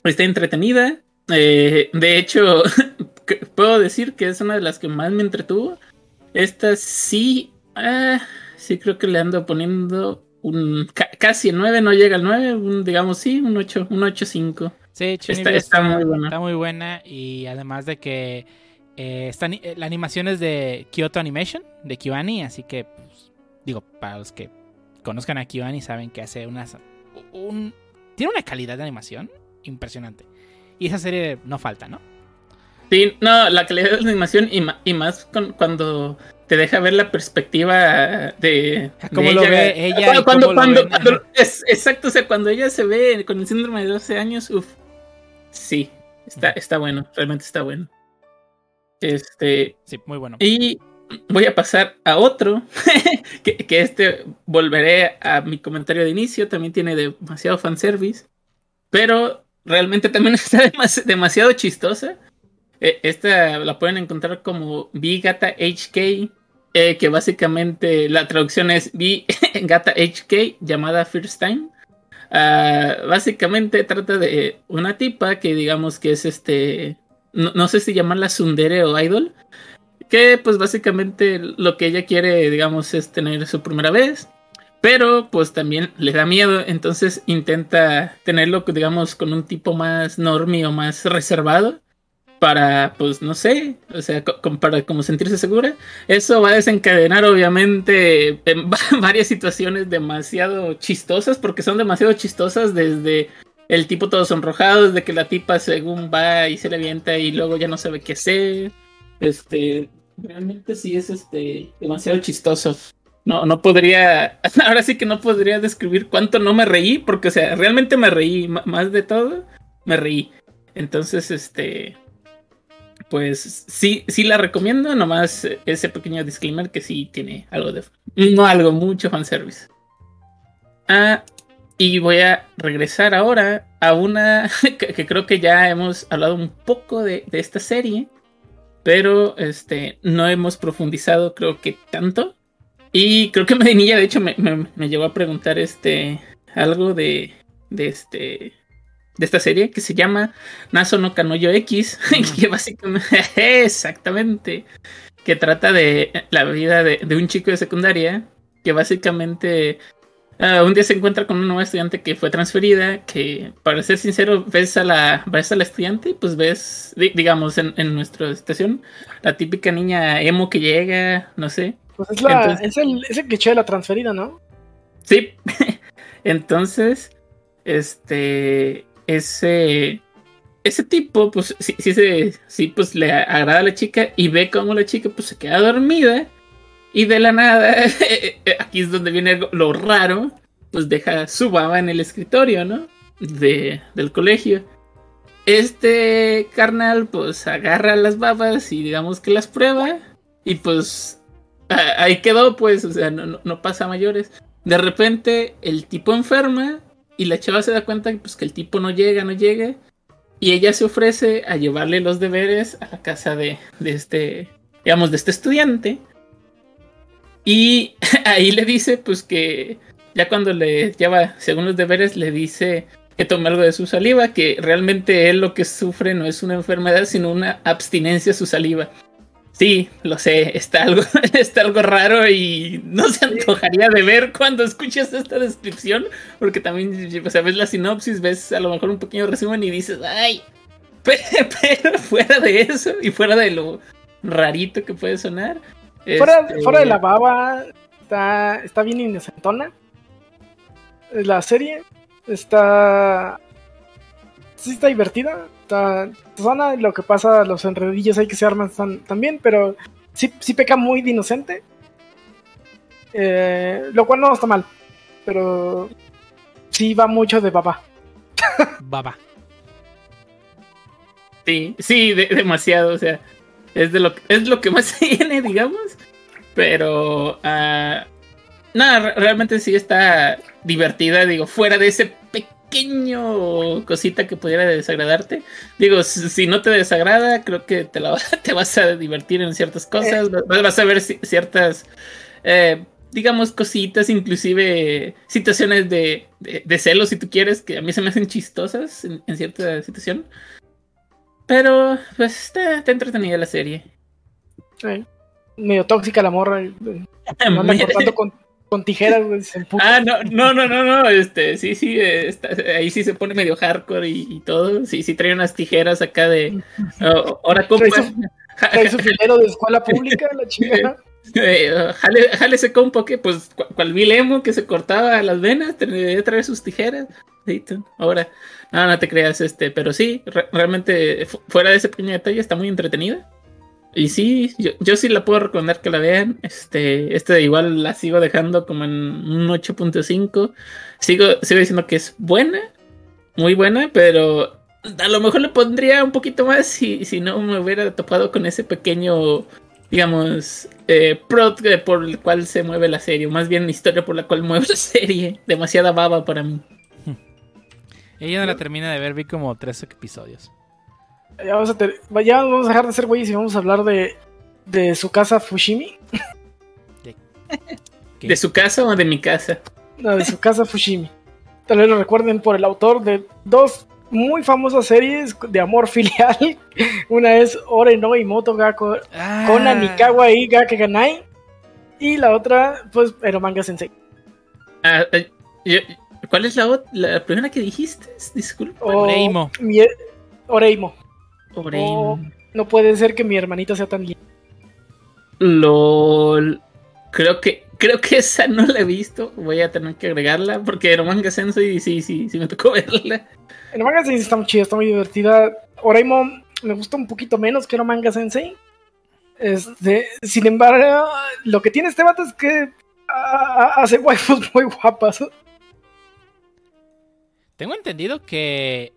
está entretenida. Eh, de hecho, (laughs) puedo decir que es una de las que más me entretuvo. Esta sí, ah, sí creo que le ando poniendo un ca- casi el 9, no llega al 9, un, digamos sí, un 8, un 8.5. Sí, Chunibyo Está- está, muy buena. está muy buena y además de que eh, está eh, la animación es de Kyoto Animation, de Kiwani, así que, digo, para los que conozcan a Kiwani saben que hace unas... Un, tiene una calidad de animación impresionante. Y esa serie no falta, ¿no? Sí, no, la calidad de la animación y, más con- cuando te deja ver la perspectiva de. Cómo de lo ve ella Cuando, cómo lo cuando, cuando- es, exacto, o sea, cuando ella se ve con el síndrome de 12 años, uff. Sí, está, está bueno, realmente está bueno. Este, Sí, muy bueno. y voy a pasar a otro, (laughs) que, este volveré a mi comentario de inicio, también tiene demasiado fanservice, pero realmente también (laughs) está demas- demasiado chistosa. Eh, Esta la pueden encontrar como B-Gata HK, eh, que básicamente la traducción es B-Gata HK, (laughs) llamada First Time. Ah, básicamente trata de una tipa que digamos que es este, no, no sé si llamarla Sundere o Idol, que pues básicamente lo que ella quiere, digamos, es tener su primera vez. Pero pues también le da miedo, entonces intenta tenerlo, digamos, con un tipo más normie o más reservado. Para, pues, no sé, o sea, para como sentirse segura. Eso va a desencadenar, obviamente, en va- (laughs) varias situaciones demasiado chistosas, porque son demasiado chistosas desde el tipo todo sonrojado, desde que la tipa según va y se le avienta y luego ya no sabe qué hacer. Este, realmente sí es este demasiado chistoso. No, no podría, (laughs) ahora sí que no podría describir cuánto no me reí, porque o sea, realmente me reí, más de todo, me reí. Entonces, este, pues sí, sí la recomiendo, nomás ese pequeño disclaimer que sí tiene algo de, no algo, mucho fanservice. Ah, y voy a regresar ahora a una (laughs) que, que creo que ya hemos hablado un poco de, de esta serie, pero este, no hemos profundizado creo que tanto. Y creo que (laughs) Medinilla de hecho me, me, me llegó a preguntar este, algo de, de, este, de esta serie que se llama Naso no Kanoyo X, (laughs) que básicamente, (laughs) exactamente, que trata de la vida de, de un chico de secundaria que básicamente Ah, un día se encuentra con una nueva estudiante que fue transferida, que para ser sincero, ves a la, ves a la estudiante y pues ves, di- digamos, en, en nuestra situación, la típica niña emo que llega, no sé. Pues es, la, Entonces- es, el, es el cliché de la transferida, ¿no? Sí. (laughs) Entonces, este, ese, ese tipo, pues sí, sí, se- sí, pues le agrada a la chica y ve cómo la chica pues se queda dormida y de la nada, (laughs) aquí es donde viene lo- raro, pues deja su baba en el escritorio, ¿no? De, del colegio. Este carnal pues agarra las babas y digamos que las prueba y pues ah, ahí quedó pues, o sea, no, no- no pasa a mayores. De repente el tipo enferma y la chava se da cuenta pues, que el tipo no llega, no llega. Y ella se ofrece a llevarle los deberes a la casa de, de este, digamos, de este estudiante. Y (laughs) ahí le dice pues que ya cuando le lleva, según los deberes, le dice que tome algo de su saliva, que realmente él lo que sufre no es una enfermedad, sino una abstinencia a su saliva. Sí, lo sé, está algo, (laughs) está algo raro y no se antojaría de ver cuando escuchas esta descripción, porque también, o sea, ves la sinopsis, ves a lo mejor un pequeño resumen y dices, ay, pe- (laughs) pero fuera de eso y fuera de lo rarito que puede sonar. Fuera, este, fuera de la baba, está, está bien inocentona. La serie está. Sí, está divertida. Está sana. Lo que pasa, los enredillos hay que se arman están también, pero sí, sí peca muy de inocente. Eh, lo cual no está mal, pero sí va mucho de baba. Baba. Sí, sí, de- demasiado, o sea, es de lo es lo que más (laughs) tiene, digamos, pero nada, re- realmente sí está divertida, digo, fuera de ese pequeño cosita que pudiera desagradarte. Digo, si, no te desagrada, creo que te, la, (laughs) te vas a divertir en ciertas cosas, vas vas a ver ci- ciertas, eh, digamos, cositas, inclusive situaciones de, de, de celos, si tú quieres, que a mí se me hacen chistosas en, en cierta situación. Pero, pues, está, está entretenida la serie. Eh, medio tóxica la morra. eh, (laughs) no anda cortando (laughs) con, con tijeras, güey. Ah, no, no, no, no, no, este, sí, sí, eh, está- ahí sí se pone medio hardcore y, y todo. Sí, sí trae unas tijeras acá de. (laughs) oh, ahora compa. Trae su- Trae su filero de escuela pública, la chingada. Eh, jale, jale ese compa que, pues, cu- cual vil emo que se cortaba las venas, que traer sus tijeras. Sí, ahora. No, no te creas, este, pero sí, re- realmente, fu- fuera de ese pequeño detalle, está muy entretenida. Y sí, yo, sí la puedo recomendar que la vean. Este, este igual la sigo dejando como en un 8.5. Sigo, sigo diciendo que es buena, muy buena, pero a lo mejor le pondría un poquito más si, si no me hubiera topado con ese pequeño, digamos, eh, que- por el cual se mueve la serie, más bien historia por la cual (laughs) mueve la serie. Demasiada baba para mí. Ella no la termina de ver, vi como tres episodios. Ya vamos a, ter- ya vamos a dejar de ser güeyes y vamos a hablar de, de su casa Fushimi. (laughs) ¿De su casa o de mi casa? No, de su casa Fushimi. Tal vez lo recuerden por el autor de dos muy famosas series de amor (laughs) filial. Una es Ore no Imoto ga ko- Ah, Konan Nikawa i Gake Ganai. Y la otra, pues, Eromanga Sensei. Ah, eh, yo- ¿Cuál es la, ot- la primera que dijiste? Disculpa. O Oreimo. mi- Oreimo. Oreimo. Oh. No puede ser que mi hermanita sea tan linda. LOL. Creo que, creo que esa no la he visto. Voy a tener que agregarla porque Eromanga Sensei sí, sí, sí me tocó (laughs) verla. Eromanga Sensei está muy chida, está muy divertida. Oreimo me gusta un poquito menos que Eromanga Sensei. Este, sin embargo, lo que tiene este vato es que hace waifus muy guapas. Tengo entendido que.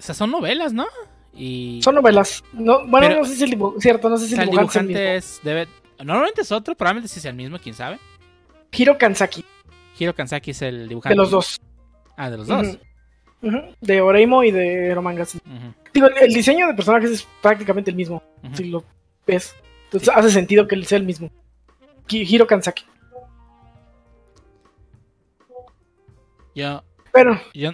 O sea, son novelas, ¿no? Y. Son novelas. No, bueno, Pero- no sé si el dibu- cierto, no sé si el el dibujante, es el dibujante es. Debe... Normalmente es otro, probablemente sí sea el mismo, quién sabe. Hiro Kansaki, Hiro Kansaki es el dibujante. de los dos. Ah, de los dos. De Oreimo y de Eromanga Sensei. Ujú, Digo, el diseño de personajes es prácticamente el mismo, si lo ves. Entonces hace sentido que sea el mismo. Hiro Kansaki. Yo, Pero, yo,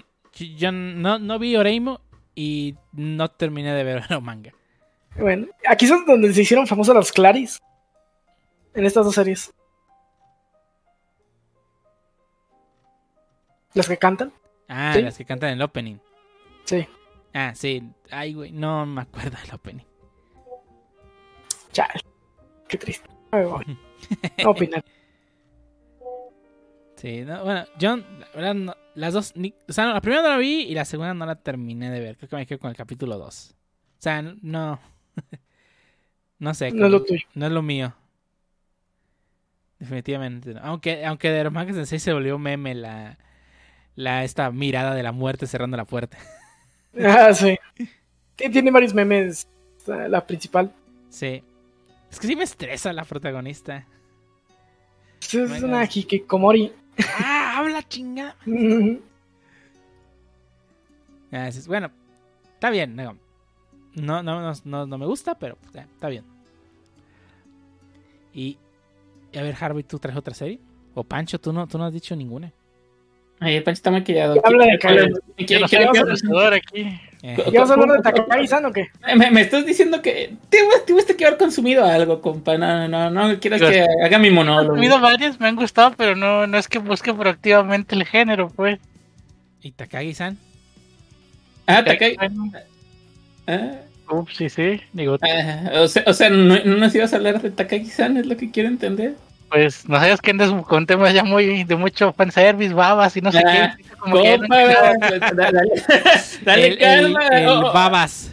yo no, no vi Oreimo y no terminé de ver (laughs) el manga. bueno, aquí es donde se hicieron famosas las Claris. En estas dos series. Las que cantan. Ah, Sí. las que cantan en el opening. Sí. Ah, sí. Ay, güey, no me acuerdo del opening. Chale. Qué triste. Ay, voy. (laughs) No opinar. Sí, no, bueno, yo, la verdad, no- las dos, ni- o sea, la primera no la vi y la segunda no la terminé de ver. Creo que me quedé con el capítulo 2. O sea, no. (laughs) no sé. No es lo como- tuyo. no es lo mío. Definitivamente no. Aunque, aunque de Hermanga Sensei se volvió meme la, la esta mirada de la muerte cerrando la puerta. (laughs) Ah, sí. Tiene varios memes. La principal. Sí. Es que sí me estresa la protagonista. Es una Hikikomori. ¡Ah! ¡Habla chingada! (laughs) Ah, dices, bueno, está bien. No, no, no, no, no- no me gusta, pero pues, ya, está bien. Y, y a ver, Harvey, ¿tú traes otra serie? O Pancho, tú no, tú no has dicho ninguna. Ay, el Pancho está maquillado. Habla de Quiero- Kyle. quiero- aquí. Eh, ¿Ya vas a hablar de Takagi-san o qué? Me, me estás diciendo que te- tuviste que haber consumido algo, compa. No, no, no quieras Digo, que haga mi He monólogo. tenido varias, me han gustado, pero no, no es que busque proactivamente el género, pues. ¿Y Takagi-san? Ah, Takai. Ah, Ups, sí, sí. Digo, ah, o sea, o sea no, no nos ibas a hablar de Takagi-san, es lo que quiero entender. Pues no sabes que andas con temas ya muy de mucho fanservice, babas y no sé Ah, qué. Como que no- dale, dale el, el- calma. el O- o- Babas.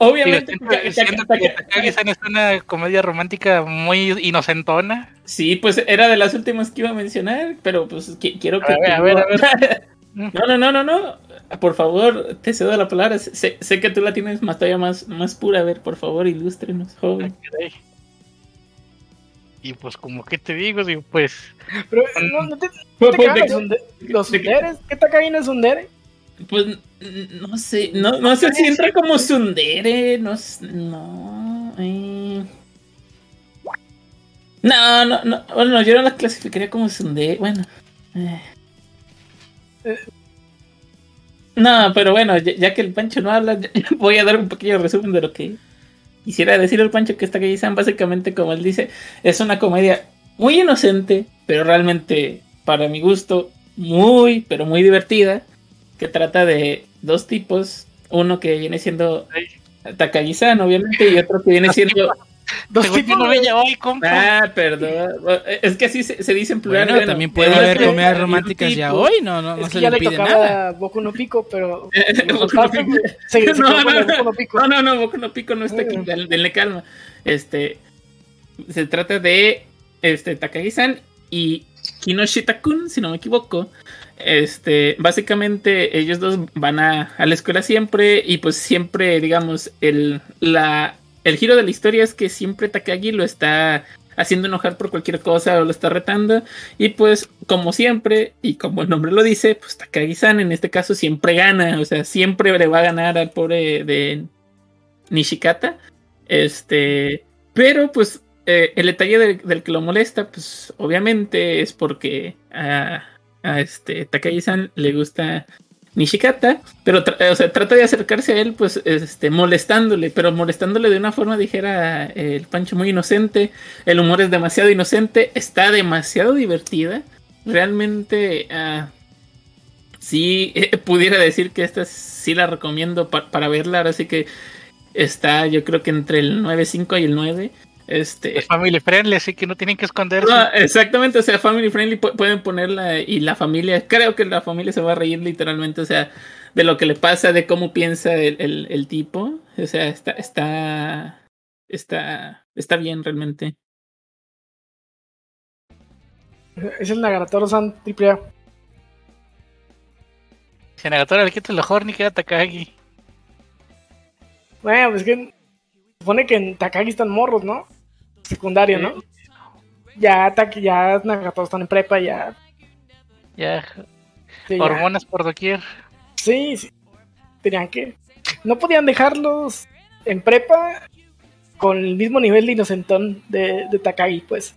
Digo, obviamente, siento, Taka- siento Taka- que Takagi-san es una comedia romántica muy inocentona. Sí, pues era de las últimas que iba a mencionar, pero pues qui- quiero que. A ver, a ver, a ver. (laughs) No, no, no, no, no. Por favor, te cedo la palabra. Sé, sé que tú la tienes más todavía más, más pura. A ver, por favor, ilústrenos, joven. Ay, Y pues como que te digo, digo, pues Pero no, no te, no te pues, cagas, de- sunde- los de- sunderes. ¿Qué Takagi no es sundere? pues, no sé, no, no sé si entra como Sundere, no, eh. No, no, no, bueno, yo no la clasificaría como Sundere, bueno. eh. No, pero bueno, ya, ya que el Pancho no habla, (laughs) voy a dar un pequeño resumen de lo que quisiera decir el Pancho que está que dicen básicamente como él dice, es una comedia muy inocente, pero realmente para mi gusto muy, pero muy divertida, que trata de dos tipos, uno que viene siendo Takagi-san, obviamente, y otro que viene siendo Dos tipos no me hoy, compa. Ah, perdón. Es que así se, se dice en plural. Bueno, bueno, también puede eh, haber eh, comedias románticas ya hoy, no, no, no se le ya le impide tocaba nada. Boku no Pico, pero. (laughs) Boku no Pico. (laughs) No, no, no. Boku no Pico. No, no, no, Boku no Pico no está aquí. Mm. den- Denle calma. Este. Se trata de. Este, Takagi-san y Kinoshita-kun, si no me equivoco. Este, básicamente ellos dos van a, a la escuela siempre y pues siempre, digamos, el, la, el giro de la historia es que siempre Takagi lo está haciendo enojar por cualquier cosa o lo está retando y pues como siempre y como el nombre lo dice, pues Takagi-san en este caso siempre gana, o sea, siempre le va a ganar al pobre de Nishikata. Este, pero pues eh, el detalle del, que lo molesta, pues obviamente es porque a, a este Takagi-san le gusta Nishikata, pero o sea, trata de acercarse a él, pues este, molestándole, pero molestándole de una forma, dijera el Pancho, muy inocente. El humor es demasiado inocente, está demasiado divertida. Realmente, ah, sí, eh, (laughs) pudiera decir que esta sí la recomiendo pa- para verla, ahora sí que está, yo creo que entre el 9.5 y el 9. Este, Es family friendly, así que no tienen que esconderse. no, exactamente, o sea, family friendly pu- pueden ponerla y la familia, creo que la familia se va a reír literalmente, o sea, de lo que le pasa, de cómo piensa el, el- el tipo, o sea, está, está, está, está bien realmente. Es el Nagaratoro-san triple A. Si a Nagatora le quita el ojo, ni queda Takagi. Bueno, pues que se supone que en Takagi están morros, ¿no? Secundario, ¿no? Ya, Taki, ya Nagatoro están en prepa, ya. Ya, sí, ya. hormonas por doquier. Sí, sí. Tenían que. No podían dejarlos en prepa con el mismo nivel de inocentón de, de Takagi, pues.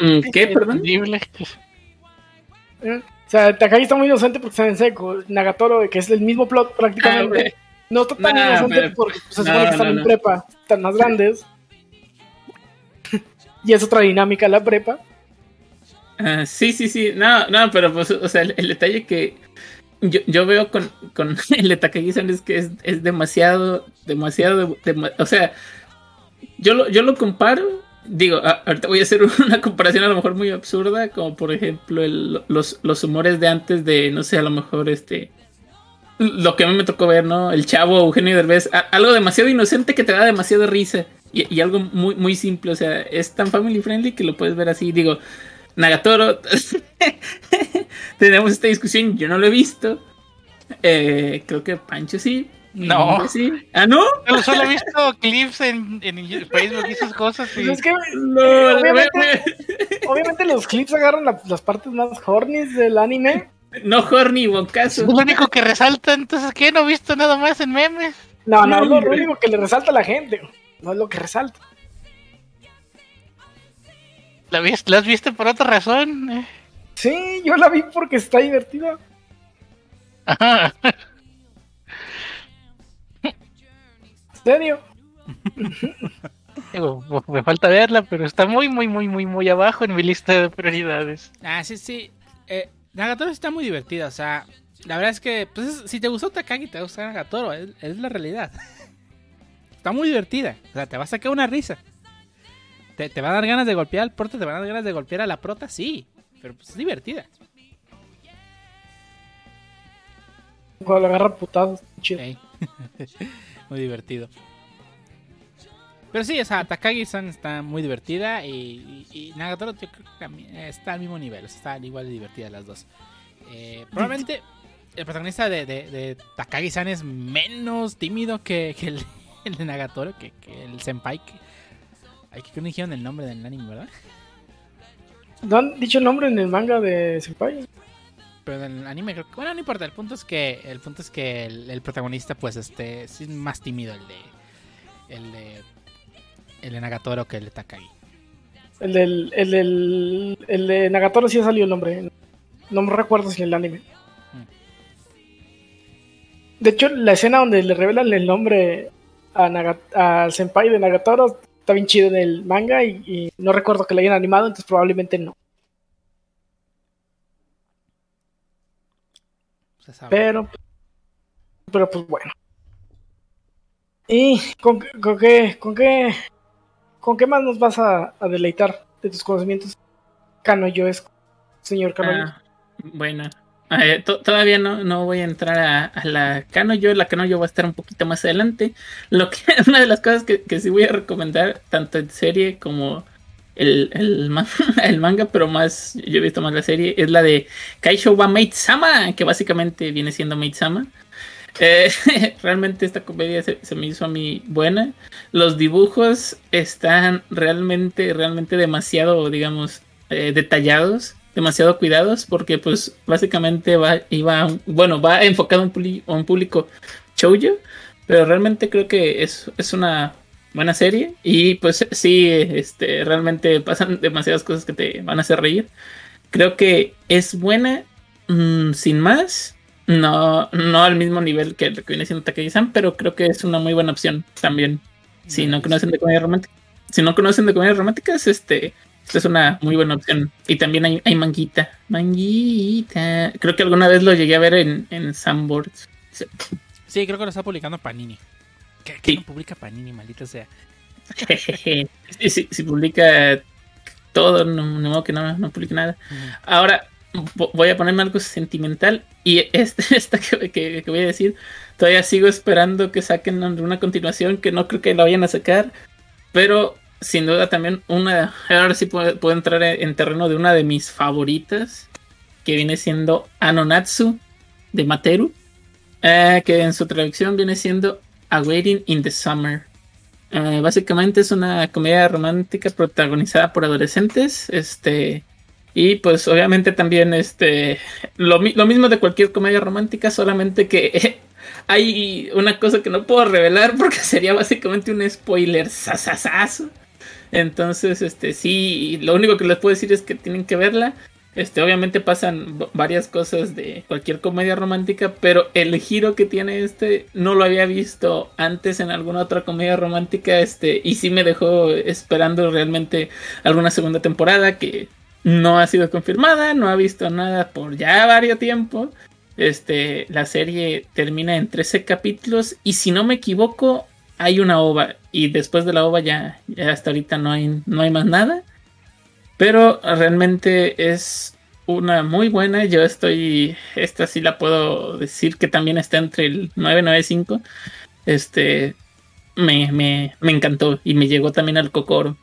Mm, ¿Qué, perdón? ¿eh? O sea, Takagi está muy inocente porque está en seco. Nagatoro, que es el mismo plot Ah, prácticamente, güey. no está tan Nah, inocente pero- porque se supone no, que están no, en no. prepa, están más grandes. (laughs) y es otra dinámica la prepa. Ah, sí, sí, sí. No, no, pero pues, o sea, el, detalle que yo, yo veo con, con (laughs) el de Takagi-san es que es, es demasiado, demasiado, dema- o sea, yo lo, yo lo comparo, digo, ahorita voy a hacer (laughs) una comparación a lo mejor muy absurda, como por ejemplo los, los humores de antes de, no sé, a lo mejor este, lo que a mí me tocó ver, ¿no? El chavo Eugenio Derbez, a- algo demasiado inocente que te da demasiada risa. Y, y algo muy, muy simple, o sea, es tan family friendly que lo puedes ver así. Digo, Nagatoro, (laughs) tenemos esta discusión, yo no lo he visto. Eh, creo que Pancho sí. No. Sí. ¿Ah, no? Yo solo he visto clips en, en Facebook y esas cosas. Y... Pues es que No, Obviamente- me- obviamente los clips agarran la- las partes más hornies del anime. No horny, Es Boncaso. lo único que resalta, entonces, ¿qué? No he visto nada más en memes. No, no, No, es lo único que le resalta a la gente. No es lo que resalta. ¿La viste, ¿Las viste por otra razón? Eh. Sí, yo la vi porque está divertida. Ajá. ¿En serio? Digo, me falta verla, pero está muy, muy, muy, muy, muy abajo en mi lista de prioridades. Ah, sí, sí. Eh, Nagatoro está muy divertida, o sea, la verdad es que, pues, es- si te gustó Takagi, te gusta Nagatoro, es, es la realidad. (laughs) Está muy divertida, o sea, te va a sacar una risa. ¿Te, te va a dar ganas de golpear al prota? ¿Te van a dar ganas de golpear a la prota? Sí, pero pues es divertida. Cuando le agarra putados. Chido. (laughs) Muy divertido. Pero sí, o sea, Takagi-san está muy divertida y, y- y Nagatoro yo creo que también está al mismo nivel, o sea, están igual de divertidas las dos. Eh, probablemente el protagonista de, de- de Takagi-san es menos tímido que, que el, (laughs) el de Nagatoro, que, que el Senpai. Que, hay que no dijeron el nombre del anime, ¿verdad? ¿No han dicho el nombre en el manga de Senpai? Pero en el anime creo que... Bueno, no importa, el punto es que el punto es que el, el protagonista pues este es más tímido el de el de el de Nagatoro que el de Takagi. El del, el del, el de Nagatoro sí ha salido el nombre. No me recuerdo si en el anime. De hecho, la escena donde le revelan el nombre a Naga- senpai de Nagatoro está bien chido en el manga y, y no recuerdo que lo hayan animado, entonces probablemente no. Se sabe. Pero, pero pues bueno. ¿Y con, con qué, con qué, con qué más nos vas a, a deleitar de tus conocimientos canoyoesco, señor Canoyo? Ah, bueno, eh, to- todavía no, no voy a entrar a, a la Cano yo. La Cano yo va a estar un poquito más adelante. Lo que (laughs) una de las cosas que, que sí voy a recomendar, tanto en serie como el, el, ma- (laughs) el manga, pero más yo he visto más la serie, es la de Kaisho wa Maid-sama, que básicamente viene siendo Maid-sama. Eh, (laughs) realmente esta comedia se, me hizo a mí buena. Los dibujos están realmente, realmente demasiado, digamos, eh, detallados, demasiado cuidados, porque pues básicamente va, iba, bueno, va enfocado a un, a un público pero realmente creo que es, es una buena serie y pues sí, este, realmente pasan demasiadas cosas que te van a hacer reír. Creo que es buena, mm, sin más. No, no al mismo nivel que lo que viene siendo Takagi-san, pero creo que es una muy buena opción también. Si no conocen de comedia romántica, si no conocen de comedias románticas, este, esta es una muy buena opción. Y también hay, hay manguita. Manguita. Creo que alguna vez lo llegué a ver en, en Sanborn. Sí, creo que lo está publicando Panini. ¿Qué, qué Sí. no publica Panini, maldita sea? si, si- si publica todo, no, no que no, no publique nada. Ahora voy a ponerme algo sentimental. Y este, (laughs) esta que, que- voy a decir, todavía sigo esperando que saquen una continuación que no creo que la vayan a sacar. Pero sin duda también una. Ahora sí puedo, puedo entrar en terreno de una de mis favoritas. Que viene siendo Anonatsu de Materu. eh, que en su traducción viene siendo A Waiting in the Summer. Eh, básicamente es una comedia romántica protagonizada por adolescentes. Este. Y pues obviamente también este. Lo, lo mismo de cualquier comedia romántica, solamente que (laughs) hay una cosa que no puedo revelar (laughs) porque sería básicamente un spoiler sasasazo. Entonces, este, sí, lo único que les puedo decir es que tienen que verla. Este, obviamente pasan varias cosas de cualquier comedia romántica, pero el giro que tiene este no lo había visto antes en alguna otra comedia romántica, este, y sí me dejó esperando realmente alguna segunda temporada que no ha sido confirmada, no ha visto nada por ya varios tiempo. Este, la serie termina en 13 capítulos y si no me equivoco, hay una ova y después de la ova ya, hasta ahorita no hay, no hay más nada. Pero realmente es una muy buena. Yo estoy, esta sí la puedo decir que también está entre el 995. Este, me, me, me encantó y me llegó también al cocoro.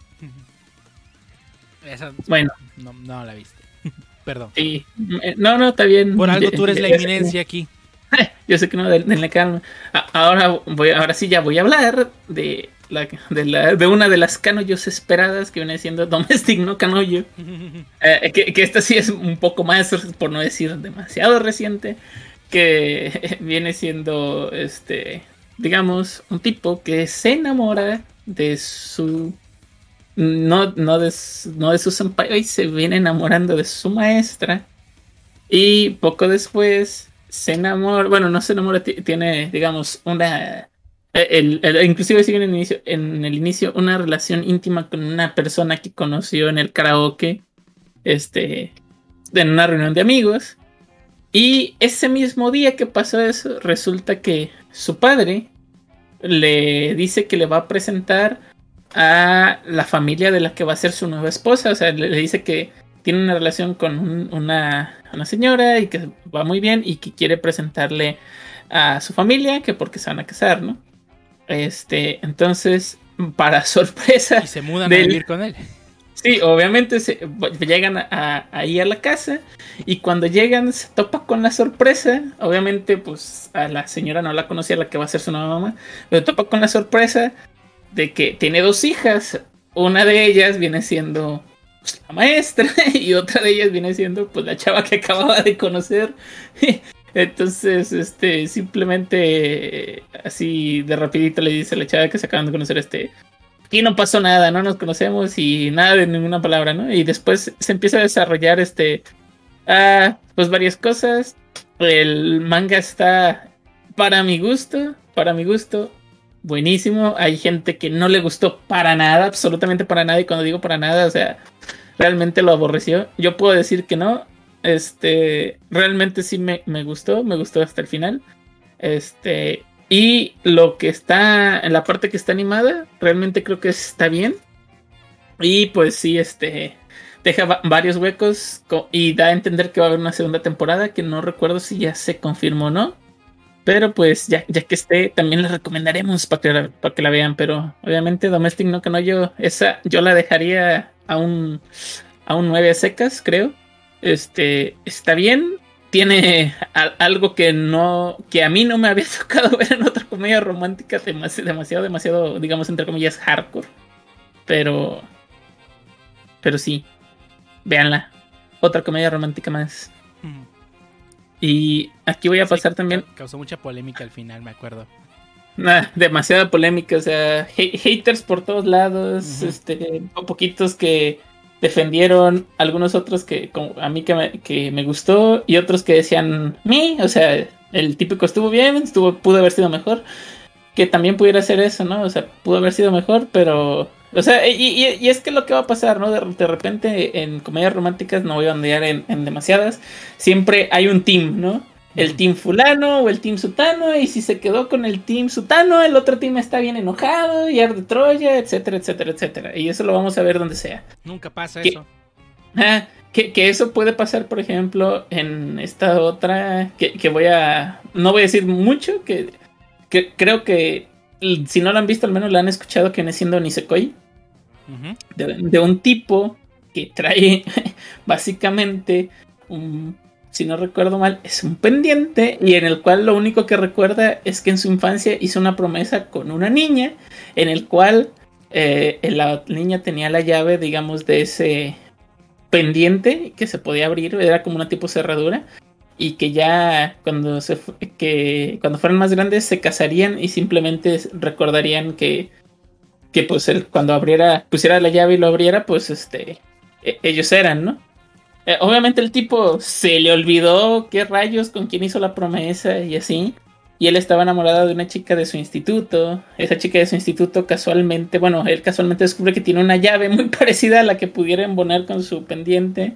Esa Bueno, no, no la viste. (laughs) Perdón. sí. Eh, No, no, está bien. Por algo tú eres (laughs) la eminencia aquí. (laughs) Yo sé que no, den- denle calma. Ahora, voy, ahora sí ya voy a hablar de, la, de, la- de una de las canoyos esperadas que viene siendo Domestic no Canoyo. Eh, que, que esta sí es un poco más, por no decir demasiado reciente, que viene siendo, este, digamos, un tipo que se enamora de su... No, no, de, no de su se viene enamorando de su maestra. Y poco después se enamora, bueno, no se enamora, ti- tiene, digamos, una... eh, El, el- inclusive sigue en el, inicio, en el inicio una relación íntima con una persona que conoció en el karaoke, este, en una reunión de amigos. Y ese mismo día que pasó eso, resulta que su padre le dice que le va a presentar a la familia de la que va a ser su nueva esposa. O sea, le, le dice que tiene una relación con un- una, una señora y que va muy bien y que quiere presentarle a su familia, que porque se van a casar, ¿no? Este, entonces, para (laughs) sorpresa Y se mudan a del- vivir con él. Sí, obviamente se, llegan a- a- ahí a la casa y cuando llegan se topa con la sorpresa. Obviamente, pues a la señora no la conocía, la que va a ser su nueva mamá, pero topa con la sorpresa de que tiene dos hijas. Una de ellas viene siendo la maestra (laughs) y otra de ellas viene siendo pues la chava que acababa de conocer. (laughs) Entonces, este, simplemente eh, así de rapidito le dice a la chava que se acaban de conocer este aquí no pasó nada, no nos conocemos y nada de ninguna palabra, ¿no? Y después se empieza a desarrollar este, ah, pues varias cosas. El manga está, para mi gusto, para mi gusto, buenísimo. Hay gente que no le gustó para nada, absolutamente para nada. Y cuando digo para nada, o sea, realmente lo aborreció. Yo puedo decir que no. Este, realmente sí me, me gustó, me gustó hasta el final. Este, y lo que está en la parte que está animada, realmente creo que está bien. Y pues sí, este deja varios huecos y da a entender que va a haber una segunda temporada que no recuerdo si ya se confirmó o no. Pero pues ya, ya que esté, también les recomendaremos para que, para que la vean. Pero obviamente Domestic no que no yo, esa yo la dejaría a un, a un 9 secas, creo. Este está bien. Tiene algo que no, que a mí no me había (laughs) tocado ver en otra comedia romántica demasiado, demasiado, demasiado, digamos, entre comillas, hardcore. Pero, pero sí, véanla. Otra comedia romántica más. Y aquí voy a pasar también. Causó mucha polémica al final, me acuerdo. demasiada polémica, o sea, haters por todos lados, este, poquitos que defendieron, algunos otros que a mí que me, que me gustó y otros que decían, mi, o sea, el típico estuvo bien, estuvo, pudo haber sido mejor, que también pudiera ser eso, ¿no? O sea, pudo haber sido mejor, pero o sea, y, es que lo que va a pasar, ¿no? De, repente en comedias románticas, no voy a ondear en, demasiadas, siempre hay un team, ¿no? El team fulano o el team sutano, y si se quedó con el team sutano, el otro team está bien enojado y arde Troya, etcétera, etcétera, etcétera. Y eso lo vamos a ver donde sea. Nunca pasa eso. Ah, que, eso puede pasar, por ejemplo, en esta otra, que, voy a, no voy a decir mucho, que, que creo que si no lo han visto, al menos lo han escuchado, que viene siendo Nisekoi de, un tipo que trae (laughs) básicamente un, si no recuerdo mal, es un pendiente y en el cual lo único que recuerda es que en su infancia hizo una promesa con una niña en el cual eh, la niña tenía la llave, digamos, de ese pendiente que se podía abrir, era como una tipo cerradura y que ya cuando se que cuando fueran más grandes se casarían y simplemente recordarían que que pues él cuando abriera, pusiera la llave y lo abriera, pues este, e, ellos eran, ¿no? Eh, obviamente el tipo se le olvidó qué rayos con quién hizo la promesa y así. Y él estaba enamorado de una chica de su instituto. Esa chica de su instituto casualmente, bueno, él casualmente descubre que tiene una llave muy (laughs) parecida a la que pudiera embonar con su pendiente.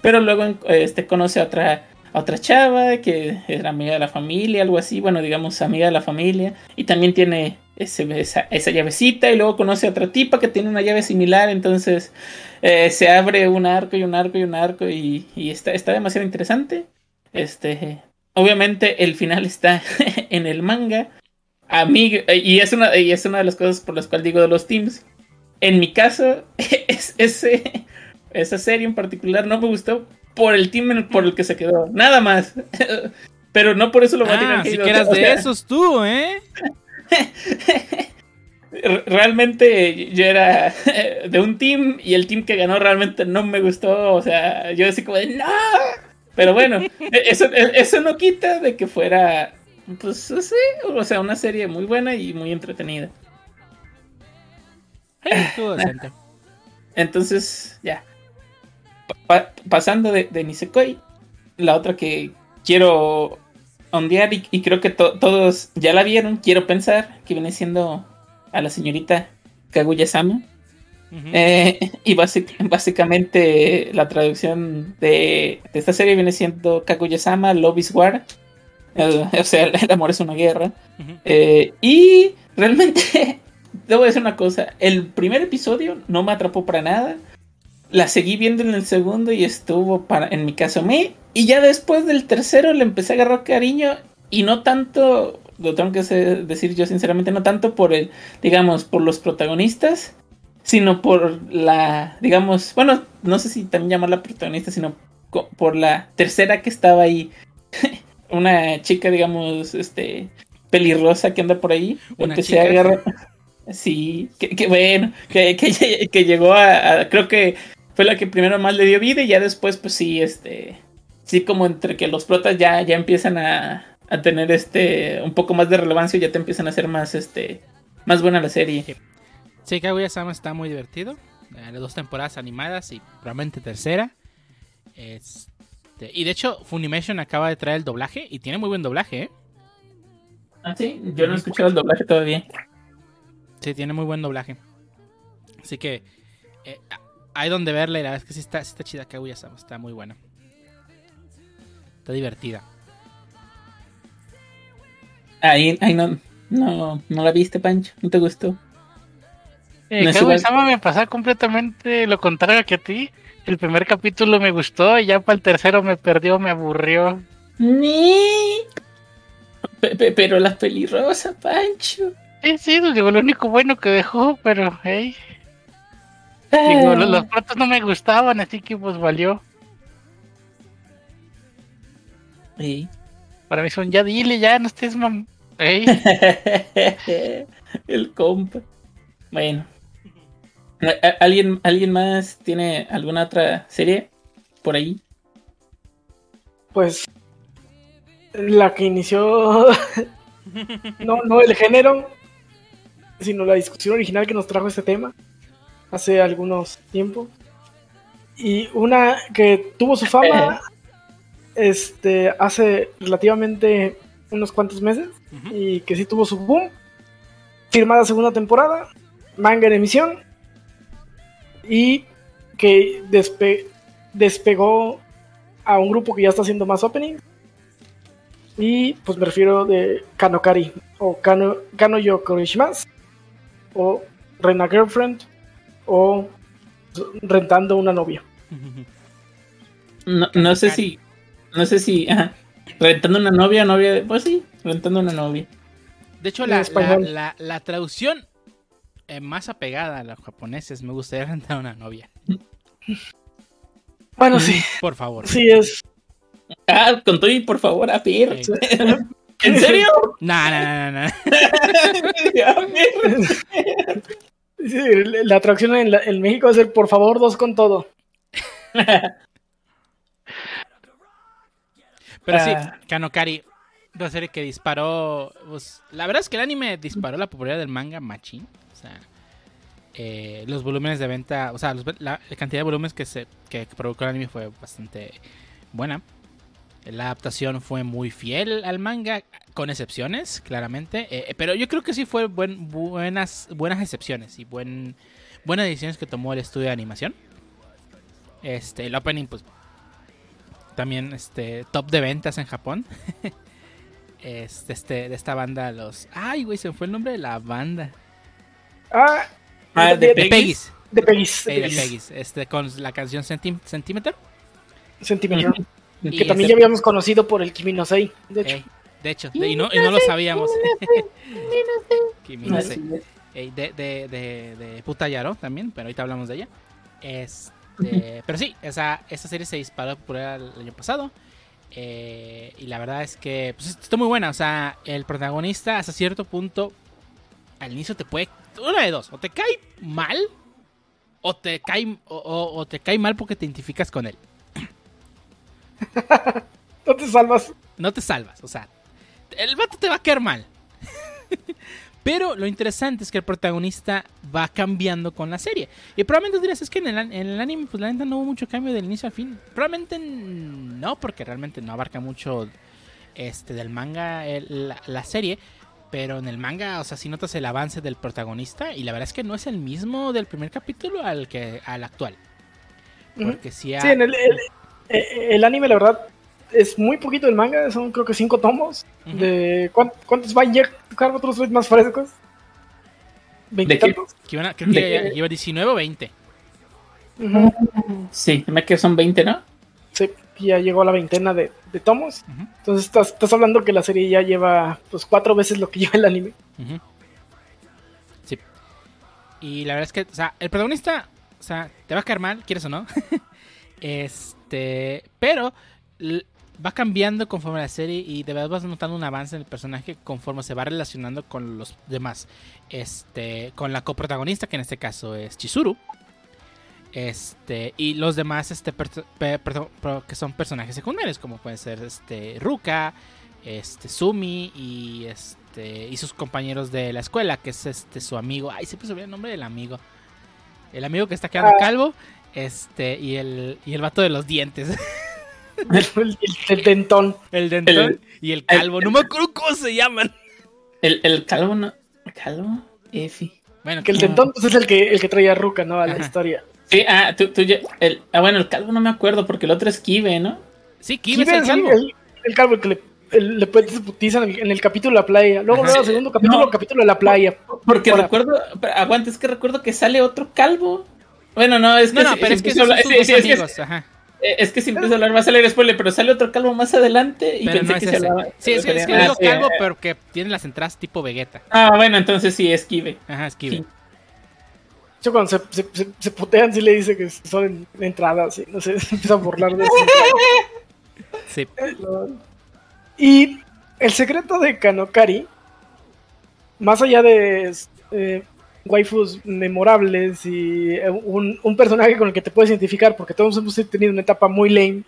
Pero luego este, conoce otra, a otra chava que era amiga de la familia, algo así, bueno, digamos amiga de la familia. Y también tiene esa, esa, llavecita y luego conoce a otra tipa que tiene una llave similar, entonces eh, se abre un arco y un arco y un arco y, está, está demasiado interesante. Este, obviamente el final está (laughs) en el manga. A mí, y es, una, y es una de las cosas por las cuales digo de los teams. En mi caso, (laughs) es, ese, esa serie en particular no me gustó por el team por el que se quedó. Nada más. (laughs) Pero no por eso lo voy a tener ah, que de esos tú, ¿eh? Realmente yo era (laughs) de un team y el team que ganó realmente no me gustó. O sea, yo decía como de no. Pero bueno, eso, eso no quita de que fuera, pues sí, o sea, una serie muy buena y muy entretenida. Entonces, ya. pasando de, de Nisekoi, la otra que quiero ondear y, creo que todos ya la vieron, quiero pensar, que viene siendo a la señorita Kaguya-sama. Eh, (laughs) y básicamente la traducción de, esta serie viene siendo Kaguya-sama, Love is War. (laughs) o sea, el amor es una guerra. Eh, y realmente, (laughs) debo decir una cosa, el primer episodio no me atrapó para nada. La seguí viendo en el segundo y estuvo para, en mi caso, me y ya después del tercero le empecé a agarrar cariño y no tanto, lo tengo que decir yo sinceramente, no tanto por el, digamos, por los protagonistas, sino por la, digamos, bueno, no sé si también llamarla protagonista, sino por la tercera que estaba ahí. (laughs) Una chica, digamos, este, pelirrosa que anda por ahí. Una empecé a agarrar. (laughs) Sí, que, bueno, que, que, llegó a, creo que fue la que primero más le dio vida y ya después, pues sí, este, sí como entre que los protas ya, ya empiezan a, tener este un poco más de relevancia y ya te empiezan a hacer más este más buena la serie. Sí, Kaguya-sama está muy divertido. Eh, dos temporadas animadas y probablemente tercera. Este, y de hecho, Funimation acaba de traer el doblaje y tiene muy buen doblaje, ¿eh? Ah, sí, yo no he escuchado el doblaje todavía. Sí, tiene muy buen doblaje. Así que eh, hay donde verle, la verdad es que sí está, sí está chida Kaguya-sama, está muy buena. Está divertida. Ahí, ahí no, No, no la viste, Pancho. ¿No te gustó? Eh, No igual. Me pasa completamente lo contrario que a ti. El primer capítulo me gustó y ya para el tercero me perdió, me aburrió. Ni. Pe- pe- Pero las pelirrosas, Pancho. Sí, sí, pues, digo, lo único bueno que dejó, pero, hey, digo, los, los protos no me gustaban, así que pues valió. Sí. Para mí son, ya dile, ya no estés mam... Hey, (laughs) El compa. Bueno. ¿A- a- ¿Alguien, ¿Alguien más tiene alguna otra serie por ahí? Pues la que inició (laughs) no, no el género, sino la discusión original que nos trajo este tema hace algunos tiempos. Y una que tuvo su fama (laughs) este hace relativamente unos cuantos meses y que sí tuvo su boom. Firmada segunda temporada, manga en emisión y que despe- despegó a un grupo que ya está haciendo más opening. Y pues me refiero de Kanokari o Kano, Kano yo Korishimasu o Rena Girlfriend o Rentando una novia. No, no sé si. No sé si. ajá, rentando una novia, novia. de- Pues sí, rentando una novia. De hecho, la, la, la- la traducción eh, más apegada a los japoneses me gustaría (laughs) rentar una novia. Bueno, sí, Por favor. sí es. Ah, con todo y por favor, a. Sí. (laughs) ¿En serio? Nah, nah, nah, nah, nah. A ver. sí, la traducción en, la- en México va a ser por favor dos con todo. (laughs) Pero sí, Ah. Kanokari, una serie que disparó. pues, la verdad es que el anime disparó la popularidad del manga machín. O sea, eh, los volúmenes de venta, o sea, los- la, la cantidad de volúmenes que se que provocó el anime fue bastante buena. La adaptación fue muy fiel al manga, con excepciones, claramente. eh, pero yo creo que sí fue buen- buenas, buenas excepciones y buen, buenas decisiones que tomó el estudio de animación. Este, el opening, pues también este top de ventas en Japón. (laughs) este, este, de esta banda, los. Ay, güey, se me fue el nombre de la banda. Ah, Ah, de de, De Peggy's. de Peggy's, de de Peggy's. Peggy's, Este, con la canción Centi- Centimeter. Sentimental. Y Que también este- ya habíamos conocido por el Kimi no Sei, de hecho. Ey, de hecho, de- y, no, y no lo sabíamos. Kimi no Sei. (laughs) Ey, de, de, de, de Puta Yaro también, pero ahorita hablamos de ella. Este, (laughs) pero sí, esa, esa serie se disparó por el año pasado. eh, y la verdad es que pues, está muy buena. O sea, el protagonista hasta cierto punto al inicio te puede. Una de dos. O te cae mal. O te cae, o, o- o te cae mal porque te identificas con él. (laughs) No te salvas. no te salvas. O sea, el vato te va a caer mal. Pero lo interesante es que el protagonista va cambiando con la serie. Y probablemente dirás, es que en el, an- en el anime, pues la neta no hubo mucho cambio del inicio al fin. Probablemente no, porque realmente no abarca mucho este del manga el- la, la serie. Pero en el manga, o sea, sí notas el avance del protagonista. Y la verdad es que no es el mismo del primer capítulo al que al actual. Porque sí, ha- Sí, en el, el, el anime, la verdad, es muy poquito el manga, son creo que cinco tomos. Ujú. de ¿cuán- ¿Cuántos van ya buscar otros más frescos? ¿De qué? A- creo que ¿De lleva 19 o 20. Ujú. Sí, me que son 20, ¿no? Sí, ya llegó a la veintena de, de tomos. Entonces estás, estás hablando que la serie ya lleva pues cuatro veces lo que (laughs) lleva el anime. Sí. Y la verdad es que, o sea, el protagonista, o sea, te va a caer mal, quieres o no. (laughs) este, pero va cambiando conforme la serie y de verdad vas notando un avance en el personaje conforme se va relacionando con los demás. Este, con la coprotagonista, que en este caso es Chizuru. Este, y los demás este, perso- pe- perso- pro- que son personajes secundarios, como pueden ser este, Ruka, este, Sumi y este y sus compañeros de la escuela, que es este su amigo. Ay, siempre se olvida el nombre del amigo. El amigo que está quedando Ah. calvo. Este, y el, y el vato de los dientes. (laughs) El, el- el dentón. el dentón El- y el calvo. No me acuerdo cómo se llaman. El, el calvo, ¿no? ¿Calvo? Efi. Bueno, Que el no. dentón pues, es el que, el que traía a Ruka, ¿no? A la Ajá. historia. Sí, ah, tú, tú ya- el, ah, bueno, el calvo no me acuerdo porque el otro es Kibe, ¿no? Sí, Kibe es el calvo. el- el calvo que le, le puedes putizar en el, capítulo de la playa. Luego, luego, el segundo capítulo, No. el capítulo de la playa. Porque Ahora. recuerdo, pero aguanta, es que recuerdo que sale otro calvo. Bueno, no, es que No, pero si es que son sí, es que- amigos, ajá. Eh, es que si empiezo a hablar va a salir spoiler, pero sale otro calvo más adelante y Pero pensé no que es se ese. hablaba. Sí, es que, es que Ah, digo sí, calvo, pero que tiene las entradas tipo Vegeta. Ah, bueno, entonces sí, esquive. Ajá, esquive. Sí. Yo cuando se, se, se, se putean, sí le dice que son en- entradas. Y no sé, (laughs) se empieza a burlar de eso. Sí. (laughs) Y el secreto de Kanokari, más allá de eh, waifus memorables y eh, un, un personaje con el que te puedes identificar, porque todos hemos tenido una etapa muy lame,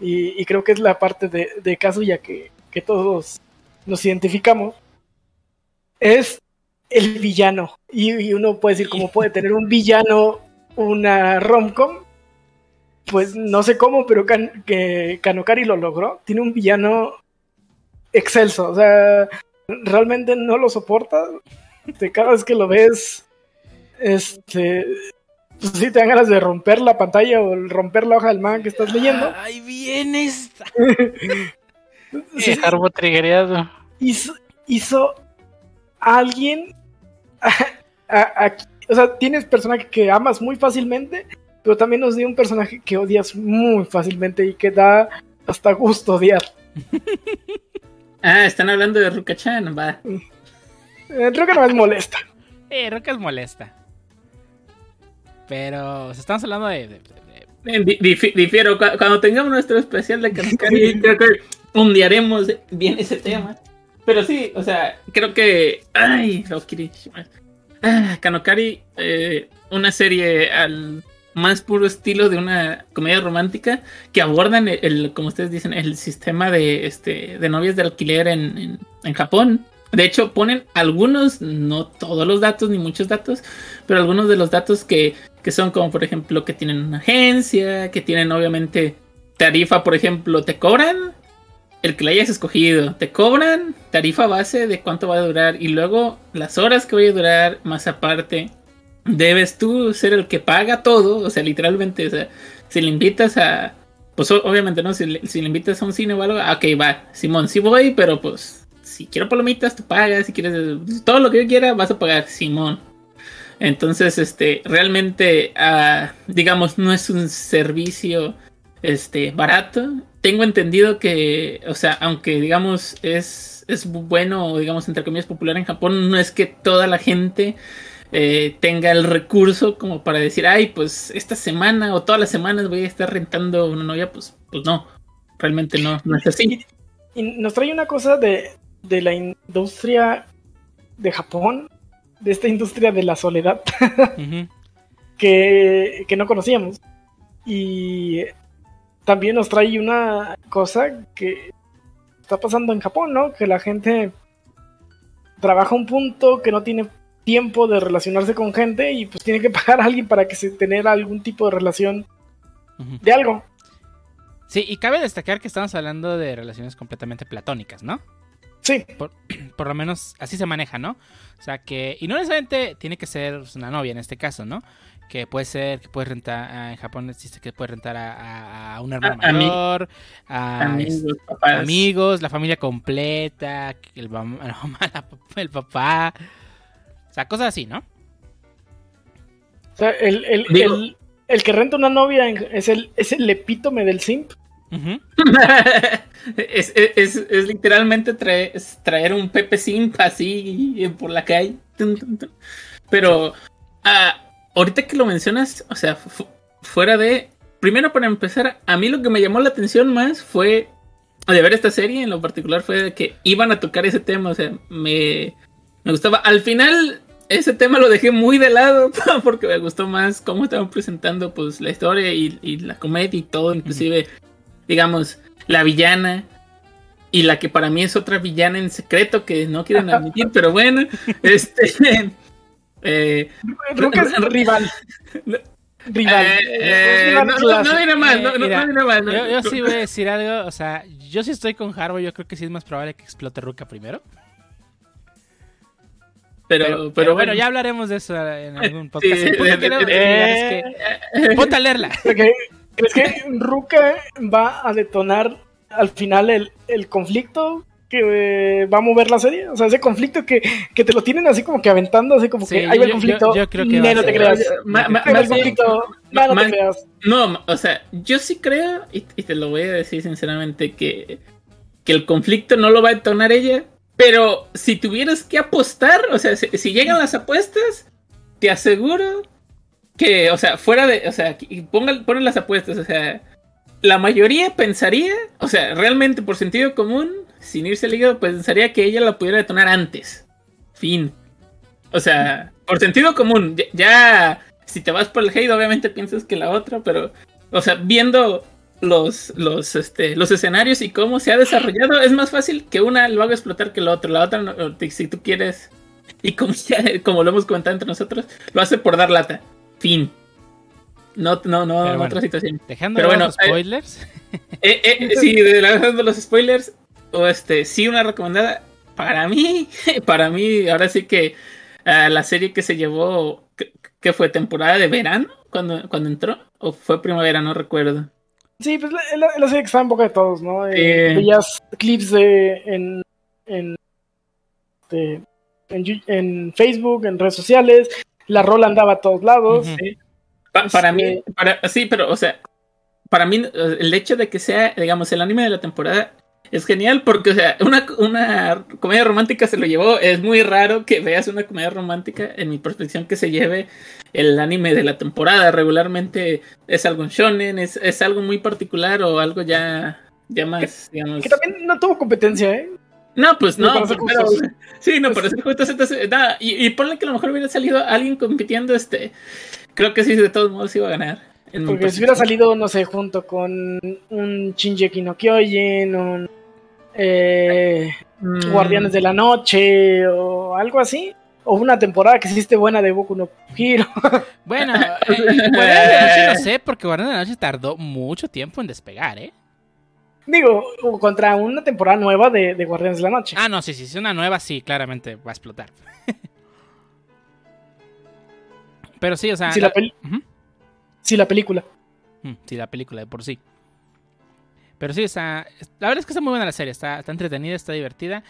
y, creo que es la parte de, de Kazuya que, que todos nos identificamos, es el villano. Y, uno puede decir, ¿cómo puede tener un villano una romcom? Pues no sé cómo, pero que Kanokari lo logró. Tiene un villano excelso. O sea, realmente no lo soporta. De cada vez que lo ves, este. Pues sí, te dan ganas de romper la pantalla o romper la hoja del manga que estás leyendo. Ahí viene esta. (laughs) Sí, Harbo triggereado. hizo, hizo a alguien. (laughs) a- a- o sea, tienes personaje que amas muy fácilmente, pero también nos dio un personaje que odias muy fácilmente y que da hasta gusto odiar. (laughs) Ah, están hablando de Ruka-chan, va. Eh, creo que no es molesta. (laughs) Eh, Roca es molesta. Pero o sea, estamos hablando de, de- de- Eh, di- difi- difiero, cu- cuando tengamos nuestro especial de Kanokari, creo que hundiaremos bien ese tema. Pero sí, o sea, creo que. Ay, Rokiri. Ah, Kanokari, eh, una serie al más puro estilo de una comedia romántica que abordan el, el, como ustedes dicen, el sistema de, este, de novias de alquiler en, en, en Japón. De hecho, ponen algunos, no todos los datos ni muchos datos, pero algunos de los datos que, que son como por ejemplo que tienen una agencia, que tienen obviamente tarifa, por ejemplo, te cobran el que la hayas escogido, te cobran tarifa base de cuánto va a durar y luego las horas que vaya a durar, más aparte, debes tú ser el que paga todo, o sea, literalmente, o sea, si le invitas a, pues obviamente, ¿no? Si le, si le invitas a un cine o algo, ah, ok, va, Simón, sí voy, pero pues si quiero palomitas, tú pagas, si quieres todo lo que yo quiera, vas a pagar, Simón. Entonces, este, realmente, ah, digamos, no es un servicio, este, barato. Tengo entendido que, o sea, aunque, digamos, es, es bueno, digamos, entre comillas, popular en Japón, no es que toda la gente eh, tenga el recurso como para decir, ay, pues esta semana o todas las semanas voy a estar rentando una novia, pues, pues no, realmente no, no es así. Y nos trae una cosa de, de la industria de Japón, de esta industria de la soledad (laughs) que, que no conocíamos. Y también nos trae una cosa que está pasando en Japón, ¿no? Que la gente trabaja un punto que no tiene tiempo de relacionarse con gente y pues tiene que (laughs) pagar a alguien para que se tener algún tipo de relación de algo. Sí, y cabe destacar que estamos hablando de relaciones completamente platónicas, ¿no? Sí, (clears throat) Por lo menos así se maneja, ¿no? O sea que, y no necesariamente tiene que ser pues, una novia en este caso, ¿no? Que puede ser, que puedes rentar, ah, en Japón existe que puedes rentar a, a- a un hermano A- mayor, a Amigos, este, papás. amigos, la familia completa, el, (laughs) mamá, la papá, el papá. O sea, cosas así, ¿no? o sea, el, el, Digo- el- el que renta una novia es el, es el epítome del simp. (laughs) Es, es, es- es literalmente traer, es traer un Pepe Simp así eh, por la calle. Pero ah, ahorita que lo mencionas, o sea, fu- fuera de. Primero, para empezar, a mí lo que me llamó la atención más fue. De ver esta serie en lo particular fue de que iban a tocar ese tema. O sea, me, me gustaba. Al final, ese tema lo dejé muy de lado (laughs) porque me gustó más cómo estaban presentando pues la historia y, y la comedia y todo, inclusive digamos, la villana y la que para mí es otra villana en secreto que no quieren admitir, pero bueno, este eh, Ruka es rival. Rival. eh, eh, Rival no, no, no diré más, no, Eh, mira, no diré más. Yo, yo sí voy a decir algo, o sea, yo sí estoy con Harbo, yo creo que sí es más probable que explote Ruka primero. pero, Pero, pero, bueno, ya hablaremos de eso en algún Sí, podcast. De- de- es que- eh, Ponte a leerla. Porque, ¿Crees que Ruka va a detonar al final el, el conflicto que eh, va a mover la serie. O sea, ese conflicto que, que te lo tienen así como que aventando, así como Sí, que ahí va el conflicto. yo- yo creo que va a no te creas. Ma- ma- Ahí va el más bien- conflicto. ma- No, no te creas. No, o sea, yo sí creo, y, y te lo voy a decir sinceramente, que, que el conflicto no lo va a detonar ella. Pero si tuvieras que apostar, o sea, si, si llegan las apuestas, te aseguro que, o sea, fuera de, o sea, pongan, ponen las apuestas, o sea, la mayoría pensaría, o sea, realmente por sentido común, sin irse al hígado, pensaría que ella la pudiera detonar antes. Fin. O sea, por sentido común, ya, si te vas por el hate, obviamente piensas que la otra, pero, o sea, viendo los, los, este, los escenarios y cómo se ha desarrollado, es más fácil que una lo haga explotar que la otra. La otra, si tú quieres, y como, como lo hemos comentado entre nosotros, lo hace por dar lata. Fin. No, no, no, Pero bueno. otra situación. Dejando Pero bueno, los spoilers. (laughs) Eh, eh, sí, de la de los spoilers, o este, sí, una recomendada. Para mí, (laughs) para mí, ahora sí que ah, la serie que se llevó, que, que fue temporada de verano cuando, cuando entró, o fue primavera, no recuerdo. Sí, pues la, la, la serie que está en boca de todos, ¿no? Eh. Veías clips de, en, en, de- en, Yu- en Facebook, en redes sociales. La rola andaba a todos lados. Ujú. Sí. Pa- para Este- mí, para, sí, pero, o sea, para mí, el hecho de que sea, digamos, el anime de la temporada es genial porque, o sea, una, una comedia romántica se lo llevó. Es muy raro que veas una comedia romántica, en mi perspectiva, que se lleve el anime de la temporada. Regularmente es algo en shonen, es, es algo muy particular o algo ya, ya más, digamos. Que también no tuvo competencia, ¿eh? No, pues no, parece pero, (laughs) sí, no, pero ser justo, entonces, nada, y, y ponle que a lo mejor hubiera salido alguien compitiendo, este, creo que sí, de todos modos iba a ganar. Porque si hubiera salido, no sé, junto con un Shinji no Kyojin, un eh, Mm, Guardianes de la Noche o algo así. O una temporada que hiciste buena de Boku no Hero. Bueno, (laughs) eh, Guardianes de la Noche no sé, porque Guardianes de la Noche tardó mucho tiempo en despegar, ¿eh? Digo, contra una temporada nueva de, de Guardianes de la Noche. Ah, no, sí, sí, es una nueva, sí, claramente va a explotar. (laughs) Pero sí, o sea. si, la si la película. Mm, Sí, la película de por sí. Pero sí, está, la verdad es que está muy buena la serie, está, está entretenida, está divertida.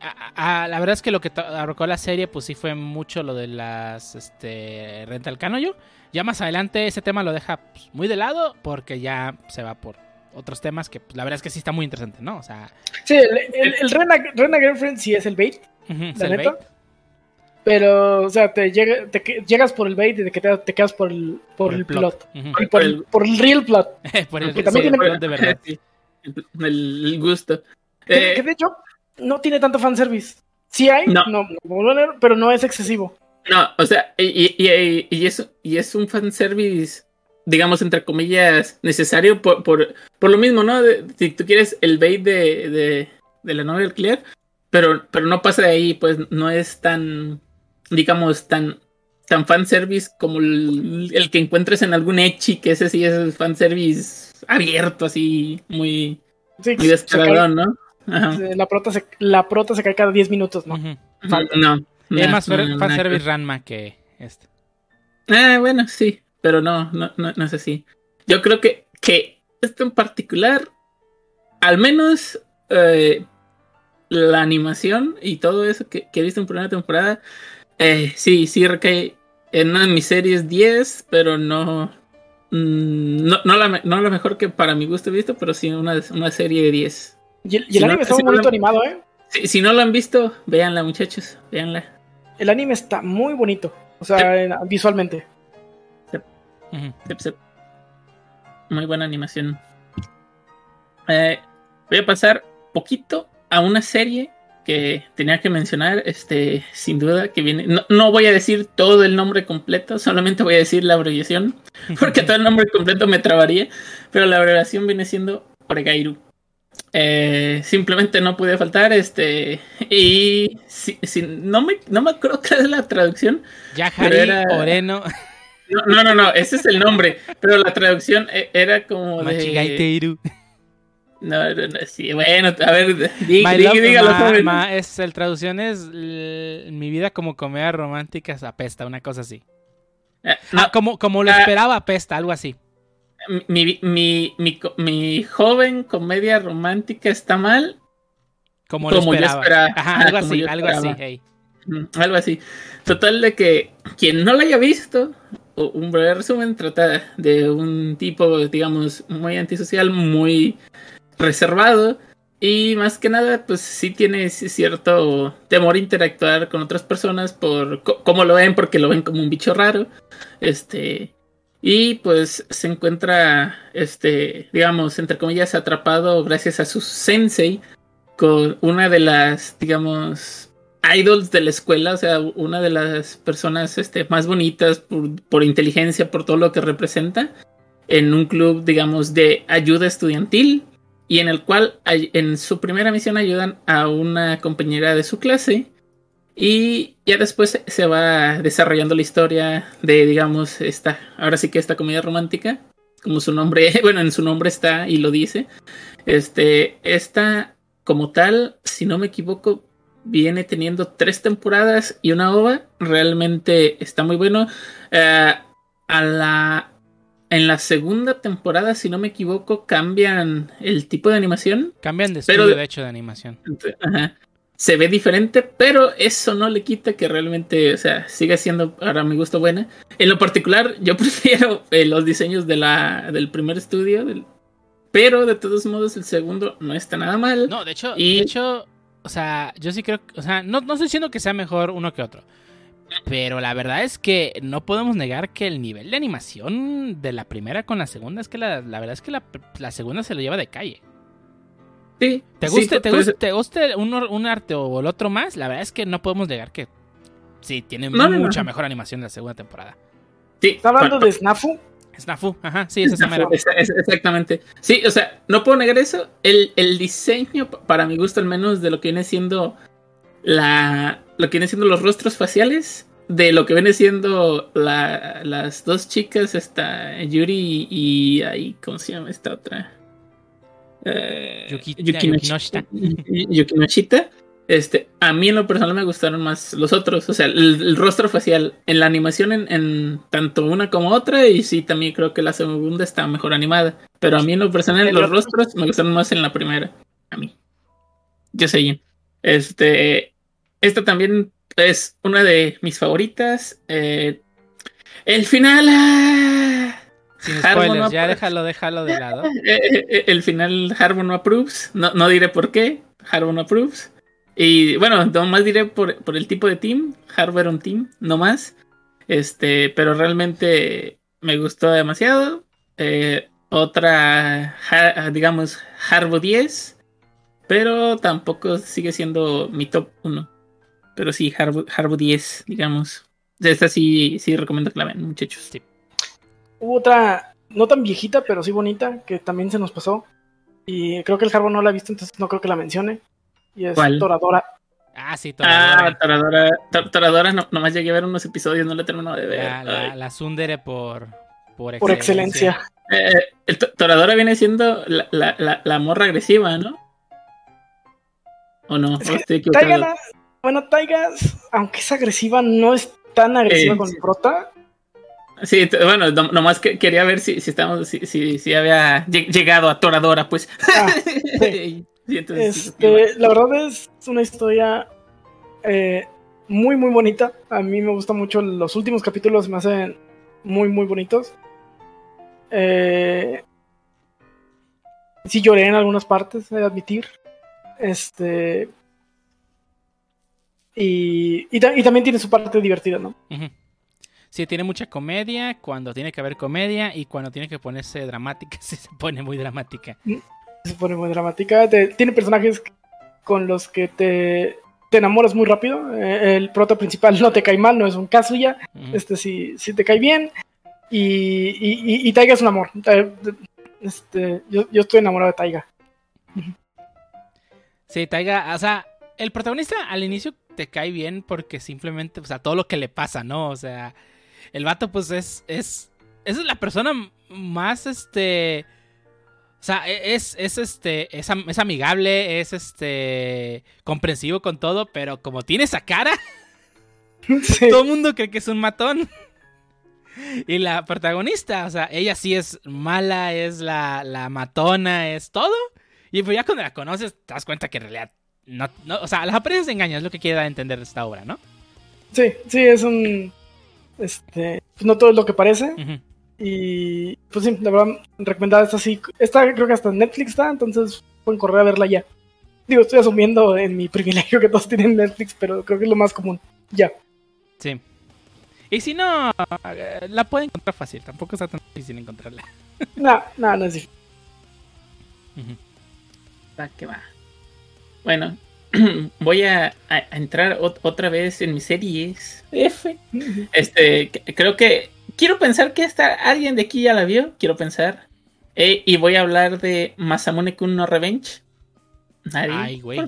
A- a- la verdad es que lo que abarcó la serie, pues sí fue mucho lo de las este, Rental Canoyo. Ya más adelante ese tema lo deja pues, muy de lado porque ya se va por otros temas que pues, la verdad es que sí está muy interesante, ¿no? O sea, Sí, el, el, el Rena, Rena Girlfriend sí es el bait, la el neta. bait. Pero, o sea, te, llega, te llegas por el bait y de que te, te quedas por el, por el plot. Y por, el, por el real plot. (laughs) por el, Que también sí, tiene- plot de verdad. (laughs) Sí, el, gusto. Que, Eh, que de hecho, no tiene tanto fanservice. Sí hay, No. no, no, pero no es excesivo. No, o sea, y, y, y, y es, y es un fanservice, digamos, entre comillas, necesario por, por, por lo mismo, ¿no? De- si tú quieres el bait de, de, de la novia alquiler, pero, pero no pasa de ahí, pues no es tan, digamos, tan, tan fanservice como el, el que encuentres en algún Echi, que ese sí es fanservice abierto, así, muy, Sí, muy se descaradón, ¿no? Ajá. la, prota se, la prota se cae cada 10 minutos, ¿no? Falta. No. es más no, fan- no, fanservice Ranma que este. Ah, bueno, sí, pero no, no, no, no es así. Yo creo que, que esto en particular, al menos eh, la animación y todo eso que, que he visto en primera temporada, eh, sí, sí recae en una de mis series 10, pero no, mm, no, no, la, no la mejor que para mi gusto he visto, pero sí una, una serie de 10. Y el, y el Si no- anime está si muy no bonito la- animado, ¿eh? Si, si no la han visto, véanla muchachos, véanla. El anime está muy bonito. O sea, en- visualmente. Ujú. Sep, sep. Muy buena animación. Eh, voy a pasar poquito a una serie que tenía que mencionar, este, sin duda, que viene. No, no voy a decir todo el nombre completo, solamente voy a decir la abreviación, (laughs) porque todo el nombre completo me trabaría, pero la abreviación viene siendo Oregairu. Eh, simplemente no pude faltar, este, y si, si- no, me, no me acuerdo cuál es la traducción, Yahari Pero era- Oreno (laughs) no, no, no, ese es el nombre, pero la traducción e- era como de... No, no, no, sí, bueno, a ver, di- My di- love- dígalo, ma- joven. ma- es el traducción es mi vida como comedia romántica apesta, una cosa así. Eh, no, Ah, como, como lo Ah. esperaba apesta, algo así. mi, mi, mi, mi joven comedia romántica está mal. Como lo Como yo esperaba. Ajá, algo así, algo así. hey. Mm, Algo así. Total de que quien no la haya visto, un breve resumen, trata de un tipo, digamos, muy antisocial, muy reservado. Y más que nada, pues sí tiene cierto temor a interactuar con otras personas por cómo lo ven, porque lo ven como un bicho raro. Este. Y pues se encuentra, este, digamos, entre comillas, atrapado gracias a su sensei con una de las, digamos, idols de la escuela, o sea, una de las personas este, más bonitas por, inteligencia, por todo lo que representa, en un club, digamos, de ayuda estudiantil, y en el cual en su primera misión ayudan a una compañera de su clase, y ya después se va desarrollando la historia de, digamos, esta, ahora sí que esta comedia romántica, como su nombre, (laughs) bueno, en su nombre está y lo dice. Este, esta, como tal, si no me equivoco, viene teniendo tres temporadas y una ova. Realmente está muy bueno. Eh, a la, en la segunda temporada, si no me equivoco, cambian el tipo de animación. Cambian de Pero- estudio, de hecho, de animación. Ajá. Se ve diferente, pero eso no le quita que realmente, o sea, siga siendo para mi gusto buena. En lo particular, yo (laughs) prefiero eh, los diseños de la, del primer estudio, del- pero de todos modos el segundo no está nada mal. No, de hecho, Y- de hecho, o sea, yo sí creo, que- o sea, no, no estoy diciendo que sea mejor uno que otro. Pero la verdad es que no podemos negar que el nivel de animación de la primera con la segunda es que la, la verdad es que la, la segunda se lo lleva de calle. Sí, ¿Te guste, te por guste, te guste un, un arte o el otro más? La verdad es que no podemos negar que sí, tiene No, mucha no. mejor animación la segunda temporada. sí, ¿Está hablando de Snafu? Snafu, ajá, sí, es esa mera. Es- es- exactamente. Sí, o sea, no puedo negar eso. El, el diseño, pa- para mi gusto al menos, de lo que viene siendo la. Lo que viene siendo los rostros faciales. De lo que viene siendo la- las dos chicas, esta Yuri y, ahí, ¿cómo se llama esta otra? Eh, Yuki- Yukinoshita. Yukinoshita. Este, a mí en lo personal me gustaron más los otros. O sea, el, el rostro facial en la animación en, en tanto una como otra. Y sí, también creo que la segunda está mejor animada. Pero a mí en lo personal los rostros me gustaron más en la primera. A mí. Yo sé. Este. Esta también es una de mis favoritas. Eh, el final. ah, Sin Harmon spoilers, no ya déjalo, déjalo de lado. (laughs) eh, eh, el final Harbour no approves. No, no diré por qué. Harbour no approves. Y bueno, nomás diré por, por el tipo de team. Harbour un team, no más. Este, pero realmente me gustó demasiado. Eh, otra, ha- digamos, Harbour 10. Pero tampoco sigue siendo mi top 1. Pero sí, Harbour, Harbour 10, digamos. Esta sí, sí recomiendo que la vean, muchachos. Sí. Hubo otra, no tan viejita, pero sí bonita, que también se nos pasó. Y creo que el Harbo no la ha visto, entonces no creo que la mencione. Y es ¿Cuál? Toradora. Ah, sí, Ah, Toradora. Toradora. Tor- Toradora, no, nomás llegué a ver unos episodios, no la he terminado de ver. La, la, la Tsundere por, por Por excelencia. Eh, el to- Toradora viene siendo la, la, la, la morra agresiva, ¿no? ¿O no? Es bueno, Taiga, aunque es agresiva, no es tan agresiva Eh, con sí. el prota. Sí, bueno, no- nomás que, quería ver si, si, estamos, si, si, si había lleg- llegado a Toradora, pues. Ah, (laughs) sí, (laughs) Este, la verdad es una historia eh, muy, muy bonita. A mí me gusta mucho. Los últimos capítulos me hacen muy, muy bonitos. Eh, sí lloré en algunas partes, he de admitir. Este. Y, y, ta- y también tiene su parte divertida, ¿no? Ujú. Sí, tiene mucha comedia, cuando tiene que haber comedia y cuando tiene que ponerse dramática, (laughs) sí se pone muy dramática. Se pone muy dramática. te- tiene personajes con los que te, te enamoras muy rápido. Eh, el prota principal no te cae mal, no es un Kazuya. Ujú. Este sí, sí te cae bien. Y, y, y- y Taiga es un amor. Ta- Este, yo, yo estoy enamorado de Taiga. Sí, Taiga, o sea, el protagonista al inicio te cae bien porque simplemente, o sea, todo lo que le pasa, ¿no? O sea, el vato pues es, es, es la persona más, este, o sea, e- es, es este, es, am- es amigable, es este, comprensivo con todo, pero como tiene esa cara, (laughs) Sí. todo el mundo cree que es un matón. Y la protagonista, o sea, ella sí es mala, es la, la matona, es todo. Y pues ya cuando la conoces, te das cuenta que en realidad no, no o sea, las apariencias engañan, es lo que quiere dar a entender esta obra, ¿no? Sí, sí, es un. Este. No todo es lo que parece. Ujú. Y pues sí, la verdad, recomendada esta sí. Esta creo que hasta en Netflix está, entonces pueden correr a verla ya. Digo, estoy asumiendo en mi (laughs) privilegio que todos tienen Netflix, pero creo que es lo más común. Ya. Sí. Y si no, eh, la pueden encontrar fácil, tampoco está tan difícil encontrarla. (laughs) No, no, no es difícil. Va que va. Bueno, (clears throat) voy a, entrar ot- otra vez en mis series F. Este, creo que quiero pensar que esta alguien de aquí ya la vio. Quiero pensar. Eh, y voy a hablar de Masamune Kun no Revenge. ¿Nadie? Ay, güey.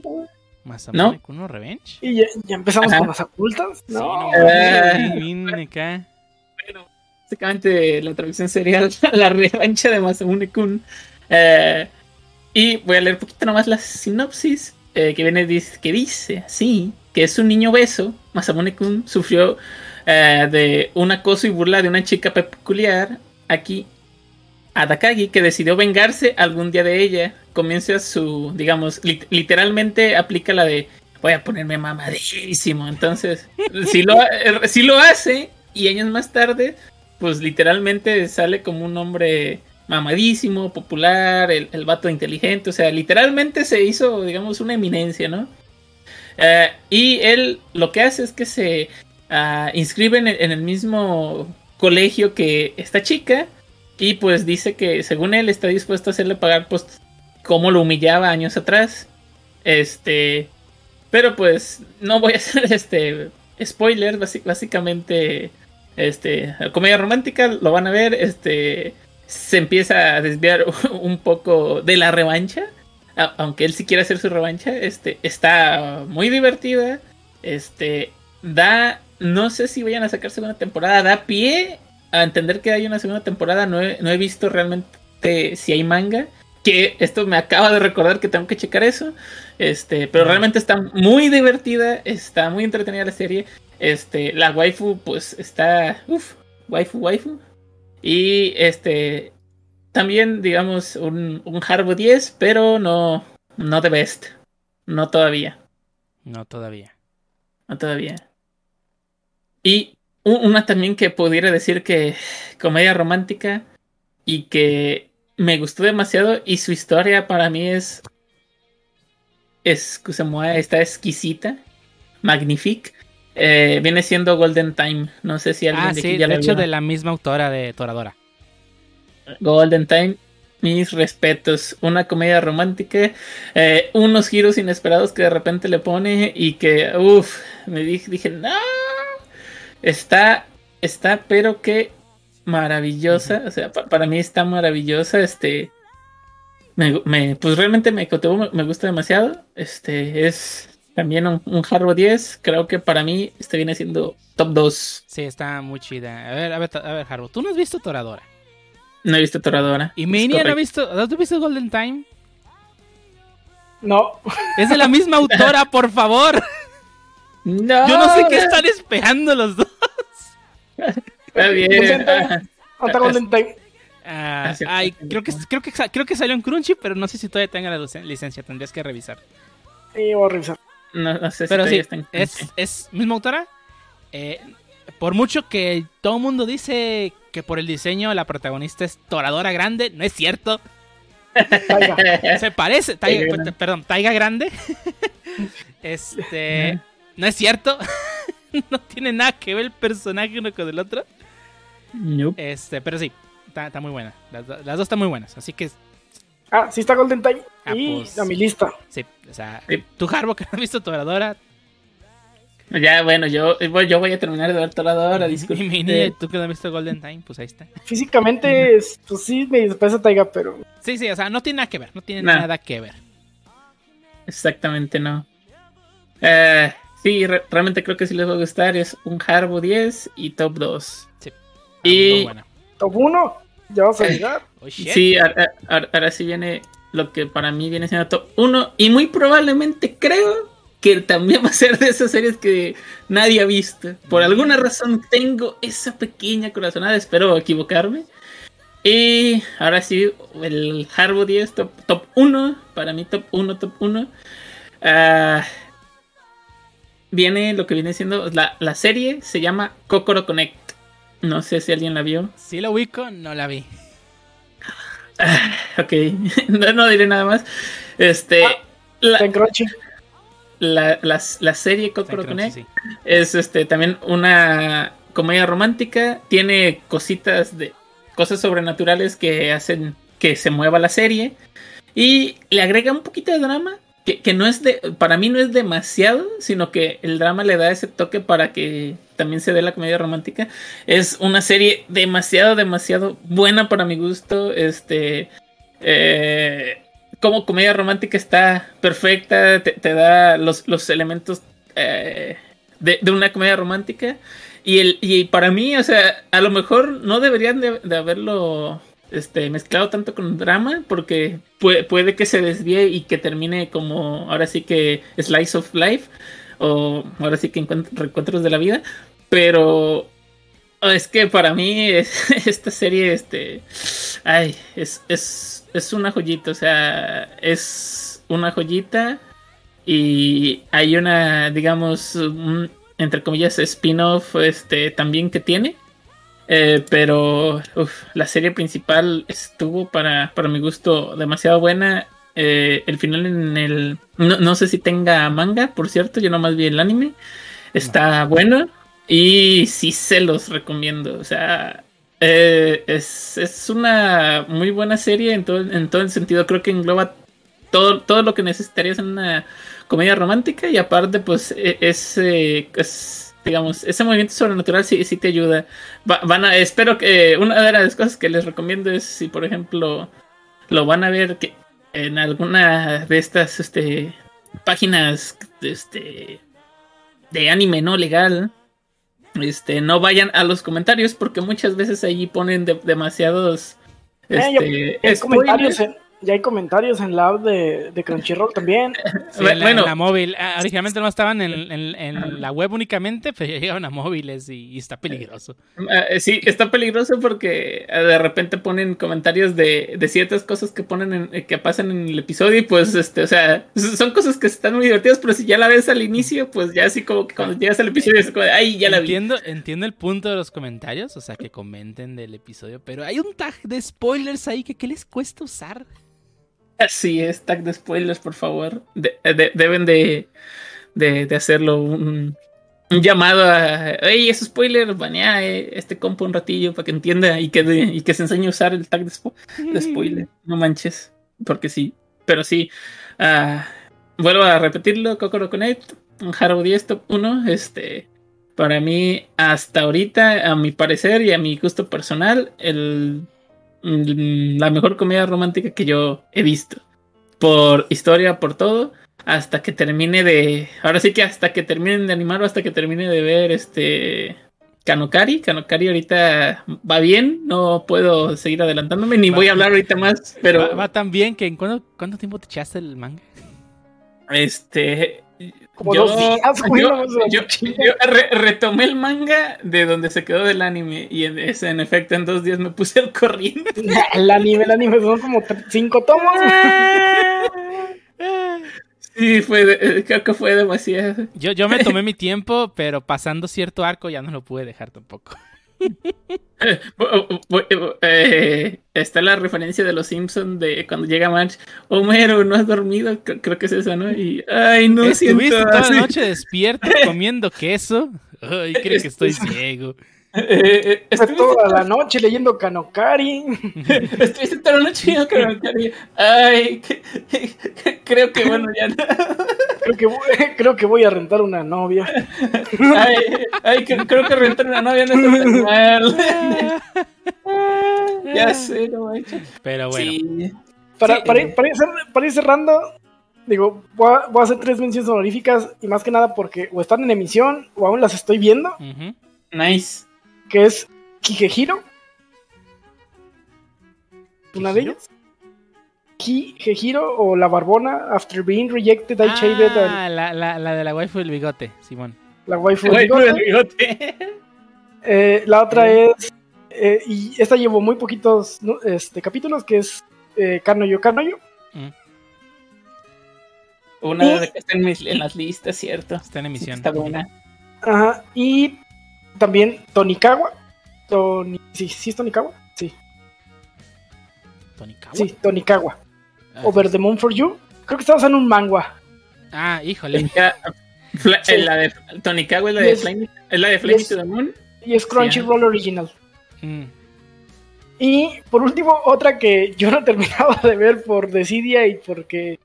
Masamune Kuno Revenge. Y ya, ya empezamos Ajá. con las ocultas. Sí, No, no, bien acá. Bueno, básicamente la traducción sería (laughs) la revancha de Masamune Kun. Eh, y voy a leer un poquito nomás la sinopsis eh, que viene dice- que dice así que es un niño beso. Masamune Kun sufrió eh, de un acoso y burla de una chica peculiar aquí Adakagi que decidió vengarse algún día de ella. Comienza su, digamos, lit- literalmente aplica la de voy a ponerme mamadísimo. Entonces, (laughs) si lo, eh, si lo hace y años más tarde, pues literalmente sale como un hombre mamadísimo, popular, el, el vato inteligente. O sea, literalmente se hizo, digamos, una eminencia, ¿no? Eh, y él lo que hace es que se ah, inscribe en el, mismo colegio que esta chica. Y pues dice que según él está dispuesto a hacerle pagar pues como lo humillaba años atrás. Este. Pero pues no voy a (laughs) hacer este spoiler. básicamente. Este. Comedia romántica. Lo van a ver. Este. Se empieza a desviar (laughs) un poco de la revancha. Aunque él sí quiere hacer su revancha. Este. Está muy divertida. Este. Da. No sé si vayan a sacar segunda temporada. Da pie a entender que hay una segunda temporada. No he, no he visto realmente si hay manga. Que esto me acaba de recordar que tengo que checar eso. Este, pero realmente está muy divertida. Está muy entretenida la serie. Este, la waifu, pues está. Uf, waifu, waifu. Y este. También, digamos, un, un Harbo 10, pero no. No de best. No todavía. No, todavía. No todavía. Y una también que pudiera decir que comedia romántica y que me gustó demasiado y su historia para mí es es está exquisita, magnifique. Eh, viene siendo Golden Time. No sé si alguien Ah, de sí, aquí ya de hecho vio. de la misma autora de Toradora. Golden Time, mis respetos. Una comedia romántica, eh, unos giros inesperados que de repente le pone y que, uff, me dije, dije, no, está, está, pero que maravillosa. O sea, pa- para mí está maravillosa. Este, me, me- pues realmente me me, gusta demasiado. Este, es también un, un Harbo 10. Creo que para mí este viene siendo top 2. Sí, está muy chida. A ver, a ver, a ver, Haru, tú no has visto Toradora. No he visto Toradora. Y Es Mania no ha visto. ¿Has visto Golden Time? no. Es de la misma (laughs) autora, por favor. No, Yo no sé qué están esperando los dos. Está bien. Ah, Ah, ay, creo que, creo, que, creo que salió en Crunchy, pero no sé si todavía tenga la licencia. Tendrías que revisar. Y voy a revisar. No, no sé si Pero sí, está en- es, es misma autora. Eh, por mucho que todo el mundo dice que por el diseño la protagonista es Toradora Grande, no es cierto. Taiga. Se parece, Taiga, Taiga Grande. perdón, Taiga Grande. (laughs) este, no es cierto. (laughs) no tiene nada que ver el personaje uno con el otro. Nope. Este, pero sí, está, está muy buena. Las, do- las dos están muy buenas, así que Ah, sí está Golden Time. Ah, y pues. a mi lista. sí, o sea, Sí. tú Harbo que no has visto Toradora Ya, bueno, yo, yo voy a terminar de ver Toradora, y disculpe. mi niña, tú que no has visto Golden Time, pues ahí está. Físicamente, es- pues sí, me parece Taiga, pero Sí, sí, o sea, no tiene nada que ver, no tiene Nah. nada que ver. Exactamente no. Eh, sí, re- realmente creo que sí les va a gustar. Es un Harbo 10 y top 2. Sí. Y- Muy buena. top 1. Ya vas a llegar. Oh. Sí, ahora, ahora- ahora sí viene lo que para mí viene siendo top 1. Y muy probablemente creo que también va a ser de esas series que nadie ha visto. Por alguna razón tengo esa pequeña corazonada, espero equivocarme. Y ahora sí, el Harbour 10 top, top 1, para mí top 1, top 1. Ah, viene lo que viene siendo la, la serie, se llama Kokoro Connect. No sé si alguien la vio. Sí lo ubico, no la vi. Ah, ok, (laughs) no, no diré nada más. Este, Ah, la, la, la- la serie Kokoro Connect sí. es este también una comedia romántica. Tiene cositas de cosas sobrenaturales que hacen que se mueva la serie. Y le agrega un poquito de drama. Que, no es de. Para mí no es demasiado. Sino que el drama le da ese toque para que también se dé la comedia romántica. Es una serie demasiado, demasiado buena para mi gusto. Este. eh, como comedia romántica está perfecta. Te, te da los, los elementos eh, de, de una comedia romántica. Y, el, y para mí, o sea, a lo mejor no deberían de, de haberlo este, mezclado tanto con drama, porque puede, puede que se desvíe y que termine como ahora sí que Slice of Life, o ahora sí que encuent- Reencuentros de la Vida, pero es que para mí es- (laughs) esta serie, este, ay, es, es, es una joyita, o sea, es una joyita y hay una, digamos, entre comillas, spin-off este, también que tiene. Eh, pero uf, la serie principal estuvo para, para mi gusto demasiado buena. Eh, el final en el... No, no sé si tenga manga, por cierto, yo nomás vi el anime. Está bueno y sí se los recomiendo. O sea, eh, es, es una muy buena serie en todo, en todo el sentido. Creo que engloba todo, todo lo que necesitarías en una comedia romántica y aparte pues e- ese es, digamos ese movimiento sobrenatural sí, sí te ayuda. Va- van a espero que una de las cosas que les recomiendo es si por ejemplo lo van a ver que en alguna de estas este páginas este de anime no legal este no vayan a los comentarios porque muchas veces allí ponen de- demasiados Eh, este, comentarios. Ya hay comentarios en la app de, de Crunchyroll también. (laughs) Sí, Bu- en la, bueno. en la móvil. Ah, originalmente no estaban en, en- en la web únicamente, pero ya llegaron a móviles y, y está peligroso. Ah, sí, está peligroso porque ah, de repente ponen comentarios de, de ciertas cosas que ponen en- eh, que pasan en el episodio y pues este, o sea, son cosas que están muy divertidas, pero si ya la ves al inicio, pues ya así como que cuando llegas al episodio es como de, ay, ya la vi. entiendo, entiendo el punto de los comentarios, o sea, que comenten del episodio, pero hay un tag de spoilers ahí que ¿qué les cuesta usar? Así es, tag de spoilers, por favor. De- de- deben de, de, hacerlo un, llamado a, hey, es spoiler, banea eh, este compa un ratillo para que entienda y que, se enseñe a usar el tag de, spo- de spoiler. No manches, porque sí. Pero sí, ah, vuelvo a repetirlo, Kokoro Connect, Haro 10 top 1, este, para mí, hasta ahorita, a mi parecer y a mi gusto personal, el, la mejor comedia romántica que yo he visto. Por historia, por todo, hasta que termine de, ahora sí que hasta que terminen de animar o hasta que termine de ver este... Kanokari, Kanokari ahorita va bien, no puedo seguir adelantándome, ni voy a hablar ahorita más, pero Va, va tan bien que ¿en cuánto, cuánto tiempo te echaste el manga? Este. Como dos días, güey, yo- yo- yo re- retomé el manga de donde se quedó del anime. Y en, ese, en efecto, en dos días me puse al corriente. (laughs) El anime, el anime son como cinco tomos. Sí, fue de- eh, creo que fue demasiado. Yo, yo me tomé (laughs) mi tiempo, pero pasando cierto arco ya no lo pude dejar tampoco. Eh, eh, está la referencia de los Simpsons de cuando llega March. Homero, no has dormido. Cre- Creo que es esa, ¿no? Y. Ay, no Estuviste siento toda así. la noche despierto comiendo queso. Ay, creo que estoy (laughs) ciego. Eh, eh, (laughs) estuviste toda la noche leyendo Kanokari. Estuviste toda la noche creo que- Ay, que- que- creo que bueno, ya. no. Creo que, voy, (laughs) creo que voy a rentar una novia. Ay, ay, que- creo que rentar una novia no tan mal. (laughs) Ya sé, no manches. Pero bueno, Sí. Para, Sí. para, ir, para ir cer- para ir cerrando, digo, voy a, voy a hacer tres menciones honoríficas y más que nada porque o están en emisión o aún las estoy viendo. Nice. Que es Kigehiro. Una de ellas. Hejiro o La Barbona, After Being Rejected, I Ah, la, la, la de la waifu del bigote, Simón. la waifu del Güey, bigote. el bigote. (laughs) Eh, la otra es, eh, y esta llevó muy poquitos ¿no? este, capítulos, que es eh, Kanoyo Kanoyo. Mm, Una de que está en, mis- en las listas, ¿cierto? está en emisión. Está buena. Ajá, y también Tonikawa. Toni, sí, sí es Tonikawa. Sí, Tonikawa. sí, Tonikawa. Ah, Over the Moon for You. Creo que está basado en un manga. Ah, híjole. Sí. eh, La de Tonikawa es la de Yes. Flame, es la de Flame Yes. to the Moon. Y es Crunchyroll Original. Mm, Y por último, otra que yo no (laughs) terminaba de ver por desidia y porque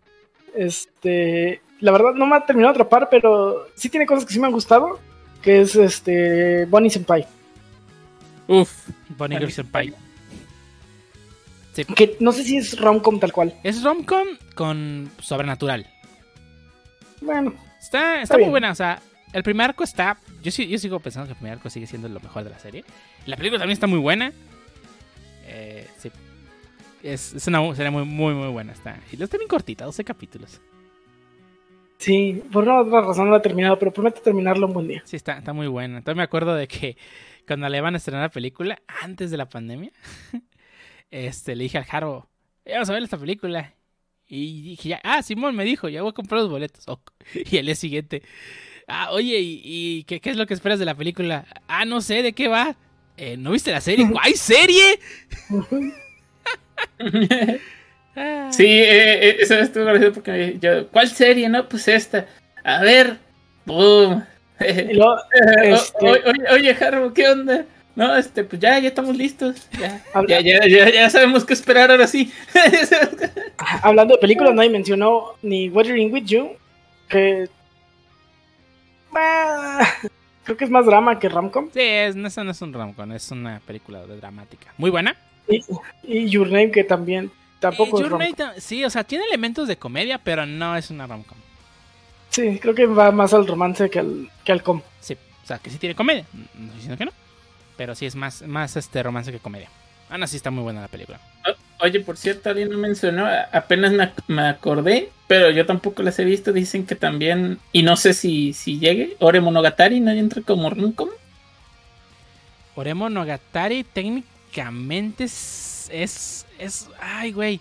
este la verdad no me ha terminado de atrapar, pero sí tiene cosas que sí me han gustado, que es este Bonnie Senpai. Uf. Bonnie Girl Senpai. Sí. Que no sé si es romcom tal cual. Es romcom con sobrenatural. Bueno, Está, está, Está muy bien. buena, o sea, el primer arco está. Yo sigo pensando que el primer arco sigue siendo lo mejor de la serie. La película también está muy buena. Eh, sí. Es, es una serie muy, muy, muy buena. Está. Y está bien cortita, 12 capítulos. Sí, por una otra razón no la he terminado, pero prometo terminarlo un buen día. Sí, está, está muy buena. Entonces me acuerdo de que cuando le iban a estrenar la película, antes de la pandemia, (laughs) este, le dije al Jaro, "Eh, vamos a ver esta película. Y dije, ya, ah, Simón me dijo, ya voy a comprar los boletos. (laughs) Y al día siguiente, ah, oye, ¿y, y qué, qué es lo que esperas de la película? Ah, no sé, ¿de qué va? "Eh, ¿No viste la serie? (laughs) ¿Hay serie? Ah. Sí, eh, eh, eso estuvo gracioso porque yo, ¿cuál serie? No, pues esta. A ver, boom. (laughs) Este- o- oye, oye, Harbo, ¿qué onda? No, este, pues ya, ya estamos listos. Ya, Habla- ya, ya, ya, ya sabemos qué esperar ahora sí. (laughs) hablando de películas, nadie mencionó ni Weathering with You, que creo que es más drama que romcom. Sí, es, no, eso no es un romcom, es una película de dramática. Muy buena. Y, y Your Name, que también tampoco Eh, es sí, o sea, tiene elementos de comedia, pero no es una romcom. Sí, creo que va más al romance que al, que al com. Sí, o sea, que sí tiene comedia. No estoy diciendo que no. Pero sí es más, más este romance que comedia. Aún así está muy buena la película. Oye, por cierto, alguien no mencionó, apenas me, ac- me acordé, pero yo tampoco las he visto. Dicen que también, y no sé si, si llegue, Ore Monogatari no entra como romcom. Oremo Nogatari técnicamente es, es, es- ay, güey.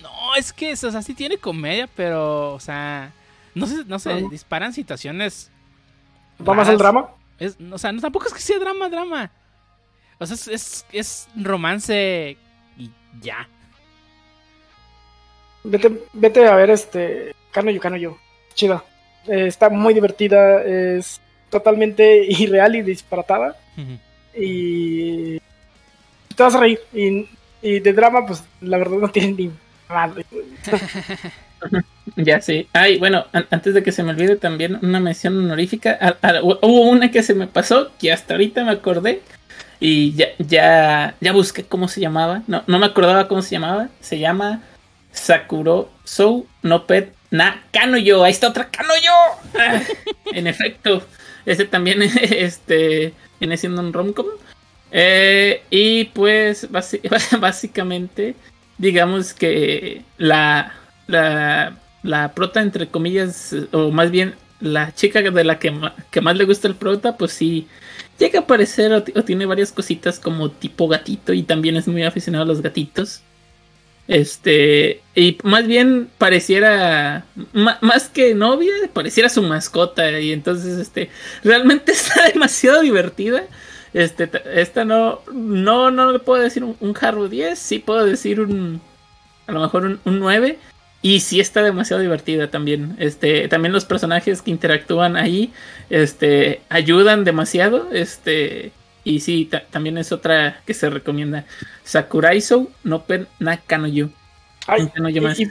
No, es que, o sea, sí tiene comedia, pero, o sea, no sé, no sé, disparan situaciones. Va más al raras. drama. Es, o sea, no, tampoco es que sea drama, drama. O sea, es, es, es romance y ya. Vete, vete a ver este Kano Yo Kano Yo. Chida. Eh, está muy divertida. Es totalmente (laughs) irreal y disparatada. Y te vas a reír. Y, y de drama, pues la verdad no tiene ni madre. Ya sé. Ay, bueno, an- antes de que se me olvide también una mención honorífica. Hubo una que se me pasó, que hasta ahorita me acordé. Y ya, ya, ya busqué cómo se llamaba. No, no me acordaba cómo se llamaba. Se llama Sakuro Sou no Pet Na Kanoyo. Ahí está otra Kanoyo. Ah, en efecto. Ese también (laughs) este, viene siendo un romcom. Eh, y pues (laughs) básicamente, digamos que la, la, la prota, entre comillas, o más bien la chica de la que, que más le gusta el prota, pues sí, llega a aparecer o tiene varias cositas como tipo gatito y también es muy aficionado a los gatitos. Este, y más bien pareciera, más que novia, pareciera su mascota. Y entonces, este, realmente (laughs) está demasiado divertida. Este, esta no, no, no le puedo decir un, un Harrow 10, sí puedo decir un, a lo mejor un, un 9. Y sí está demasiado divertida también. Este, también los personajes que interactúan ahí, este, ayudan demasiado. Este, y sí, ta- también es otra que se recomienda. Sakuraiso no pen nakanoyo. Ay, más. y, y-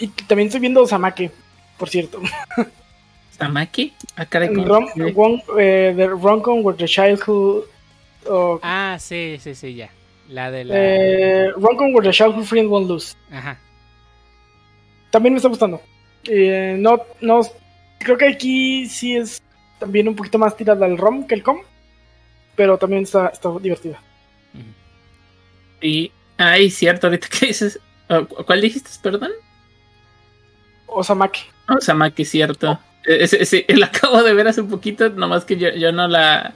y también estoy viendo Samake, por cierto. (laughs) Samaki. Ah, caray, ¿cómo Rom, eh, the Romcom with the Childhood. oh, Ah, sí, sí, sí, ya. La de la. eh, Romcom with the Childhood Friend Won't Lose. Ajá. También me está gustando. Eh, no, no, creo que aquí sí es también un poquito más tirada al rom que el com, pero también está, está divertida. Y Ay, cierto, ahorita que dices. oh, ¿Cuál dijiste, perdón? Osamaki. Osamaki, cierto. Ese, ese- (laughs) la acabo de ver hace un poquito, nomás que yo, yo no la.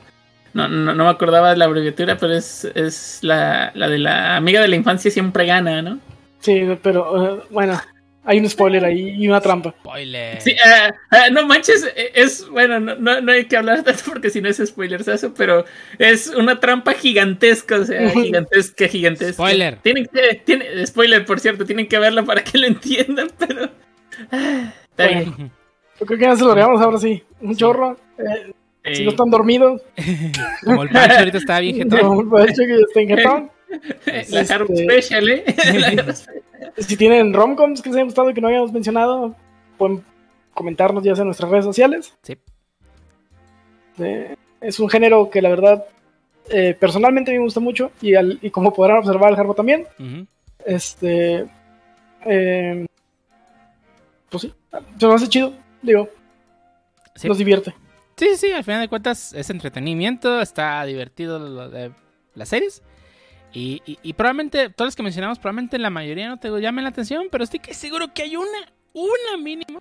No, no, no me acordaba de la abreviatura, pero es, es la, la de la amiga de la infancia siempre gana, ¿no? Sí, pero eh, bueno, hay un spoiler ahí y una trampa. Spoiler. Sí, ah, ah, no manches, eh, es bueno, no, no, no hay que hablar tanto porque si no es spoilersazo, pero es una trampa gigantesca, o sea, gigantesca, gigantesca. Spoiler. Tienen que, tiene, spoiler, por cierto, tienen que verla para que lo entiendan, pero. ah, está Bueno. bien. Yo creo que ya se lo veamos ahora sí. Un chorro. eh, si no Eh, están dormidos, (laughs) Como el Pancho ahorita está bien jetón. no, pues, hecho que ya está en jetón. (laughs) la este- Special, ¿eh? (laughs) La. Si tienen romcoms que les hayan gustado y que no habíamos mencionado, pueden comentarnos ya sea en nuestras redes sociales. Sí. Eh, es un género que la verdad eh, personalmente me gusta mucho y, al- y como podrán observar el Harbo también. Este. eh, pues sí, se nos hace chido, digo, Sí. nos divierte. Sí, sí, sí, al final de cuentas es entretenimiento, está divertido lo de las series. Y, y- y probablemente, todos los que mencionamos, probablemente la mayoría no te llamen la atención, pero estoy que seguro que hay una, una mínimo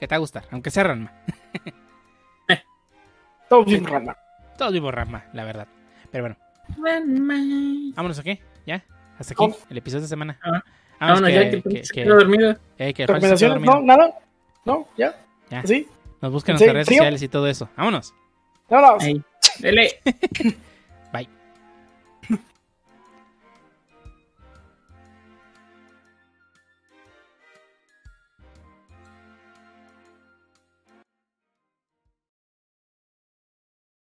que te va a gustar, aunque sea Ranma. (laughs) Todo bien random. Todos vimos Ranma, la verdad. Pero bueno, Bueno, vámonos aquí, ya. Hasta aquí, Vamos. el episodio de semana. Ah. Vámonos, Vámonos, ya que, que, se que- quedó dormido. eh, que. No, nada. No, ya. Ya. ¿Sí? Nos buscan en ¿Sí? nuestras redes ¿Frío? sociales y todo eso. Vámonos. Vámonos. Dele. (laughs)